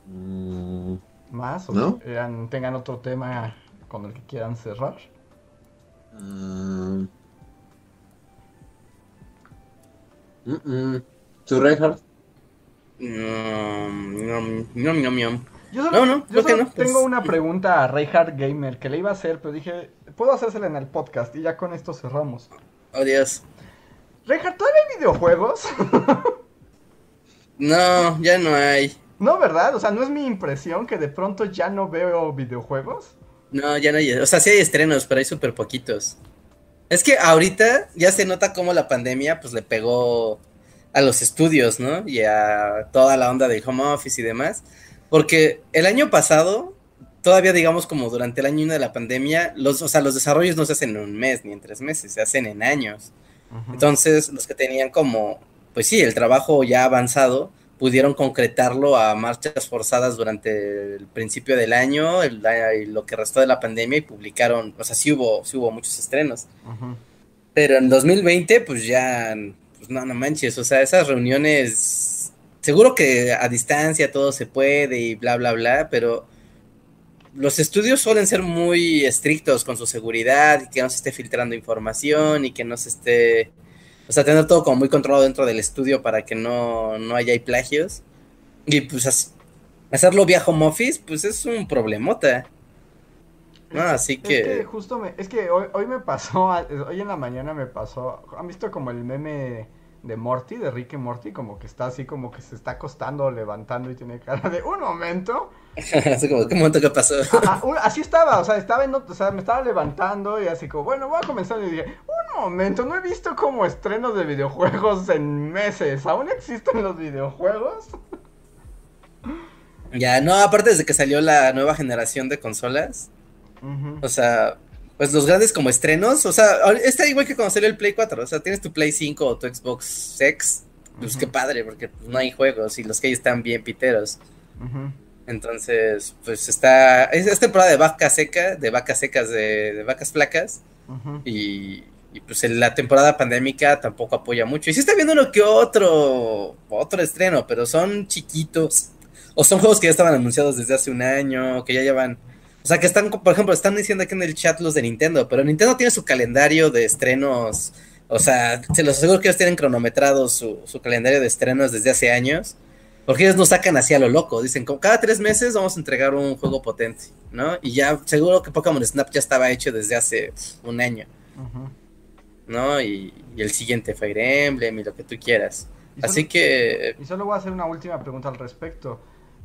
Mm, más o ¿No? tengan otro tema con el que quieran cerrar. ah, mm, mm. ¿Su Reinhardt? Nom, nom, nom, nom. Yo No, no, yo solo no, pues. tengo una pregunta a Reinhardt Gamer que le iba a hacer, pero dije, puedo hacérsela en el podcast y ya con esto cerramos. Oh, Dios. Reinhardt, ¿todavía hay videojuegos? No, ya no hay. No, ¿verdad? O sea, ¿no es mi impresión que de pronto ya no veo videojuegos? No, ya no hay. O sea, sí hay estrenos, pero hay súper poquitos. Es que ahorita ya se nota cómo la pandemia pues le pegó a los estudios, ¿no? Y a toda la onda de home office y demás. Porque el año pasado, todavía digamos como durante el año de la pandemia, los, o sea, los desarrollos no se hacen en un mes ni en tres meses, se hacen en años. Entonces, los que tenían como, pues sí, el trabajo ya avanzado, pudieron concretarlo a marchas forzadas durante el principio del año, el, y lo que restó de la pandemia, y publicaron, o sea, sí hubo, sí hubo muchos estrenos. Pero en 2020, pues ya, pues no, no manches, o sea, esas reuniones, seguro que a distancia todo se puede y bla, bla, bla, pero los estudios suelen ser muy estrictos con su seguridad y que no se esté filtrando información y que no se esté, o sea, tener todo como muy controlado dentro del estudio para que no, no haya plagios. Y pues hacerlo vía home office, pues es un problemota. No, así Es que que... justo me, es que hoy, hoy me pasó, hoy en la mañana me pasó, ¿han visto como el meme de Morty, de Rick y Morty? Como que está así, como que se está acostando, levantando y tiene cara de, un momento, así como, ¿qué momento que pasó? Ajá, así estaba, o sea, estaba en, o sea, me estaba levantando y así como, bueno, voy a comenzar y dije, un momento, no he visto como estrenos de videojuegos en meses, ¿aún existen los videojuegos? Ya, no, aparte desde que salió la nueva generación de consolas, o sea, pues los grandes como estrenos, o sea, está igual que cuando salió el Play 4, o sea, tienes tu Play 5 o tu Xbox X, pues qué padre, porque pues, no hay juegos y los que hay están bien piteros. Ujú. Entonces, pues está, es, es temporada de vaca seca, de vacas secas, de, de vacas flacas, y, pues en la temporada pandémica tampoco apoya mucho. Y sí está viendo uno que otro, otro estreno, pero son chiquitos. O son juegos que ya estaban anunciados desde hace un año, que ya llevan. O sea, que están, por ejemplo, están diciendo aquí en el chat los de Nintendo, pero Nintendo tiene su calendario de estrenos. O sea, se los aseguro que ellos tienen cronometrado su, su calendario de estrenos desde hace años. Porque ellos no sacan así a lo loco. Dicen, como cada tres meses vamos a entregar un juego potente, ¿no? Y ya seguro que Pokémon Snap ya estaba hecho desde hace un año. ¿no? Y, y el siguiente Fire Emblem y lo que tú quieras. Y solo- Así que, Y solo voy a hacer una última pregunta al respecto.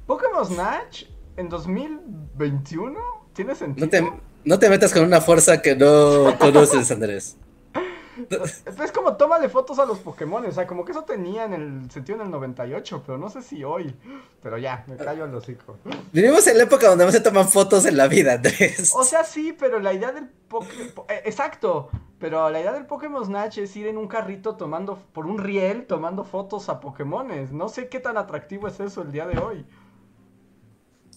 ¿Pokémon Snatch en 2021 tiene sentido? no te, no te metas con una fuerza que no conoces, Andrés. Es como tómale fotos a los Pokémon, o sea, como que eso tenía en el sentido en el 98, pero no sé si hoy. Pero ya, me callo el hocico. Vivimos en la época donde no se toman fotos en la vida, Andrés. O sea, sí, pero la idea del Pokémon... Exacto, pero la idea del Pokémon Snatch es ir en un carrito tomando, por un riel, tomando fotos a Pokémones. No sé qué tan atractivo es eso el día de hoy.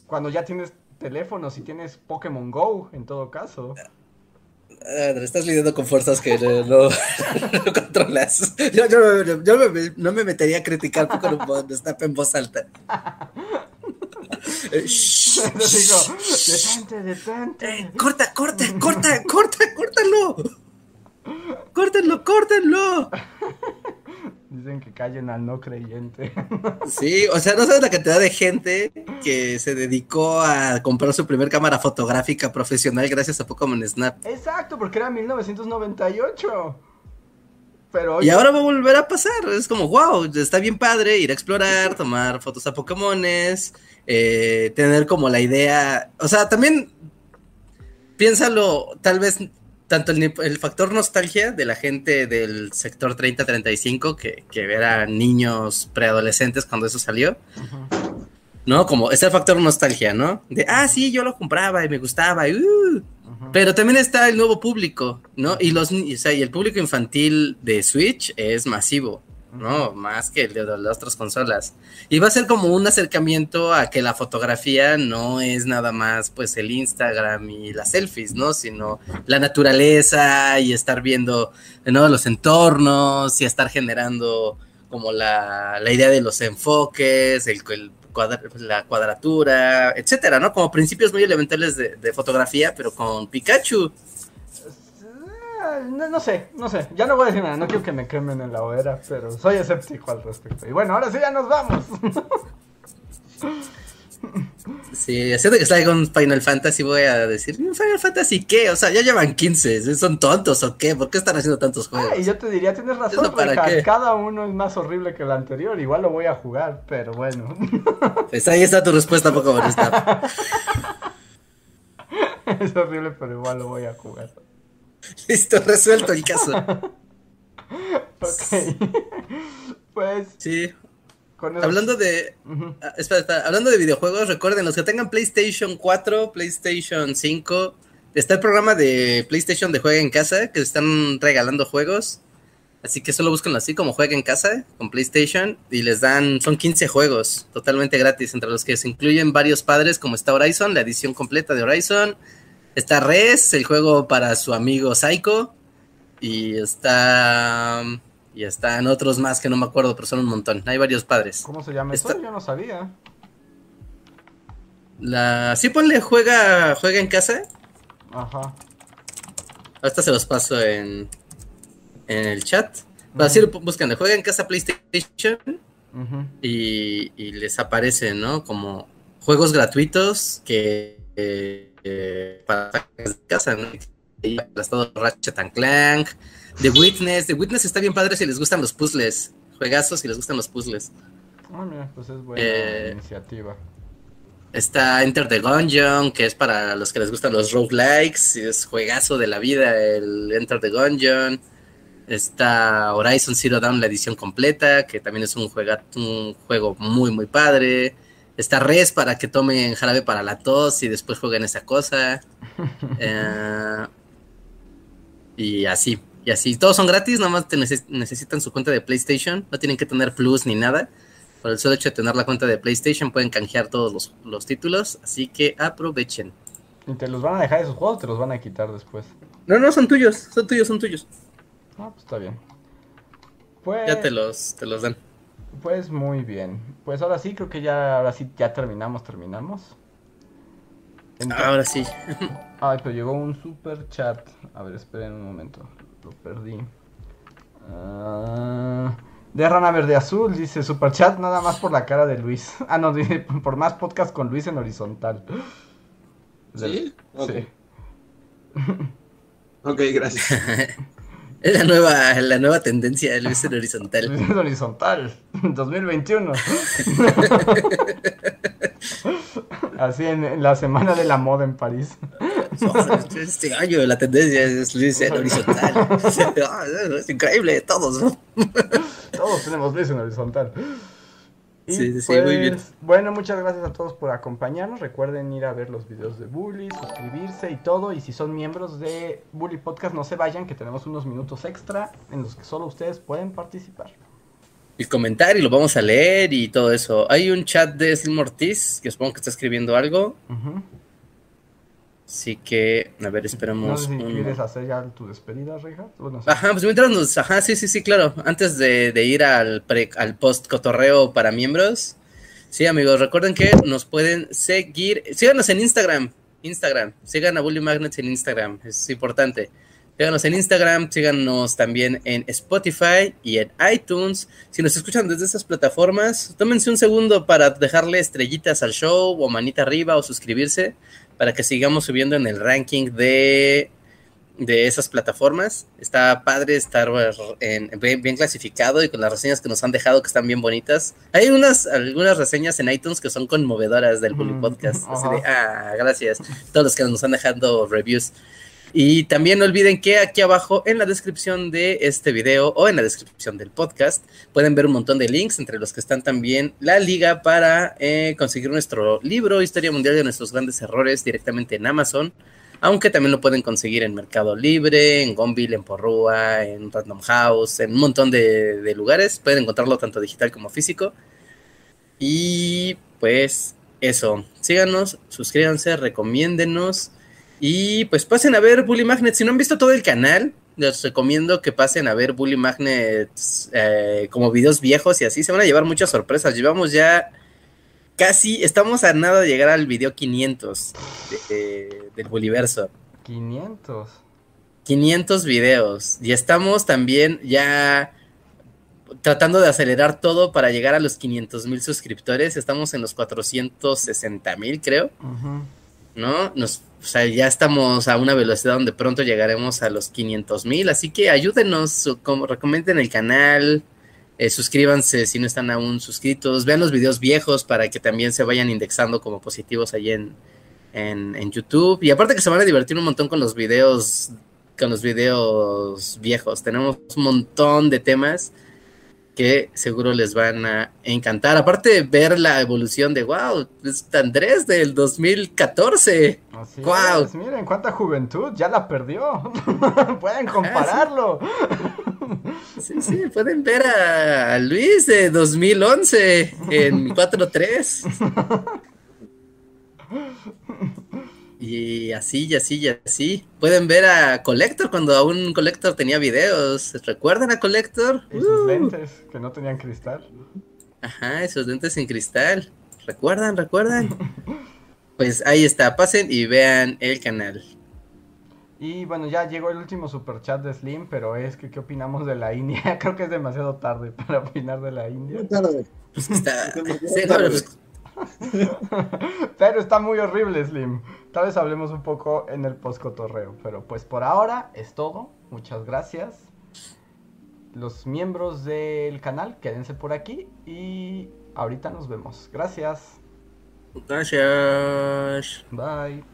Cuando ya tienes teléfonos y tienes Pokémon Go, en todo caso. Estás lidiando con fuerzas que no, no- no controlas. Yo, yo- yo- yo me- no me metería a criticar Pokémon Snap en voz alta. Shh, Entonces digo, detente, detente. Corta, corta, corta, corta, córtalo. Córtenlo, córtenlo. Dicen que callen al no creyente. Sí, o sea, no sabes la cantidad de gente que se dedicó a comprar su primer cámara fotográfica profesional gracias a Pokémon Snap. Exacto, porque era 1998. Pero Y ahora va a volver a pasar. Es como, wow, está bien padre ir a explorar, tomar fotos a Pokémones, eh, tener como la idea. O sea, también piénsalo, tal vez tanto el, el factor nostalgia de la gente del sector 30-35, que, que eran niños preadolescentes cuando eso salió, ¿no? Como está el factor nostalgia, ¿no? De, ah, sí, yo lo compraba y me gustaba, y, uh". pero también está el nuevo público, ¿no? Y, los, o sea, y el público infantil de Switch es masivo, ¿no? Más que el de las otras consolas. Y va a ser como un acercamiento a que la fotografía no es nada más, pues, el Instagram y las selfies, ¿no? Sino la naturaleza y estar viendo, ¿no? Los entornos y estar generando como la, la idea de los enfoques, el, la cuadratura, etcétera, ¿no? Como principios muy elementales de, fotografía, pero con Pikachu. No, no, sé, no sé. Ya no voy a decir nada, no quiero que me quemen en la hoguera, pero soy escéptico al respecto. Y bueno, ahora sí ya nos vamos. Sí, haciendo que salga un Final Fantasy, voy a decir, ¿Final Fantasy qué? O sea, ya llevan 15, ¿son tontos o qué? ¿Por qué están haciendo tantos juegos? y yo te diría, tienes razón, porque cada uno es más horrible que el anterior, igual lo voy a jugar, pero bueno. Pues ahí está tu respuesta poco bonita. es horrible, pero igual lo voy a jugar. Listo, resuelto el caso. ok. pues... Sí, Hablando de. Ah, hablando de videojuegos, recuerden, los que tengan PlayStation 4, PlayStation 5, está el programa de PlayStation de Juega en Casa, que están regalando juegos. Así que solo búsquenlo así como Juega en Casa con PlayStation y les dan, son 15 juegos totalmente gratis, entre los que se incluyen varios padres, como está Horizon, la edición completa de Horizon. Está Res, el juego para su amigo Psycho. Y está. Y están otros más que no me acuerdo, pero son un montón. Hay varios padres. ¿Cómo se llama esto? Yo no sabía. La... Sí, ponle juega, juega en casa. Ajá. Ahorita se los paso en, en el chat. Va a decir, buscan juega en casa PlayStation y, y, les aparece, ¿no? Como juegos gratuitos que eh, para casa, ¿no? estado Ratchet and Clank, The Witness. The Witness está bien padre si les gustan los puzzles. Juegazos si les gustan los puzzles. Ah, mira, pues es buena eh, iniciativa. Está Enter the Gungeon, que es para los que les gustan los roguelikes. Es juegazo de la vida el Enter the Gungeon. Está Horizon Zero Dawn, la edición completa, que también es un, un juego muy, muy padre. Está Res para que tomen jarabe para la tos y después jueguen esa cosa. eh, y así, y así. Todos son gratis, nada más te necesitan su cuenta de PlayStation. No tienen que tener plus ni nada. Por el solo hecho de tener la cuenta de PlayStation pueden canjear todos los, títulos. Así que aprovechen. ¿Y te los van a dejar esos juegos o te los van a quitar después? No, no, son tuyos. Son tuyos, son tuyos. Ah, pues está bien. Pues... Ya te los, te los dan. Pues muy bien. Pues ahora sí, creo que ya, ahora sí, ya terminamos, terminamos. ahora sí. Ay, pero llegó un super chat. A ver, esperen un momento. Lo perdí. Ah, de Rana Verde Azul, dice super chat nada más por la cara de Luis. Ah, no, dice por más podcast con Luis en horizontal. ¿Sí? Sí. ok, gracias. Es la nueva, la nueva tendencia de Luis en horizontal. Luis en horizontal, 2021. Así en, la semana de la moda en París. Este año la tendencia es Luis en horizontal. Es increíble, todos. Todos tenemos Luis en sí, sí, muy bien. Pues, bueno, muchas gracias a todos por acompañarnos. Recuerden ir a ver los videos de Bully, suscribirse y todo. Y si son miembros de Bully Podcast, no se vayan, que tenemos unos minutos extra en los que solo ustedes pueden participar. Y comentar y lo vamos a leer y todo eso. Hay un chat de Slim Ortiz, que supongo que está escribiendo algo. Así que, a ver, esperamos. No sé si quieres hacer ya tu despedida, Reija. Ajá, pues mientras nos. Ajá, sí, sí, sí, claro. Antes de, ir al, al post cotorreo para miembros. Sí, amigos, recuerden que nos pueden seguir. Síganos en Instagram. Instagram. Sigan a Bully Magnets en Instagram. Es importante. Síganos en Instagram, síganos también en Spotify y en iTunes. Si nos escuchan desde esas plataformas, tómense un segundo para dejarle estrellitas al show o manita arriba o suscribirse para que sigamos subiendo en el ranking de, de esas plataformas. Está padre estar en, bien, clasificado y con las reseñas que nos han dejado que están bien bonitas. Hay unas algunas reseñas en iTunes que son conmovedoras del Bully Podcast. Así de, ah, gracias. Todos los que nos han dejado reviews. Y también no olviden que aquí abajo en la descripción de este video o en la descripción del podcast pueden ver un montón de links, entre los que están también la liga para eh, conseguir nuestro libro Historia Mundial de nuestros grandes errores directamente en Amazon. Aunque también lo pueden conseguir en Mercado Libre, en Gonville, en Porrúa, en Random House, en un montón de, de lugares. Pueden encontrarlo tanto digital como físico. Y pues eso, síganos, suscríbanse, recomiéndenos y pues pasen a ver Bully Magnet. Si no han visto todo el canal, les recomiendo que pasen a ver Bully Magnets eh, como videos viejos y así se van a llevar muchas sorpresas. Llevamos ya casi, estamos a nada de llegar al video 500 de, del Bullyverso. 500. 500 videos y estamos también ya tratando de acelerar todo para llegar a los 500 mil suscriptores. Estamos en los 460 mil, creo. ¿No? Nos, o sea, ya estamos a una velocidad donde pronto llegaremos a los 500 mil. Así que ayúdenos, como, recomienden el canal. Eh, suscríbanse si no están aún suscritos. Vean los videos viejos para que también se vayan indexando como positivos ahí en, en, en YouTube. Y aparte que se van a divertir un montón con los videos con los videos viejos. Tenemos un montón de temas que seguro les van a encantar. Aparte de ver la evolución de, wow, es Andrés del 2014. Así wow. es, miren cuánta juventud, ya la perdió. pueden compararlo. Sí, sí, pueden ver a Luis de 2011 en 4.3. Y así, y así, y así. Pueden ver a Collector cuando aún Collector tenía videos. ¿Recuerdan a Collector? Y sus uh. lentes que no tenían cristal. Ajá, esos lentes sin cristal. ¿Recuerdan? ¿Recuerdan? pues ahí está, pasen y vean el canal. Y bueno, ya llegó el último super chat de Slim, pero es que ¿qué opinamos de la India? Creo que es demasiado tarde para opinar de la India. Muy tarde. Pues está... pero está muy horrible, Slim. Tal vez hablemos un poco en el post-cotorreo. Pero pues por ahora es todo. Muchas gracias. Los miembros del canal, quédense por aquí. Y ahorita nos vemos. Gracias. Gracias. Bye.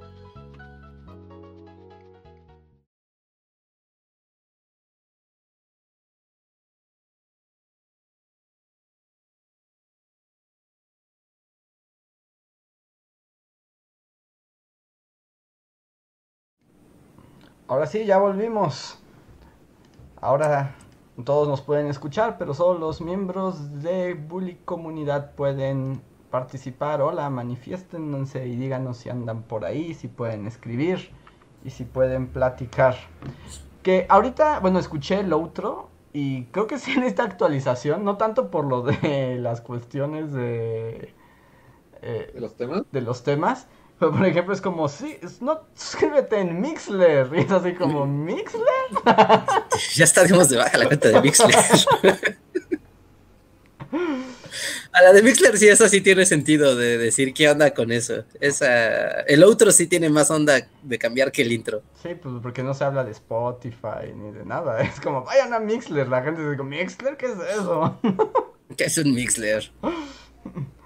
Ahora sí, ya volvimos. Ahora todos nos pueden escuchar, pero solo los miembros de Bully Comunidad pueden participar. Hola, manifiéstense y díganos si andan por ahí, si pueden escribir y si pueden platicar. Que ahorita, bueno, escuché el otro y creo que sí en esta actualización, no tanto por lo de las cuestiones de... Eh, ¿De los temas? De los temas, pero por ejemplo es como, sí, no, suscríbete en Mixler. Y es así como, ¿Mixler? ya estaremos de baja la cuenta de Mixler. A la de Mixler sí, eso sí tiene sentido de decir qué onda con eso. Esa, el otro sí tiene más onda de cambiar que el intro. Sí, pues porque no se habla de Spotify ni de nada. Es como, vayan a Mixler. La gente dice, ¿Mixler? ¿Qué es eso? ¿Qué es un Mixler?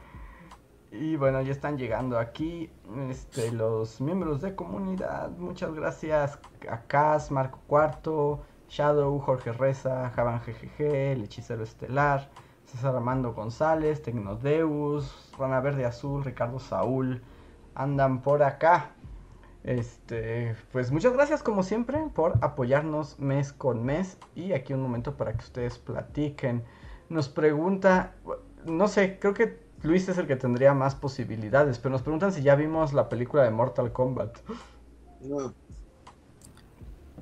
Y bueno, ya están llegando aquí este, los miembros de comunidad. Muchas gracias a Cas, Marco Cuarto, Shadow, Jorge Reza, Javan GGG, el hechicero estelar, César Armando González, Tecnodeus, Rana Verde Azul, Ricardo Saúl, andan por acá. Este, pues muchas gracias como siempre por apoyarnos mes con mes y aquí un momento para que ustedes platiquen. Nos pregunta, no sé, creo que Luis es el que tendría más posibilidades, pero nos preguntan si ya vimos la película de Mortal Kombat. No.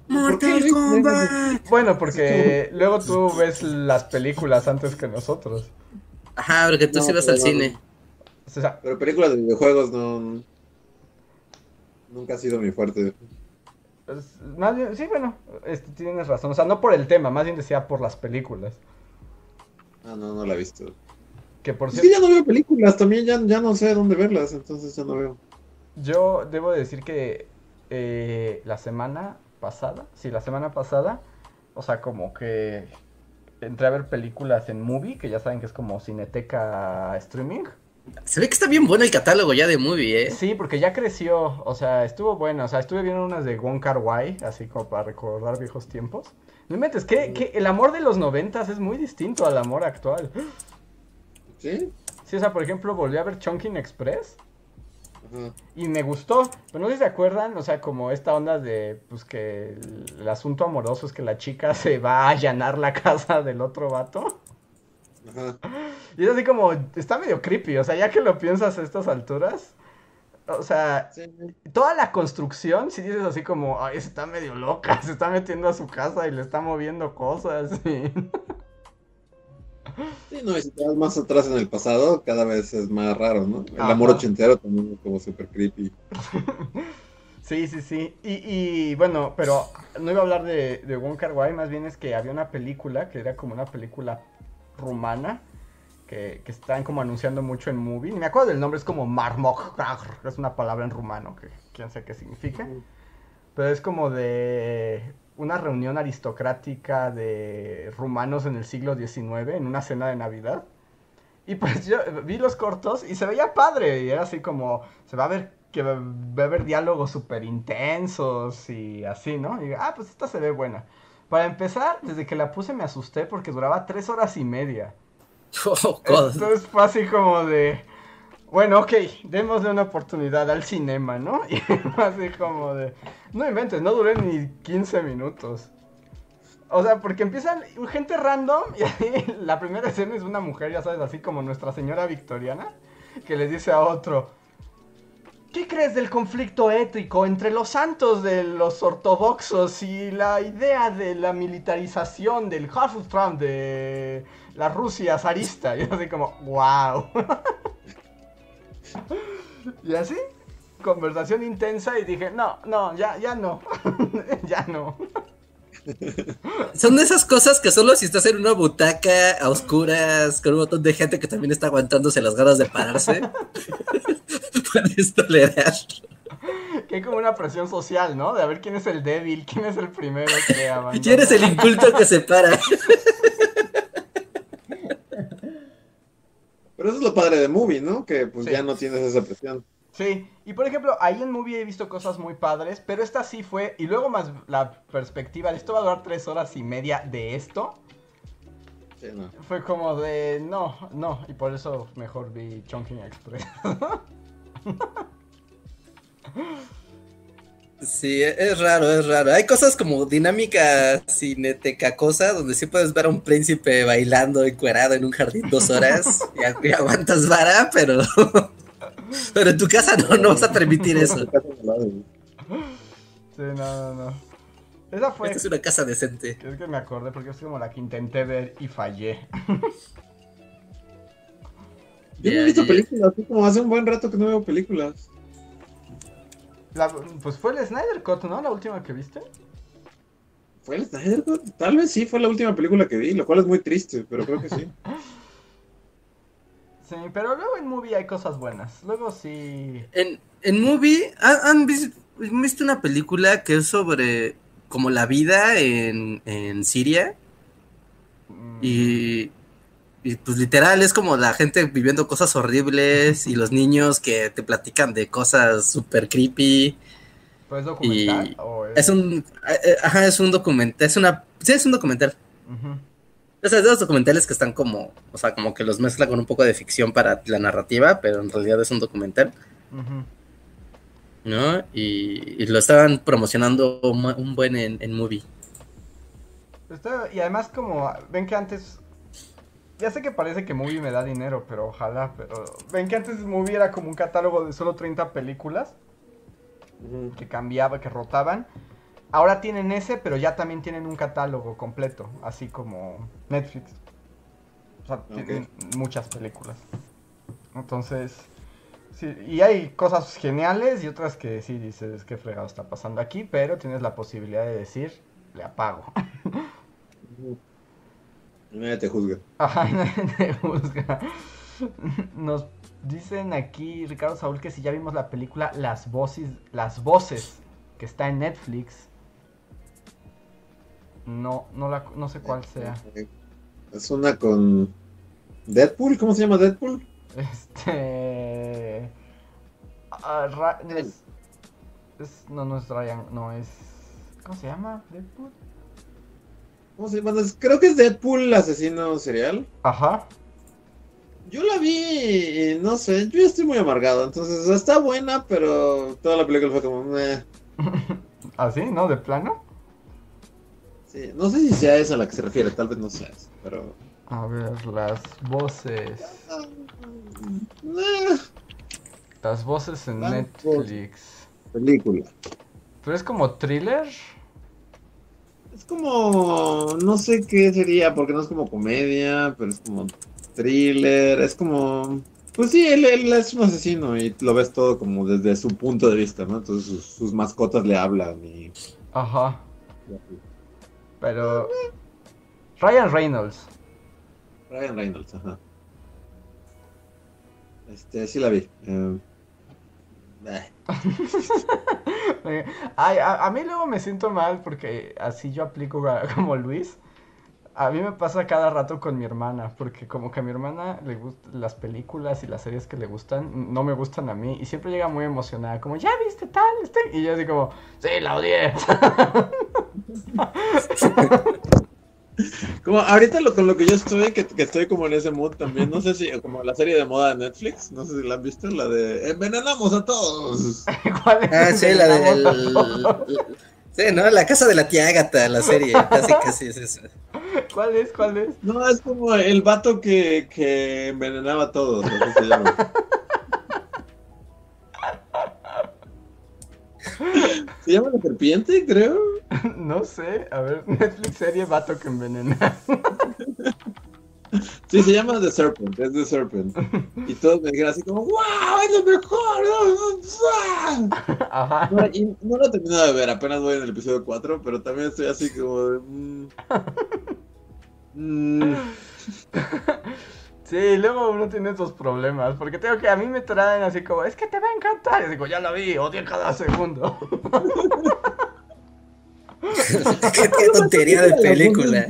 Mortal Kombat. Bueno, porque luego tú ves las películas antes que nosotros. Ajá, porque tú No, sí vas pero al no. cine. O sea, Pero películas de videojuegos no. Nunca ha sido mi fuerte. pues, más bien- sí, bueno, este, tienes razón. O sea, no por el tema, más bien decía por las películas. Ah, no, no la he visto. Que por Es que cierto, ya no veo películas, también ya, ya no sé dónde verlas, entonces ya no veo. yo debo decir que eh, la semana pasada, sí, la semana pasada, o sea, como que entré a ver películas en Movie, que ya saben que es como cineteca streaming. Se ve que está bien bueno el catálogo ya de movie, ¿eh? Sí, porque ya creció, o sea, estuvo bueno, o sea, estuve viendo unas de Wong Kar Wai, así como para recordar viejos tiempos. No inventes, que, que el amor de los noventas es muy distinto al amor actual. ¿Sí? Sí, o sea, por ejemplo, volví a ver Chunking Express Ajá. y me gustó, pero no sé si se acuerdan, o sea, como esta onda de, pues que el, el asunto amoroso es que la chica se va a allanar la casa del otro vato. Ajá. Y es así como, está medio creepy, o sea, ya que lo piensas a estas alturas, o sea, Sí. toda la construcción, si dices así como, ay, está medio loca, se está metiendo a su casa y le está moviendo cosas. y- Sí, no, y si te vas más atrás en el pasado, cada vez es más raro, ¿no? El Ajá. amor ochentero también es como súper creepy. Sí, sí, sí. Y, y, bueno, pero no iba a hablar de, de Wong Kar Wai, más bien es que había una película que era como una película rumana que, que están como anunciando mucho en movie. Ni me acuerdo del nombre, es como Marmok, es una palabra en rumano que quién sé qué significa. Pero es como de una reunión aristocrática de rumanos en el siglo XIX en una cena de Navidad. Y pues yo vi los cortos y se veía padre. Y era así como, se va a ver que va a haber diálogos súper intensos y así, ¿no? Y ah, pues esta se ve buena. Para empezar, desde que la puse me asusté porque duraba tres horas y media. Oh, God. Entonces fue así como de, bueno, ok, démosle una oportunidad al cinema, ¿no? Y así como de, no inventes, no duré ni 15 minutos. O sea, porque empiezan gente random y ahí la primera escena es una mujer, ya sabes, así como nuestra señora victoriana, que le dice a otro, ¿qué crees del conflicto ético entre los santos de los ortodoxos y la idea de la militarización del Trump de la Rusia zarista? Y así como, wow. y así, conversación intensa y dije, no, no, ya, ya no, ya no. Son de esas cosas que solo si estás en una butaca a oscuras con un montón de gente que también está aguantándose las ganas de pararse, puedes tolerar. Que hay como una presión social, ¿no? De a ver quién es el débil, quién es el primero que abandona. ¿Quién es el inculto que se para? Pero eso es lo padre de Movie, ¿no? Que pues Sí. ya no tienes esa presión. Sí, y por ejemplo, ahí en Movie he visto cosas muy padres, pero esta sí fue, y luego más la perspectiva esto va a durar tres horas y media de esto, Sí, no. fue como de, no, no, y por eso mejor vi Chunking Express. Sí, es raro, es raro. Hay cosas como dinámica cineteca cosa, donde sí puedes ver a un príncipe bailando encuerado en un jardín dos horas y, aguantas vara, pero, pero en tu casa no, no vas a permitir eso. Sí, no, no, no. Esa fue, Esta es una casa decente. es que me acordé porque es como la que intenté ver y fallé. Yo no he visto películas, así como hace un buen rato que no veo películas. La- pues fue el Snyder Cut, ¿no? La última que viste. ¿Fue el Snyder Cut? Tal vez sí fue la última película que vi, lo cual es muy triste, pero creo que sí. Sí, pero luego en Movie hay cosas buenas. Luego sí... En, en Movie, ¿han, han vis- visto una película que es sobre como la vida en, en Siria? mm, Y, y, pues literal es como la gente viviendo cosas horribles y los niños que te platican de cosas súper creepy. ¿Pues es documental? y o Es un, eh, eh, ajá, es un documental, es una, sí, es un documental. Ujú. O sea, de los documentales que están como, o sea, como que los mezcla con un poco de ficción para la narrativa, pero en realidad es un documental. ¿no? Y, y lo estaban promocionando un, buen en, en movie. Y además como, ven que antes, ya sé que parece que Movie me da dinero, pero ojalá, pero ven que antes Movie era como un catálogo de solo 30 películas que cambiaba, que rotaban. Ahora tienen ese, pero ya también tienen un catálogo completo, así como Netflix. O sea, tienen muchas películas. Entonces, sí, y hay cosas geniales y otras que sí dices, qué fregado está pasando aquí, pero tienes la posibilidad de decir, le apago. Nadie te juzga. Ajá, nadie te juzga. Nos dicen aquí, Ricardo Saúl, que si ya vimos la película Las Voces, Las Voces, que está en Netflix. No, no, la, no sé cuál sea. Es una con Deadpool, ¿cómo se llama Deadpool? Este. es, es- no, no es Ryan, no es. ¿Cómo se llama? ¿Deadpool? ¿Cómo se Creo que es Deadpool asesino serial. Ajá. Yo la vi y no sé, yo ya estoy muy amargado, entonces está buena, pero toda la película fue como, meh. ¿Así? ¿No? ¿De plano? Sí, no sé si sea esa a la que se refiere, tal vez no sea esa, pero... A ver, las voces. ah, Las voces en Netflix. película. Pero es como thriller. Es como, no sé qué sería, porque no es como comedia, pero es como thriller, es como... Pues sí, él, él es un asesino y lo ves todo como desde su punto de vista, ¿no? Entonces sus, sus mascotas le hablan y... Ajá. Pero. Ryan Reynolds. Ryan Reynolds, ajá. Este, sí la vi. eh, Ay, a, a mí luego me siento mal porque así yo aplico como Luis. A mí me pasa cada rato con mi hermana, porque como que a mi hermana le gustan las películas y las series que le gustan, no me gustan a mí, y siempre llega muy emocionada, como, ¿ya viste tal? Este? Y yo así como, sí, la odié. Como ahorita lo, con lo que yo estoy, que, que estoy como en ese mood también, no sé si, como la serie de moda de Netflix, no sé si la han visto, la de Envenenamos a todos. ¿Cuál es? Ah, sí, la de... A todos. Sí, ¿no? La casa de la tía Ágata, la serie, casi, casi es eso. ¿Cuál es? ¿Cuál es? No, es como el vato que, que envenenaba a todos, así se llama. ¿Se llama la serpiente, creo? No sé, a ver, Netflix serie Vato que envenena. Sí, se llama The Serpent, es The Serpent. Y todos me dijeron así como, ¡Wow! ¡Es lo mejor! Ajá. No, y no lo he terminado de ver, apenas voy en el episodio 4, pero también estoy así como de... mm, mm, Sí, luego uno tiene esos problemas, porque tengo que a mí me traen así como, es que te va a encantar. Y digo, ya la vi, odio cada segundo. Qué qué tontería de película.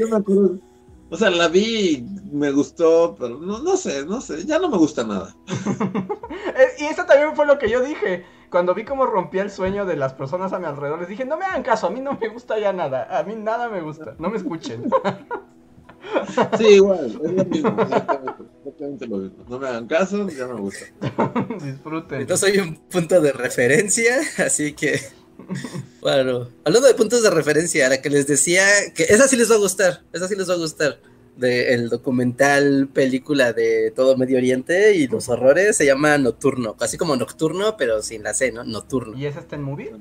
O sea, la vi, me gustó, pero no, no sé, no sé, ya no me gusta nada. Eh, y eso también fue lo que yo dije. Cuando vi cómo rompía el sueño de las personas a mi alrededor, les dije, no me hagan caso, a mí no me gusta ya nada, a mí nada me gusta, no me escuchen. Sí, igual, es lo mismo, exactamente, exactamente lo mismo. No me hagan caso, ya me gusta. Disfruten. No soy un punto de referencia, así que. Bueno, hablando de puntos de referencia, la que les decía que esa sí les va a gustar, esa sí les va a gustar. De el documental película de todo Medio Oriente y los horrores se llama Nocturno, así como Nocturno, pero sin la C, ¿no? Nocturno. ¿Y es este en movie?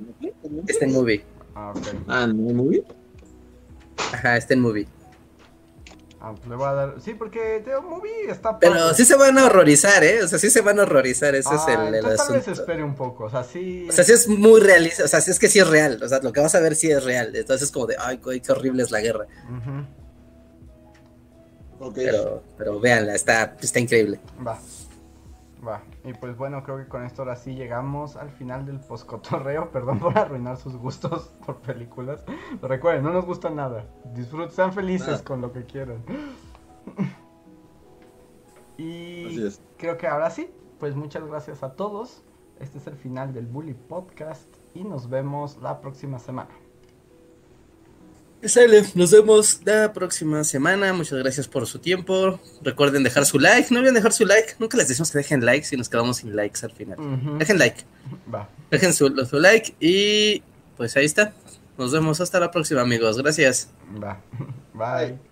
Está en movie. Ah, ok. Ah, ¿no movie? Ajá, está en movie. Ah, pues le voy a dar. Sí, porque The Movie está Pero padre. sí se van a horrorizar, ¿eh? O sea, sí se van a horrorizar, ese Ah, es el, el entonces tal vez asunto. espere un poco. O sea, sí. O sea, sí es muy realista, o sea, sí es que sí es real, o sea, lo que vas a ver sí es real. Entonces es como de, ay, qué horrible es la guerra. Ok. Pero, pero véanla, está, está increíble. Va. Va. Y pues bueno, creo que con esto ahora sí llegamos al final del poscotorreo. Perdón por arruinar sus gustos por películas. Pero recuerden, no nos gusta nada. Disfruten, sean felices con lo que quieran. y Así es. creo que ahora sí, pues muchas gracias a todos. Este es el final del Bully Podcast y nos vemos la próxima semana. Sale, nos vemos la próxima semana. Muchas gracias por su tiempo. Recuerden dejar su like. No olviden dejar su like. Nunca les decimos que dejen like si nos quedamos sin likes al final. Dejen like. Va. Dejen su, su like y pues ahí está. Nos vemos hasta la próxima, amigos. Gracias. Va. Bye.